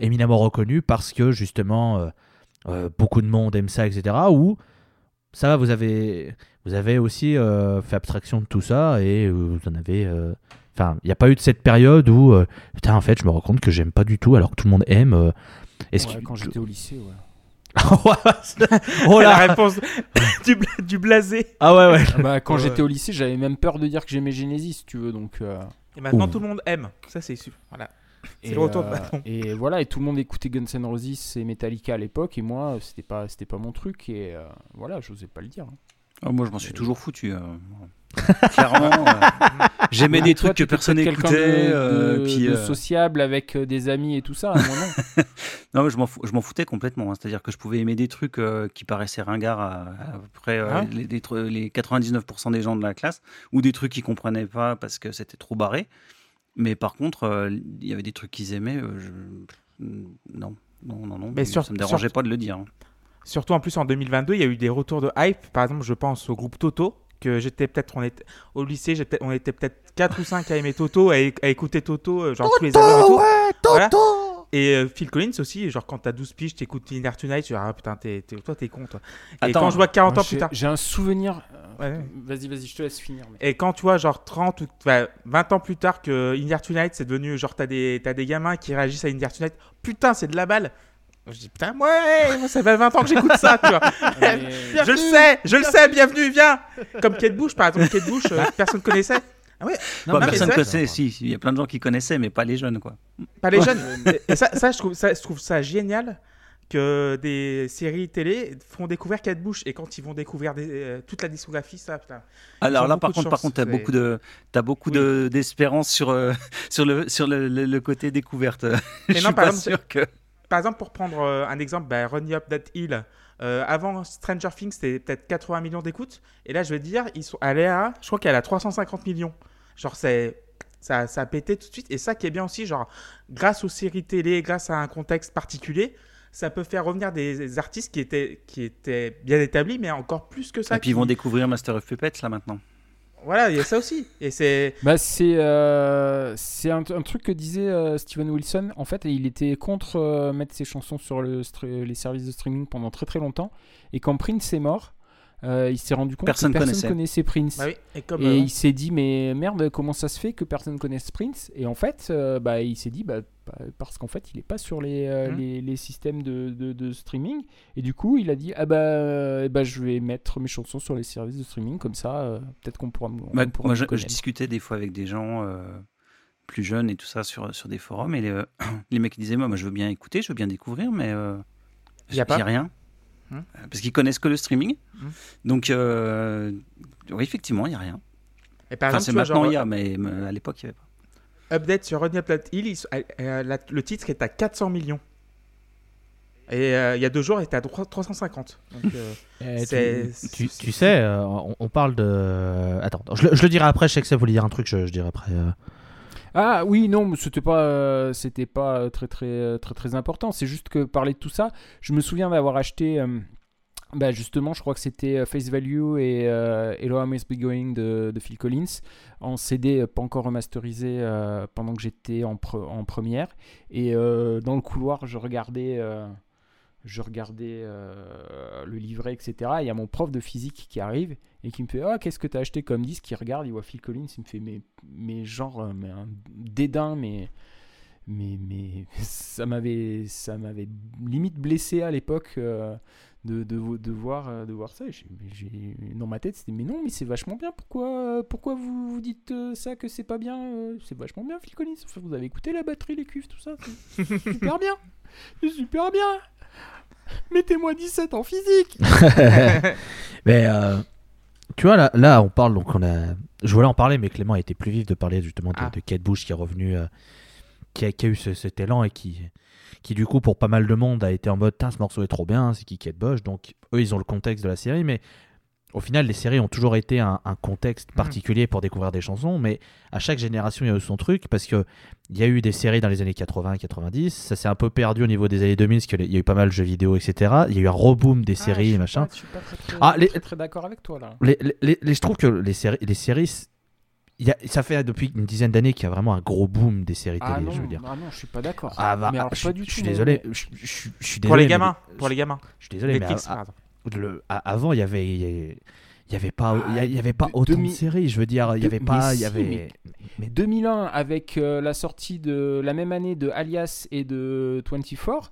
éminemment reconnu parce que justement euh, euh, beaucoup de monde aime ça, etc. Ou ça va, vous avez, vous avez aussi euh, fait abstraction de tout ça et euh, vous en avez. euh, Enfin, il n'y a pas eu de cette période où, euh, putain, en fait, je me rends compte que j'aime pas du tout alors que tout le monde aime. euh, Est-ce Ouais, que- quand j'étais au lycée, ouais. <laughs> oh la réponse <laughs> du, bla- du blasé Ah ouais, ouais. Ah bah, quand Ouais. j'étais au lycée, j'avais même peur de dire que j'aimais Genesis, si tu veux. Donc, euh, et maintenant Ouh. tout le monde aime ça c'est voilà et, le retour de euh, et voilà, et tout le monde écoutait Guns N' Roses et Metallica à l'époque, et moi, c'était pas, c'était pas mon truc, et euh, voilà, j'osais pas le dire. hein. Ah, moi, je m'en suis toujours foutu. euh, <laughs> Clairement, euh, j'aimais Ouais, des toi, trucs que personne n'écoutait. de, euh, de- puis, de euh, sociable avec des amis et tout ça. Moi, non. <laughs> Non, mais je m'en m'en foutais complètement. hein. C'est-à-dire que je pouvais aimer des trucs euh, qui paraissaient ringards à, à peu près euh, Ah les, les 99% des gens de la classe, ou des trucs qu'ils comprenaient pas parce que c'était trop barré. Mais par contre, euh, il y avait des trucs qu'ils aimaient. euh, je- Non, non, non, non. Mais sur- ça me dérangeait sur- pas de le dire. hein. Surtout en plus en 2022, il y a eu des retours de hype. Par exemple, je pense au groupe Toto, que j'étais peut-être, on était au lycée, j'étais- on était peut-être 4 ou 5 à aimer Toto, à, écouter Toto, euh, genre tous les albums et tout. Voilà. Et euh, Phil Collins aussi, genre quand t'as 12 piges, t'écoutes Inner Tonight, tu dis ah putain, t'es, t'es- toi t'es con toi. Et Attends, quand je vois 40 Moi, ans plus tard, J'ai un souvenir. Ouais, ouais. Vas-y, vas-y, je te laisse finir. mais- et quand tu vois genre 30 ou enfin, 20 ans plus tard que Inner Tonight c'est devenu genre t'as des, t'as des gamins qui réagissent à Inner Tonight, putain c'est de la balle. Je dis putain ouais, moi, ça fait 20 ans que j'écoute ça, tu vois. <laughs> <laughs> Je le sais, je le sais, bienvenue, viens. Comme Kate Bush, par exemple, Kate Bush, euh, personne connaissait. Non, Bah, non, mais personne connaissait, si, il y a plein de gens qui connaissaient, mais pas les jeunes, quoi. Pas les jeunes. Et ça, ça, je trouve ça, je trouve ça génial que des séries télé font découvrir Kate Bush et quand ils vont découvrir des- euh, toute la discographie, ça, putain. Alors là, par contre, par chance, contre, t'as beaucoup de, t'as beaucoup Oui. de d'espérance sur euh, <laughs> sur le sur le, le- le côté découverte. <laughs> Je non, suis par pas exemple, sûr que. Par exemple, pour prendre euh, un exemple, bah, Up That Hill, euh, avant Stranger Things, c'était peut-être 80 millions d'écoutes. Et là, je te dire, ils sont allés à, je crois qu'elle a 350 millions. Genre, c'est. Ça, ça a pété tout de suite. Et ça qui est bien aussi, genre, grâce aux séries télé, grâce à un contexte particulier, ça peut faire revenir des, artistes qui étaient, qui étaient bien établis, mais encore plus que ça. Et puis ils vont découvrir Master of Puppets là maintenant. Voilà, il y a ça aussi. Et c'est. Bah, c'est euh, c'est un, un truc que disait euh, Steven Wilson. En fait, il était contre euh, mettre ses chansons sur le les services de streaming pendant très très longtemps. Et quand Prince est mort, euh, il s'est rendu compte Personne que personne connaissait. connaissait Prince. Bah oui, et comme, Et euh, il s'est dit, mais merde, comment ça se fait que personne connaisse Prince? Et en fait, euh, bah, il s'est dit, bah, bah, parce qu'en fait, il n'est pas sur les, euh, Mhm. les, les systèmes de, de- de streaming. Et du coup, il a dit, ah bah, bah, je vais mettre mes chansons sur les services de streaming, comme ça, euh, peut-être qu'on pourra, Bah, pourra moi, je, discutais des fois avec des gens euh, plus jeunes et tout ça sur, sur des forums, et les, euh, <clears throat> les mecs disaient moi, moi, je veux bien écouter, je veux bien découvrir, mais euh, Y a pas j'ai rien. Euh, Parce qu'ils connaissent que le streaming. Hmm. Donc, euh, oui, effectivement, il n'y a rien. et par Enfin, exemple, c'est maintenant, genre, il y a, mais, mais à l'époque, il n'y avait pas. Update sur Running Up That Hill, le titre est à 400 millions. Et euh, il y a deux jours, il était à 3- 350. Donc, euh, <laughs> Eh, tu, sais, euh, on, on parle de. Attends, je, le- je le dirai après. Je sais que ça voulait dire un truc. Je, je dirai après. Euh. Ah oui, non, c'était pas, euh, c'était pas très, très, très, très important. C'est juste que parler de tout ça, je me souviens d'avoir acheté. euh, bah justement, je crois que c'était euh, Face Value et euh, Hello I Must Be Going de, Phil Collins en CD, euh, pas encore remasterisé euh, pendant que j'étais en, en première. Et euh, dans le couloir, je regardais, euh, je regardais euh, le livret, etc. Et il y a mon prof de physique qui arrive et qui me fait Ah, qu'est-ce que tu as acheté comme disque? Il regarde, il voit Phil Collins, il me fait Mais, mais genre, euh, mais un dédain, mais. Mais, mais <laughs> ça m'avait ça m'avait limite blessé à l'époque euh, de, de, vo- de voir de voir ça j'ai- dans ma tête c'était mais non mais c'est vachement bien pourquoi pourquoi vous, dites ça que c'est pas bien c'est vachement bien Phil Collins vous avez écouté la batterie les cuivres tout ça c'est super bien c'est super bien mettez-moi 17 en physique <laughs> Mais euh, tu vois, là, là, on parle. Donc, on a. Je voulais en parler, mais Clément a été plus vif de parler justement de, Ah. de Kate Bush qui est revenu, euh, qui, a, qui a eu ce, cet élan et qui, qui, du coup, pour pas mal de monde, a été en mode ce morceau est trop bien, c'est qui Kate Bush? Donc, eux, ils ont le contexte de la série, mais au final, les séries ont toujours été un, un contexte particulier pour découvrir des chansons, mais à chaque génération, il y a eu son truc parce que il y a eu des séries dans les années 80 90, ça s'est un peu perdu au niveau des années 2000 parce qu'il y a eu pas mal de jeux vidéo, etc. Il y a eu un reboom des séries, machin. je suis pas très, très, Ah, les- très, très d'accord avec toi là Les, les- les- les- je trouve que les séries, les séries y a- ça fait depuis une dizaine d'années qu'il y a vraiment un gros boom des séries ah télé, non, je veux dire. ah non je suis pas d'accord Ah, bah, mais alors, je, pas suis- du je suis tout, désolé, non. je, je- je suis pour les gamins. mais- Pour les gamins. Je suis désolé, mais à- pardon. à- le- avant, il y avait, il y avait- pas, il y avait pas de- autant demi- de séries. Je veux dire, il y avait mais pas, il si, y avait. mais- mais- 2001 avec euh, la sortie de la même année de Alias et de 24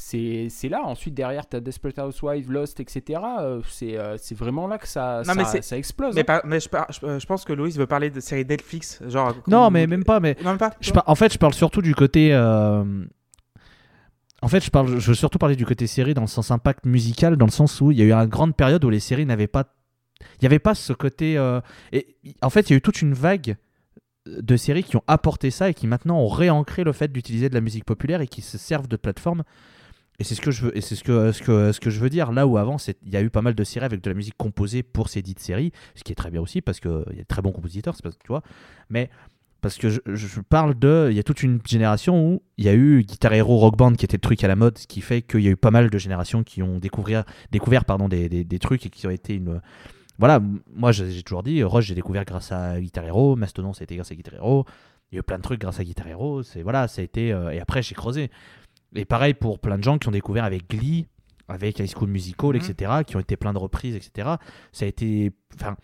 c'est c'est là ensuite derrière t'as Desperate Housewives Lost etc euh, c'est euh, c'est vraiment là que ça Non, ça, mais c'est- ça explose Mais, hein. par- mais je, par- je, je pense que Loïs veut parler de séries Netflix. Genre, Non, mais même pas. Mais Non, même pas. je par- en fait, je parle surtout du côté. euh, En fait, je, veux surtout parler du côté série dans le sens impact musical, dans le sens où il y a eu une grande période où les séries n'avaient pas. Il n'y avait pas ce côté. euh, Et en fait, il y a eu toute une vague de séries qui ont apporté ça et qui maintenant ont réancré le fait d'utiliser de la musique populaire et qui se servent de plateforme. Et c'est ce que je veux, c'est ce que, je veux dire. Là où avant, il y a eu pas mal de séries avec de la musique composée pour ces dites séries, ce qui est très bien aussi parce qu'il y a de très bons compositeurs, que tu vois. Mais parce que je, je parle de. Il y a toute une génération où il y a eu Guitar Hero Rock Band qui était le truc à la mode, ce qui fait qu'il y a eu pas mal de générations qui ont découvert, découvert pardon, des, des, des trucs et qui ont été une. Voilà, moi j'ai toujours dit, Rush j'ai découvert grâce à Guitar Hero, Mastodon ça a été grâce à Guitar Hero, il y a eu plein de trucs grâce à Guitar Hero, c'est voilà, ça a été. euh, et après j'ai creusé. Et pareil pour plein de gens qui ont découvert avec Glee, avec High School Musical, Mhm. etc., qui ont été plein de reprises, etc. Ça a été. Enfin,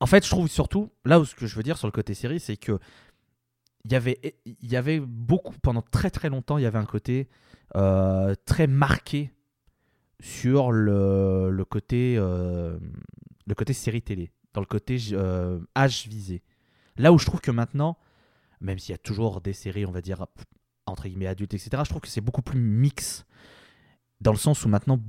en fait, je trouve surtout, là où ce que je veux dire sur le côté série, c'est que il y avait, y avait beaucoup, pendant très très longtemps, il y avait un côté euh, très marqué sur le, le côté euh, le côté série télé, dans le côté euh, âge visé. Là où je trouve que maintenant, même s'il y a toujours des séries, on va dire entre guillemets adultes, etc., je trouve que c'est beaucoup plus mix dans le sens où maintenant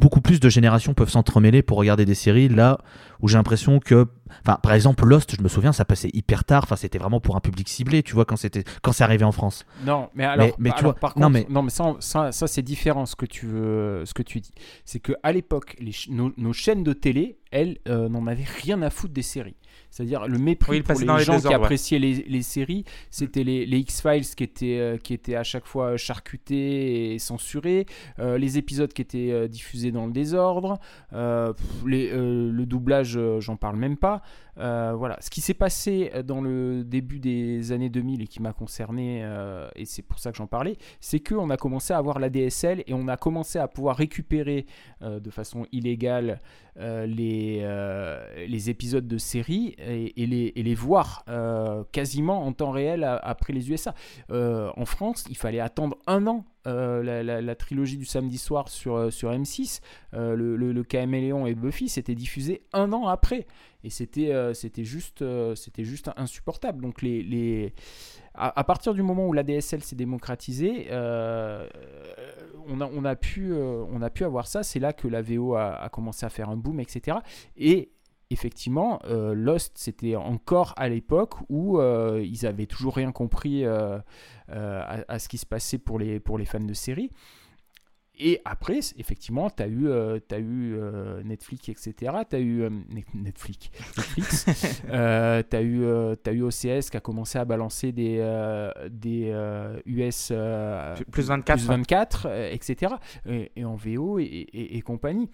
beaucoup plus de générations peuvent s'entremêler pour regarder des séries là où j'ai l'impression que enfin par exemple Lost je me souviens ça passait hyper tard enfin c'était vraiment pour un public ciblé tu vois quand c'était quand c'est arrivé en France non mais alors, mais tu alors, vois, par non, contre mais- non mais ça ça, ça, c'est différent ce que tu veux ce que tu dis c'est que à l'époque les ch- nos, nos chaînes de télé elle, euh, n'en avait rien à foutre des séries. C'est-à-dire le mépris Oui, pour les dans les gens qui ouais. appréciaient les, les séries, c'était les, les X-Files qui étaient, euh, qui étaient à chaque fois charcutés et censurés, euh, les épisodes qui étaient euh, diffusés dans le désordre, euh, pff, les- euh, le doublage, euh, j'en parle même pas. Euh, voilà, ce qui s'est passé euh, dans le début des années 2000 et qui m'a concerné, euh, et c'est pour ça que j'en parlais, c'est qu'on a commencé à avoir la DSL et on a commencé à pouvoir récupérer de façon illégale euh, les, euh, les épisodes de séries et, les, les voir euh, quasiment en temps réel après les USA. En France, il fallait attendre un an. la, la- trilogie du samedi soir sur, sur M6, euh, le, le, Caméléon et Buffy, c'était diffusé un an après. Et c'était juste, juste insupportable. Donc les, les... À, partir du moment où la DSL s'est démocratisée, euh, pu, euh, on a pu avoir ça. C'est là que la VO a, commencé à faire un boom, etc. Et effectivement, euh, Lost, c'était encore à l'époque où euh, ils avaient toujours rien compris euh, euh, à, ce qui se passait pour les, pour les fans de séries. Et après, effectivement, tu as eu, euh, t'as eu euh, Netflix, etc. Tu as eu euh, Net- Netflix, <laughs> Netflix. tu as, <laughs> eu, t'as eu OCS qui a commencé à balancer des, des US Plus 24. plus 24, euh, etc. Et, et en VO et, et- et compagnie.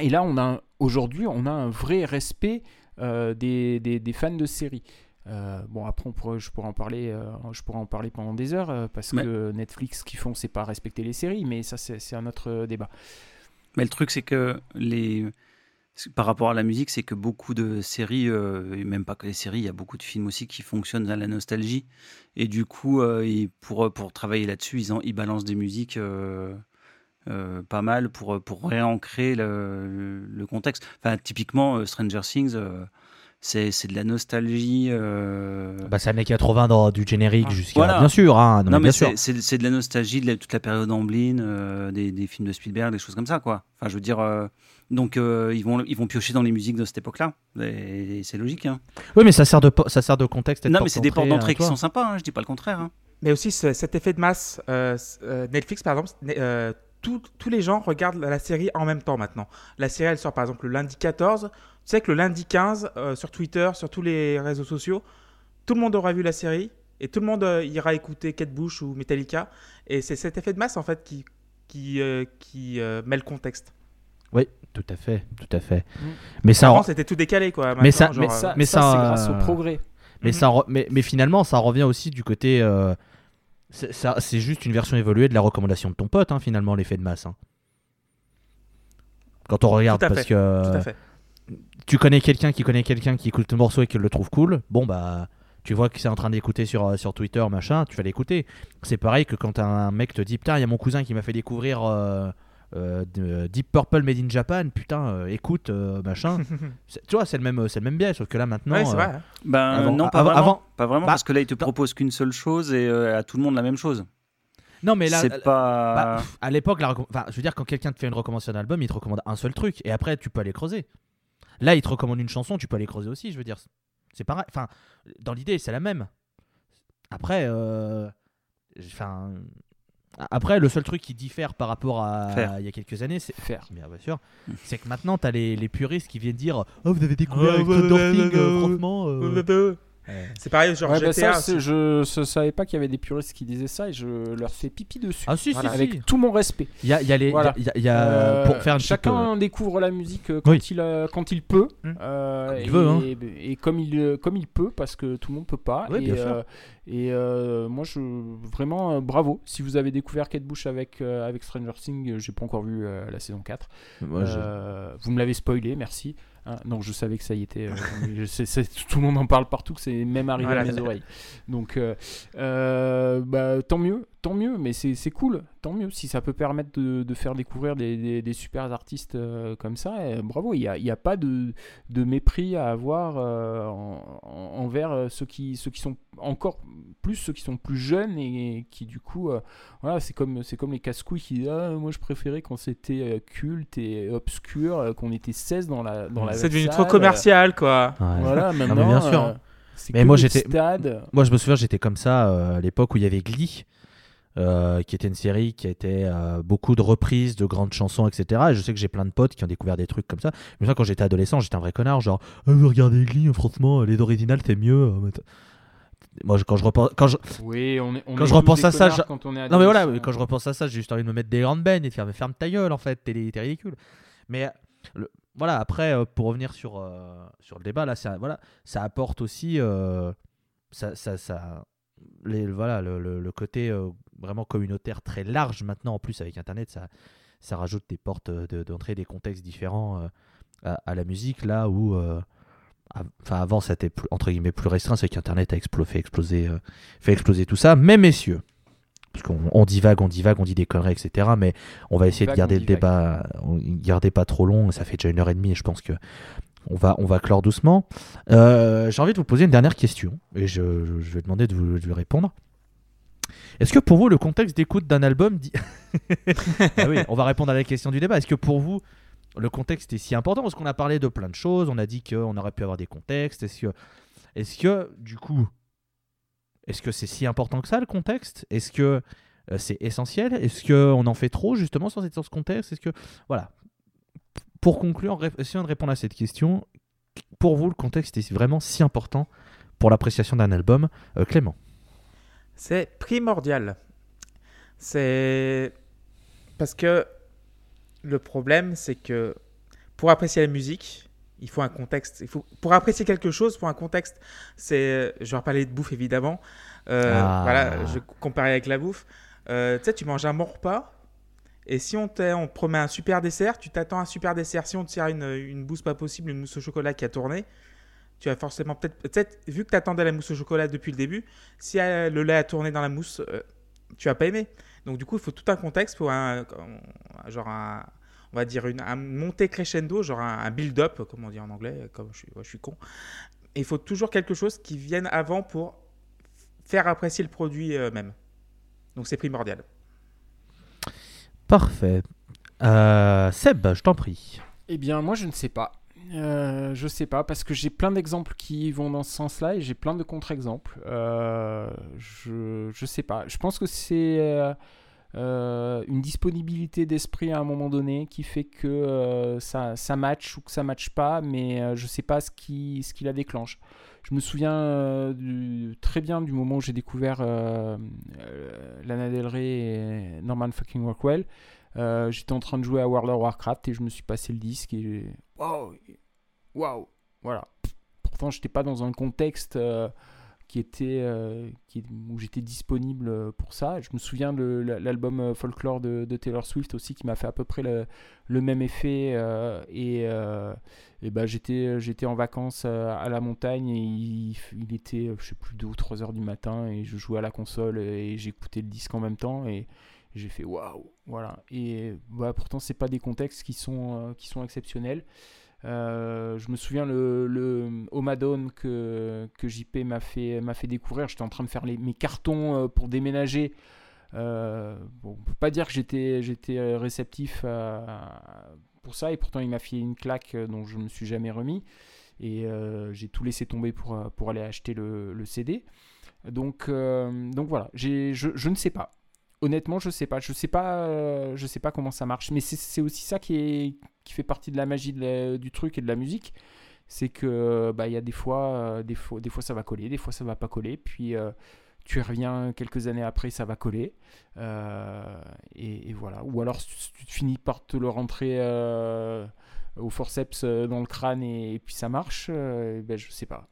Et là, on a un- aujourd'hui, on a un vrai respect des, des- des fans de séries. Euh, bon, après, on pourrait- je pourrais en parler, euh, je pourrais en parler pendant des heures euh, parce Mais- que Netflix, ce qu'ils font, c'est pas respecter les séries, mais ça, c'est un autre débat. Mais le truc, c'est que les... par rapport à la musique, c'est que beaucoup de séries, et même pas que les séries, il y a beaucoup de films aussi qui fonctionnent à la nostalgie. Et du coup, ils- pour, pour travailler là-dessus, ils, en- ils balancent des musiques euh, pas mal pour, pour réancrer le, le contexte. Enfin, typiquement, euh, Stranger Things, euh, c'est c'est de la nostalgie. euh, Bah, c'est années 80 dans du générique Ah. jusqu'à. Voilà. Bien sûr, hein. Non, non, mais c'est de la nostalgie de la- toute la période Amblin, euh, des, des films de Spielberg, des choses comme ça, quoi. Enfin, je veux dire, euh, donc euh, ils, vont, ils vont piocher dans les musiques de cette époque-là. Et, c'est logique. Hein. Oui, mais ça sert de, ça sert de contexte. et de Non, mais c'est des portes d'entrée à qui sont sympas, hein, je dis pas le contraire. hein. Mais aussi ce- cet effet de masse. euh, euh, Netflix, par exemple, euh, tout- tous les gens regardent la série en même temps maintenant. La série, elle sort par exemple le lundi 14. Tu sais que le lundi 15, euh, sur Twitter, sur tous les réseaux sociaux, tout le monde aura vu la série et tout le monde euh, ira écouter Kate Bush ou Metallica. Et c'est cet effet de masse en fait qui, qui, euh, qui euh, met le contexte. Oui, tout à fait, tout à fait. Mm. Mais ça, Avant, c'était tout décalé quoi. Mais ça- Mais ça, mais ça, ça, c'est grâce au progrès. mais, Mhm. ça mais, mais finalement, ça revient aussi du côté. euh, c'est ça- c'est juste une version évoluée de la recommandation de ton pote, hein, finalement, l'effet de masse. hein. Quand on regarde, Tout à parce fait, que tout à fait. Tu connais quelqu'un qui connaît quelqu'un qui écoute le morceau et qui le trouve cool, bon bah tu vois que c'est en train d'écouter sur, euh, sur Twitter, machin, tu vas l'écouter. C'est pareil que quand un mec te dit putain, il y a mon cousin qui m'a fait découvrir euh, euh, de- Deep Purple Made in Japan, putain, euh, écoute, euh, machin. <laughs> Tu vois, c'est le même, c'est le même biais, sauf que là maintenant. Ouais, c'est vrai. Ben Avant- non, pas avant- vraiment. avant- pas vraiment bah, parce que là, ils te proposent qu'une seule chose et euh, à tout le monde la même chose. Non, mais là, c'est pas. bah, à l'époque, je veux dire, quand quelqu'un te fait une recommandation d'album, il te recommande un seul truc, et après, tu peux aller creuser. Là, il te recommande une chanson, tu peux aller creuser aussi, je veux dire. C'est pareil. Enfin, dans l'idée, c'est la même. Après, euh, enfin, après, le seul truc qui diffère par rapport à Faire. il y a quelques années, c'est Faire. bien, bien sûr, c'est que maintenant, t'as les, les puristes qui viennent dire, oh, vous avez découvert avec ouais. franchement. euh, C'est pareil, genre Ouais, bah, GTA. ça, c'est- aussi. je ne savais pas qu'il y avait des puristes qui disaient ça et je leur fais pipi dessus. Ah si, Voilà. si, si. Avec tout mon respect. Il y a, il y a les, Voilà. y a- il y a- Euh, pour faire chacun euh, découvre la musique euh, quand, Oui. il, quand il peut euh, Comme il et, veut, hein. et comme il comme il peut parce que tout le monde peut pas Oui, et bien sûr. euh, et euh, moi je vraiment euh, bravo si vous avez découvert Kate Bush avec euh, avec Stranger Things j'ai pas encore vu euh, la saison 4 moi, je- Euh, vous me l'avez spoilé merci Hein, non je savais que ça y était euh, mais <laughs> je sais- c'est- tout le monde en parle partout que c'est même arrivé Voilà. à mes oreilles donc euh, euh, bah, tant mieux tant mieux mais c'est c'est cool tant mieux si ça peut permettre de, de faire découvrir des, des- des super artistes euh, comme ça euh, bravo il n'y a, il y a pas de, de mépris à avoir euh, en- en- envers euh, ceux qui, ceux qui sont encore plus ceux qui sont plus jeunes et, qui du coup euh, voilà c'est comme c'est comme les casse-couilles qui disent ah, moi je préférais quand c'était euh, culte et obscur euh, qu'on était 16 dans la dans la C'est devenu trop commercial, quoi. Ouais. voilà mais maintenant bien sûr. euh, c'est Mais que moi, j'étais- Moi, je me souviens, j'étais comme ça euh, à l'époque où il y avait Glee. Euh, qui était une série qui a été euh, beaucoup de reprises de grandes chansons, etc. Et je sais que j'ai plein de potes qui ont découvert des trucs comme ça. Mais ça, quand j'étais adolescent, j'étais un vrai connard, genre, ah, vous regardez Glee, franchement, les originales, c'est mieux. euh, Moi, quand je repense, quand je, Oui, on est. on Quand je repense à ça, je- quand on est Non mais voilà, quand je repense à ça, j'ai juste envie de me mettre des grandes bennes et de faire mais ferme ta gueule en fait, t'es ridicule. Mais euh, le- voilà, après euh, pour revenir sur euh, sur le débat là, ça voilà, ça apporte aussi euh, ça ça, ça les, voilà le, le- le côté euh, vraiment communautaire très large maintenant en plus avec internet, ça ça rajoute des portes euh, de- d'entrée, des contextes différents euh, à, à la musique là où euh, Enfin, avant, c'était entre guillemets plus restreint, c'est qu'Internet a explo- fait, exploser, euh, fait exploser tout ça. Mais messieurs, parce qu'on on divague, on divague, on dit des conneries, etc. Mais on va essayer Divague, de garder le débat, on, garder pas trop long. Ça fait déjà une heure et demie et je pense que on va, on va clore doucement. Euh, J'ai envie de vous poser une dernière question et je, vais demander de vous, de lui répondre. Est-ce que pour vous, le contexte d'écoute d'un album dit. <laughs> Ah oui, on va répondre à la question du débat. Est-ce que pour vous, le contexte est si important? Parce qu'on a parlé de plein de choses, on a dit qu'on aurait pu avoir des contextes. Est-ce que, est que du coup, est-ce que c'est si important que ça le contexte? Est-ce que euh, c'est essentiel? Est-ce qu'on en fait trop justement sans être dans ce contexte? Est-ce que. Voilà. Pour conclure, essayons de répondre à cette question. Pour vous, le contexte est vraiment si important pour l'appréciation d'un album Euh, Clément? C'est primordial. C'est parce que le problème, c'est que pour apprécier la musique, il faut un contexte. Il faut pour apprécier quelque chose, faut un contexte. C'est, je vais reparler de bouffe évidemment. Euh, Ah. Voilà, je comparais avec la bouffe. Euh, tu sais, tu manges un bon repas. Et si on, te- on te promet un super dessert, tu t'attends à un super dessert. Si on te sert une, une mousse pas possible, une mousse au chocolat qui a tourné, tu as forcément peut-être, peut-être vu que tu attendais la mousse au chocolat depuis le début, si euh, le lait a tourné dans la mousse, euh, tu as pas aimé. Donc du coup, il faut tout un contexte pour un, genre un, on va dire une, un montée crescendo, genre un, un build-up, comme on dit en anglais, comme je suis, ouais, je suis con. Il faut toujours quelque chose qui vienne avant pour faire apprécier le produit euh, même. Donc c'est primordial. Parfait. Euh, Seb, je t'en prie. Eh bien, moi, je ne sais pas. Euh, je sais pas parce que j'ai plein d'exemples qui vont dans ce sens-là et j'ai plein de contre-exemples. Euh, je je sais pas. Je pense que c'est euh, une disponibilité d'esprit à un moment donné qui fait que ça ça match ou que ça matche pas, mais je sais pas ce qui ce qui la déclenche. Je me souviens très bien du moment où j'ai découvert Lana Del Rey et Norman fucking Rockwell. Euh, J'étais en train de jouer à World of Warcraft et je me suis passé le disque et waouh, waouh, voilà. Pourtant, j'étais pas dans un contexte euh, qui était euh, qui, où j'étais disponible pour ça. Je me souviens de la- l'album Folklore de, de Taylor Swift aussi qui m'a fait à peu près le, le même effet et, et ben j'étais j'étais en vacances à la montagne et il, il était je sais plus 2 ou 3 heures du matin et je jouais à la console et j'écoutais le disque en même temps et j'ai fait waouh voilà et bah, pourtant c'est pas des contextes qui sont euh, qui sont exceptionnels Euh, je me souviens le, le Omadone que, que JP m'a fait, m'a fait découvrir. J'étais en train de faire les, mes cartons euh, pour déménager. Euh, bon, on peut pas dire que j'étais, j'étais réceptif pour ça, et pourtant il m'a fait une claque dont je me suis jamais remis. Et j'ai tout laissé tomber pour, pour aller acheter le, le CD. Donc, donc voilà, je, je ne sais pas. Honnêtement, je sais pas. Je sais pas, euh, je sais pas comment ça marche. Mais c'est, aussi ça qui, fait partie de la magie du truc et de la musique. C'est que bah il y a des fois, euh, des fois, des fois ça va coller, des fois ça va pas coller. Puis euh, tu reviens quelques années après, ça va coller. Euh, et, voilà. Ou alors tu, finis par te le rentrer euh, au forceps euh, dans le crâne et, puis ça marche. euh, ben je sais pas.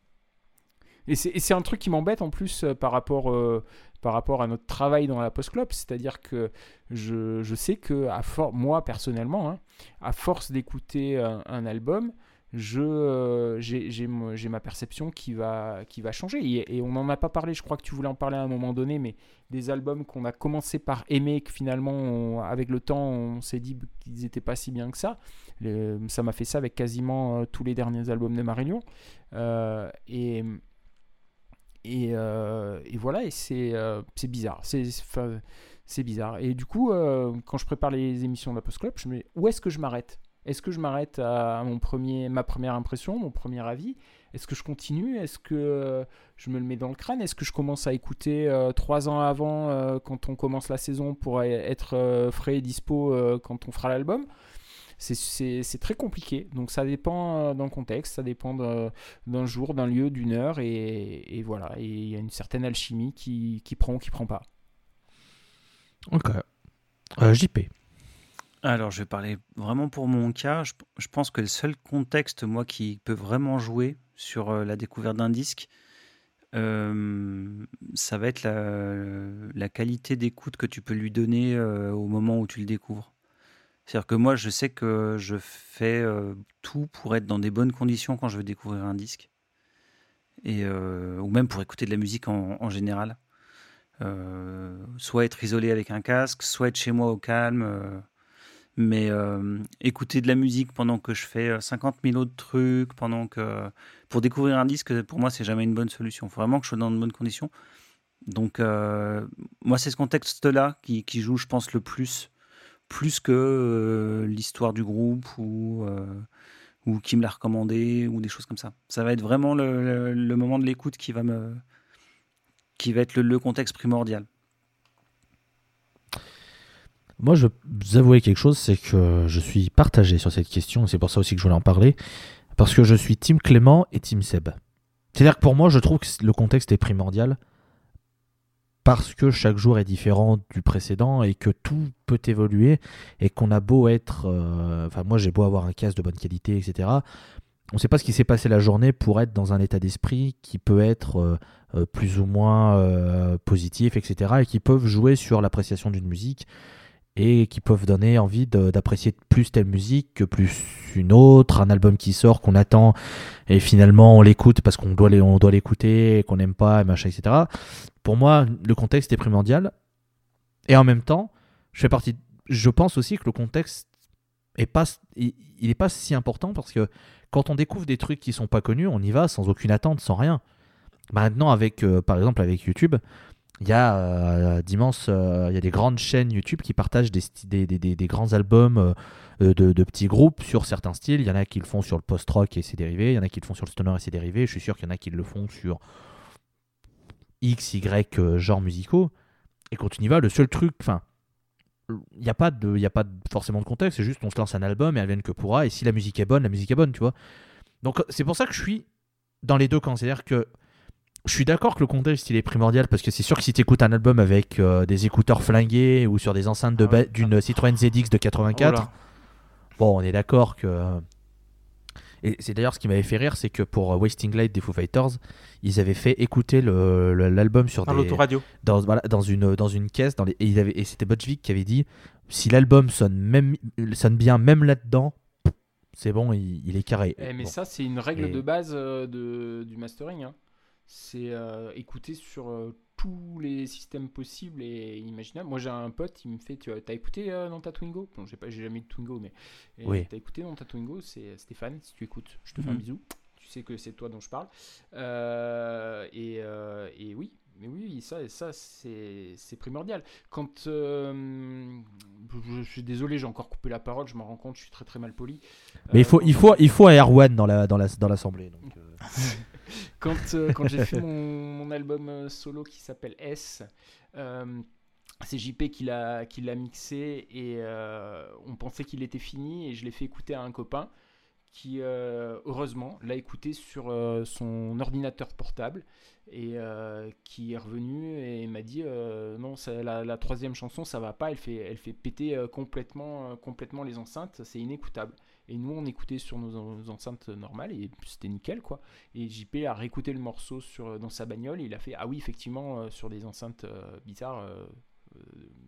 Et c'est un truc qui m'embête en plus euh, par rapport, euh, par rapport à notre travail dans la post-club. C'est-à-dire que je, je sais que, à moi personnellement, hein, à force d'écouter un, album, je, euh, j'ai, ma perception qui va, qui va changer. Et, on n'en a pas parlé, je crois que tu voulais en parler à un moment donné, mais des albums qu'on a commencé par aimer, que finalement, avec le temps, on s'est dit qu'ils n'étaient pas si bien que ça. Ça m'a fait ça avec quasiment euh, tous les derniers albums de Marillion. Et, et, euh, et voilà, euh, c'est bizarre. C'est bizarre. Et du coup, euh, quand je prépare les émissions de la Post Club, je me dis où est-ce que je m'arrête? Est-ce que je m'arrête à mon premier, ma première impression, mon premier avis? Est-ce que je continue? Est-ce que je me le mets dans le crâne? Est-ce que je commence à écouter trois ans avant, quand on commence la saison, pour être frais et dispo quand on fera l'album? C'est- très compliqué. Donc ça dépend euh, d'un contexte, ça dépend d'un jour, d'un lieu, d'une heure, et, et voilà. Et il y a une certaine alchimie qui, qui prend ou qui prend pas. Ok. Euh, JP. Alors, je vais parler vraiment pour mon cas. Je, je pense que le seul contexte, moi, qui peut vraiment jouer sur euh, la découverte d'un disque, euh, ça va être la, la qualité d'écoute que tu peux lui donner euh, au moment où tu le découvres. C'est-à-dire que moi, je sais que je fais euh, tout pour être dans des bonnes conditions quand je veux découvrir un disque. Et, euh, ou même pour écouter de la musique en, général. Euh, soit être isolé avec un casque, soit être chez moi au calme. mais écouter de la musique pendant que je fais euh, 50 000 autres trucs, pendant que pour découvrir un disque, pour moi, c'est jamais une bonne solution. Il faut vraiment que je sois dans de bonnes conditions. Donc, moi, c'est ce contexte-là qui joue, je pense, le plus, plus que euh, l'histoire du groupe ou, euh, ou qui me l'a recommandé ou des choses comme ça. Ça va être vraiment le, moment de l'écoute qui va me qui va être le, contexte primordial. Moi, je vais vous avouer quelque chose, c'est que je suis partagé sur cette question, c'est pour ça aussi que je voulais en parler, parce que je suis Team Clément et Team Seb. C'est-à-dire que pour moi, je trouve que le contexte est primordial, parce que chaque jour est différent du précédent, et que tout peut évoluer, et qu'on a beau être... euh, Enfin, moi, j'ai beau avoir un casque de bonne qualité, etc. On ne sait pas ce qui s'est passé la journée pour être dans un état d'esprit qui peut être euh, euh, plus ou moins positif, etc., et qui peuvent jouer sur l'appréciation d'une musique et qui peuvent donner envie d'apprécier plus telle musique que plus une autre, un album qui sort qu'on attend et finalement on l'écoute parce qu'on doit on doit l'écouter qu'on n'aime pas et machin etc. Pour moi, le contexte est primordial et en même temps, je fais partie. Je pense aussi que le contexte est pas, il, il est pas si important parce que quand on découvre des trucs qui sont pas connus, on y va sans aucune attente, sans rien. Maintenant, avec euh, par exemple avec YouTube, il y a euh, d'immenses, euh, il y a des grandes chaînes YouTube qui partagent des, des, des- des- grands albums euh, de, de petits groupes sur certains styles. Il y en a qui le font sur le post-rock et ses dérivés, il y en a qui le font sur le stoner et ses dérivés. Je suis sûr qu'il y en a qui le font sur X, Y genres musicaux. Et quand on y va, le seul truc, enfin, il n'y a pas de, il y a pas de- forcément de contexte. C'est juste on se lance un album et elle vienne que pourra. Et si la musique est bonne, la musique est bonne, tu vois. Donc c'est pour ça que je suis dans les deux camps. C'est-à-dire que je suis d'accord que le contexte il est primordial parce que c'est sûr que si tu écoutes un album avec euh, des écouteurs flingués ou sur des enceintes de Ah ouais. d'une Citroën ZX de 84, Oh là. bon, on est d'accord que. Et c'est d'ailleurs ce qui m'avait fait rire, c'est que pour euh, Wasting Light des Foo Fighters, ils avaient fait écouter l'album sur Dans des, l'autoradio. dans, voilà, dans, une, dans une caisse. Dans les, et c'était Butchvik qui avait dit si l'album sonne, même, sonne bien, même là-dedans, c'est bon, il, il est carré. Eh, mais Bon. ça, c'est une règle Et- de base euh, de, du mastering. hein. C'est euh, écouter sur euh, tous les systèmes possibles et imaginables. Moi, j'ai un pote, il me fait Tu as écouté euh, dans ta Twingo? Bon, j'ai pas- j'ai jamais eu de Twingo, mais Oui. t'as écouté dans ta Twingo? C'est Stéphane, si tu écoutes, je te fais un Mhm. bisou. Tu sais que c'est toi dont je parle. Euh, et, euh, et oui. Mais oui, ça, ça c'est primordial. Quand. euh, je, suis désolé, j'ai encore coupé la parole, je m'en rends compte, je suis très très mal poli. Mais il Euh, faut, il faut, il faut un Erwan dans la, dans la, dans l'assemblée. donc, euh. <laughs> <laughs> quand, euh, quand j'ai fait mon, album euh, solo qui s'appelle S, euh, c'est JP qui l'a mixé et on pensait qu'il était fini et je l'ai fait écouter à un copain qui heureusement l'a écouté sur son ordinateur portable et qui est revenu et m'a dit non la, la troisième chanson ça va pas elle fait elle fait péter complètement complètement les enceintes c'est inécoutable et nous on écoutait sur nos, en- enceintes normales et c'était nickel quoi et JP a réécouté le morceau sur, dans sa bagnole et il a fait Ah oui, effectivement, euh, sur des enceintes euh, bizarres, euh,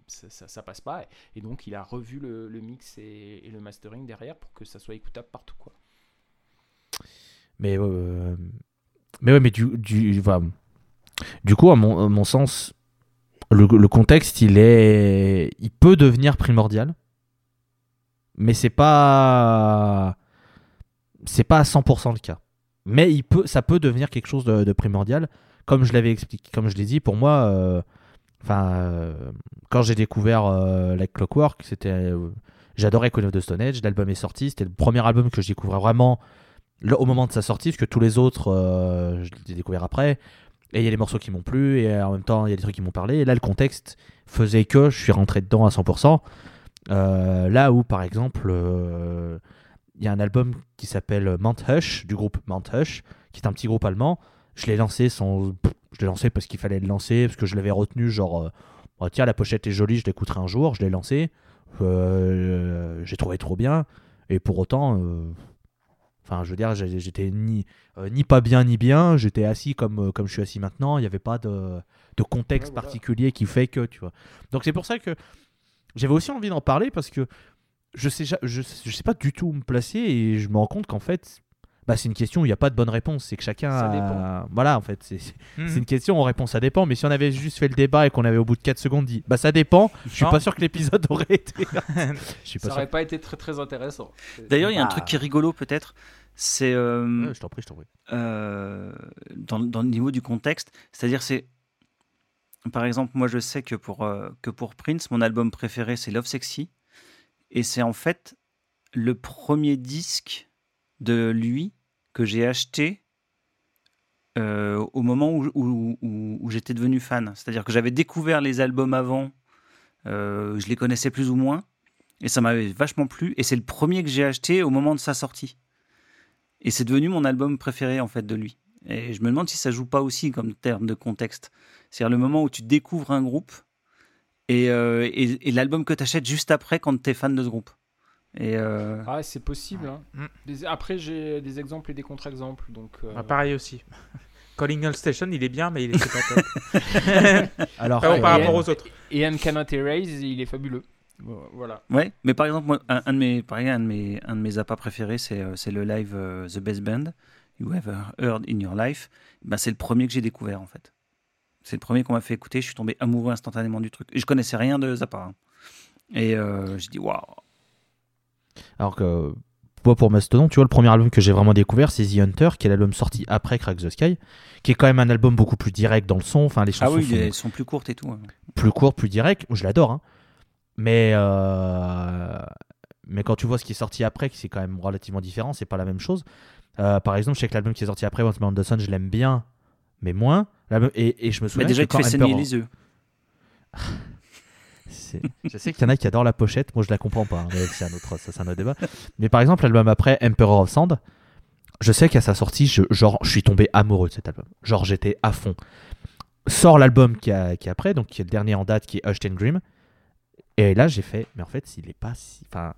ça, passe pas. Et donc il a revu le, mix et, le mastering derrière pour que ça soit écoutable partout. Quoi. Mais, mais ouais, mais du, du, du coup, à mon, à mon sens, le, le contexte, il est, il peut devenir primordial, mais c'est pas, c'est pas à 100% le cas. Mais il peut, ça peut devenir quelque chose de, primordial, comme je l'avais expliqué, comme je l'ai dit. Pour moi, euh, enfin, euh, quand j'ai découvert euh, Like Clockwork, c'était, euh, J'adorais Queen of the Stone Age. L'album est sorti. C'était le premier album que je découvrais vraiment au moment de sa sortie, parce que tous les autres, je les ai découverts après. Et il y a les morceaux qui m'ont plu, et en même temps, il y a des trucs qui m'ont parlé. Et là, le contexte faisait que je suis rentré dedans à 100%. Euh, là où, par exemple, euh, il y a un album qui s'appelle Mount Hush, du groupe Mount Hush, qui est un petit groupe allemand. Je l'ai lancé sans. Je l'ai lancé parce qu'il fallait le lancer, parce que je l'avais retenu, genre, euh, Oh, tiens, la pochette est jolie, je l'écouterai un jour. Je l'ai lancé. Euh, J'ai trouvé trop bien. Et pour autant, euh, enfin, je veux dire, j'étais ni, euh, ni pas bien, ni bien. J'étais assis comme, comme je suis assis maintenant. Il n'y avait pas de, de contexte Ouais, voilà. particulier qui fait que, tu vois. Donc c'est pour ça que j'avais aussi envie d'en parler parce que je sais, je, je sais pas du tout où me placer et je me rends compte qu'en fait, bah, c'est une question où il n'y a pas de bonne réponse. C'est que chacun. Ça a- dépend. Voilà, en fait, c'est c'est- Mhm. une question, on répond ça dépend. Mais si on avait juste fait le débat et qu'on avait au bout de 4 secondes dit bah ça dépend, je suis Non. pas sûr que l'épisode <laughs> aurait été. <laughs> je suis pas Ça sûr. aurait pas été très très intéressant. D'ailleurs, il y a un Bah. truc qui est rigolo peut-être. C'est euh, Ouais, je t'en prie, je t'en prie. euh, dans, dans le niveau du contexte. C'est-à-dire, c'est. Par exemple, moi, je sais que pour, euh, que pour Prince, mon album préféré, c'est Love Sexy. Et c'est en fait le premier disque de lui que j'ai acheté euh, au moment où, où- j'étais devenu fan. C'est-à-dire que j'avais découvert les albums avant, euh, je les connaissais plus ou moins, et ça m'avait vachement plu. Et c'est le premier que j'ai acheté au moment de sa sortie. Et c'est devenu mon album préféré en fait de lui. Et je me demande si ça joue pas aussi comme terme de contexte. C'est-à-dire le moment où tu découvres un groupe et, euh, et- et l'album que tu achètes juste après quand tu es fan de ce groupe. Et euh, Ah, c'est possible. hein. Mm. Des- Après, j'ai des exemples et des contre-exemples. Donc, euh, Ah, pareil aussi. <laughs> Calling All Station, il est bien, mais il est pas top. <laughs> Alors, Par ouais, par et- rapport aux autres. Et And Cannot Erase, il est fabuleux. Voilà. ouais, mais par exemple, moi, un, un de mes, pareil, un de mes, un de mes appas préférés, c'est euh, c'est le live euh, The Best Band You Ever Heard in Your Life. Ben, c'est le premier que j'ai découvert en fait. C'est le premier qu'on m'a fait écouter. Je suis tombé amoureux instantanément du truc. Et je connaissais rien de Zappa. hein. Et euh, j'ai dit waouh. alors que moi, pour Mastodon, tu vois, le premier album que j'ai vraiment découvert, c'est The Hunter, qui est l'album sorti après Crack the Sky, qui est quand même un album beaucoup plus direct dans le son. Enfin, les Ah chansons oui, sont elles sont plus courtes et tout. hein. plus courtes, plus directes. Je l'adore, hein. Mais, euh, mais quand tu vois ce qui est sorti après, qui c'est quand même relativement différent, c'est pas la même chose. Euh, par exemple, je sais que l'album qui est sorti après, Once More on the Sun, je l'aime bien, mais moins. Et, et je me Mais souviens déjà, que il fait quand saigner les yeux. <laughs> Je sais qu'il y en a qui adorent la pochette, moi je la comprends pas, hein, mais c'est un autre, ça un autre débat. Mais par exemple, l'album après, Emperor of Sand, je sais qu'à sa sortie, je, genre, je suis tombé amoureux de cet album. Genre, j'étais à fond. Sort l'album qui, est après, donc qui est le dernier en date, qui est Hushed and Dream. Et là, j'ai fait, mais en fait, s'il est pas si. Enfin,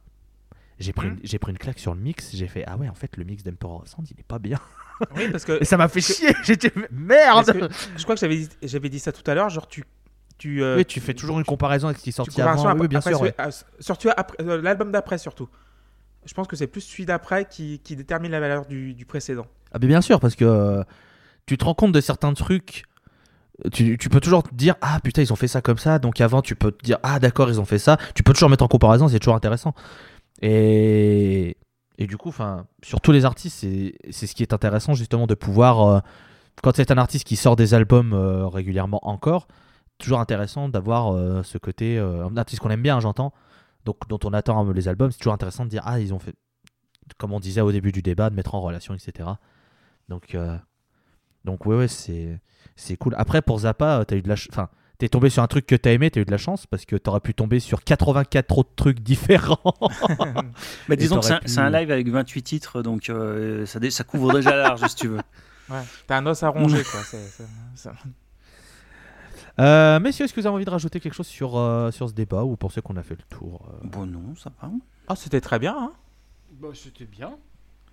j'ai pris, une- j'ai pris une claque sur le mix, j'ai fait, ah ouais, en fait, le mix d'Emperor Sand, il est pas bien. <laughs> Oui, parce que Et ça m'a fait chier, <laughs> j'étais, merde! Que je crois que j'avais dit, j'avais dit ça tout à l'heure. Genre, tu. Tu, euh, Oui, tu fais toujours une comparaison avec ce qui est sorti avant. sur- Oui, bien après sûr. ouais. surtout après- euh, l'album d'après, surtout. Je pense que c'est plus celui d'après qui, qui détermine la valeur du, du précédent. Ah mais bien sûr, parce que euh, tu te rends compte de certains trucs. Tu, tu peux toujours te dire ah putain ils ont fait ça comme ça donc avant tu peux te dire ah d'accord ils ont fait ça tu peux toujours mettre en comparaison c'est toujours intéressant et, et du coup sur tous les artistes c'est ce qui est intéressant justement de pouvoir euh, quand c'est un artiste qui sort des albums euh, régulièrement encore toujours intéressant d'avoir euh, ce côté un artiste qu'on aime bien hein, j'entends donc dont on attend les albums c'est toujours intéressant de dire ah ils ont fait comme on disait au début du débat de mettre en relation etc donc, donc ouais, ouais, c'est, cool. Après, pour Zappa, t'as eu de la, enfin, t'es tombé sur un truc que t'as aimé, t'as eu de la chance parce que t'aurais pu tomber sur 84 autres trucs différents. <laughs> Bah, disons que c'est un, pu- live avec 28 titres, donc euh, ça, dé- ça couvre déjà <laughs> large, si tu veux. Ouais. T'as un os à ronger, quoi. c'est- c'est- c'est- Euh, messieurs, est-ce que vous avez envie de rajouter quelque chose sur, euh, sur ce débat ou pensez qu'on a fait le tour euh? Bon, non, ça va. Ah, c'était très bien. hein. Bah, c'était bien.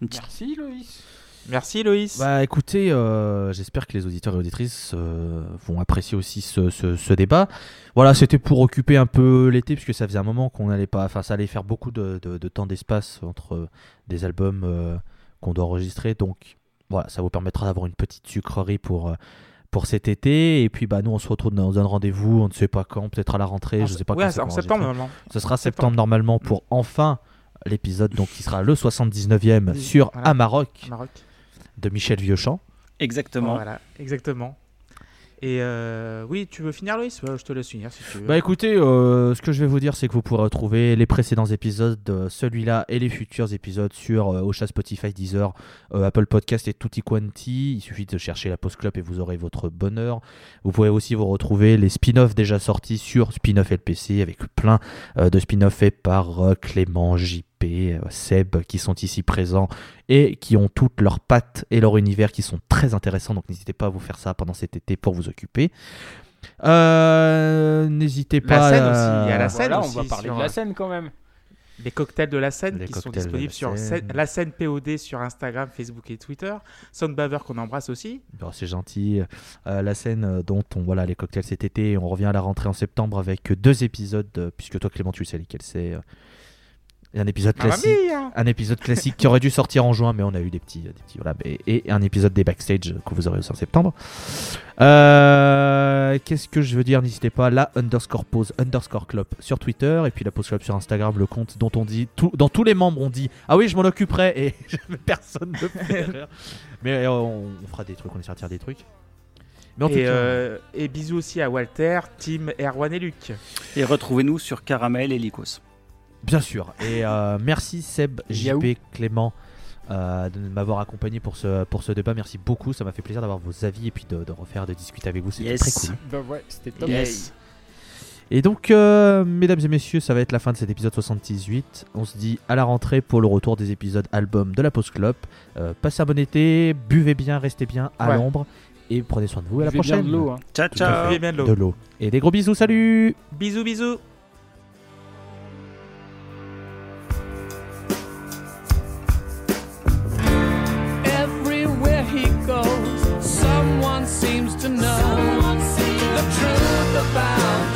Merci, Loïs. Merci, Loïs. Bah écoutez, euh, j'espère que les auditeurs et auditrices euh, vont apprécier aussi ce, ce- ce débat. Voilà, c'était pour occuper un peu l'été, puisque ça faisait un moment qu'on n'allait pas. Enfin, ça allait faire beaucoup de, de- de temps d'espace entre euh, des albums euh, qu'on doit enregistrer. Donc voilà, ça vous permettra d'avoir une petite sucrerie pour, pour cet été. Et puis bah nous, on se retrouve dans un rendez-vous, on ne sait pas quand, peut-être à la rentrée, je sais pas ouais, quand. en septembre, normalement. Ce sera septembre. septembre normalement pour enfin l'épisode donc qui sera le 79e Oui, sur voilà. Amarok Maroc. De Michel Vieuchamp. Exactement. Voilà, exactement. Et euh, oui, tu veux finir, Loïs? Je te laisse finir si tu veux. Bah écoutez, euh, ce que je vais vous dire, c'est que vous pourrez retrouver les précédents épisodes, euh, celui-là et les futurs épisodes sur euh, Ocha, Spotify, Deezer, euh, Apple Podcast et Tutti Quanti. Il suffit de chercher la Post Club et vous aurez votre bonheur. Vous pouvez aussi vous retrouver les spin-offs déjà sortis sur Spin-off LPC avec plein euh, de spin-offs faits par euh, Clément, JP, euh, Seb qui sont ici présents et qui ont toutes leurs pattes et leur univers qui sont très intéressants. Donc n'hésitez pas à vous faire ça pendant cet été pour vous occuper. Euh, n'hésitez La pas scène à- aussi, il y a la scène Voilà, on va parler sur, de euh, la scène quand même. Les cocktails de la scène Les qui sont disponibles la sur scène. la scène POD sur Instagram, Facebook et Twitter. Soundbaver qu'on embrasse aussi. Bon, c'est gentil. Euh, la scène euh, dont on voilà les cocktails cet été, on revient à la rentrée en septembre avec deux épisodes, euh, puisque toi Clément tu sais lesquels c'est. Un épisode classique, un épisode classique qui aurait dû sortir en juin, mais on a eu des petits, des petits voilà, et, et un épisode des backstage que vous aurez aussi en septembre. Euh, Qu'est-ce que je veux dire N'hésitez pas, la underscore pause underscore club sur Twitter et puis la pause club sur Instagram, le compte dont on dit tout, dans tous les membres on dit ah oui je m'en occuperai et <laughs> personne ne fait <laughs> rire. Mais euh, on, on fera des trucs, on essaiera de faire des trucs. Mais en tout Et, cas, euh, et bisous aussi à Walter, Tim, Erwan et Luc. Et retrouvez-nous sur Caramel et Lycos. Bien sûr. Et euh, merci Seb. JP, Clément. euh, de m'avoir accompagné pour ce, pour ce débat. Merci beaucoup. Ça m'a fait plaisir d'avoir vos avis et puis de, de refaire, de discuter avec vous. C'était Yes. très cool. <laughs> Bah ouais, c'était top. Yes. Et donc, euh, mesdames et messieurs, ça va être la fin de cet épisode 78. On se dit à la rentrée pour le retour des épisodes albums de la Post Club. Euh, passez un bon été, buvez bien, restez bien à Ouais. l'ombre et prenez soin de vous. À la bien prochaine. de l'eau. hein. Ciao, ciao. Buvez bien de l'eau. De l'eau. Et des gros bisous. Salut. Bisous, bisous. Seems to know the truth about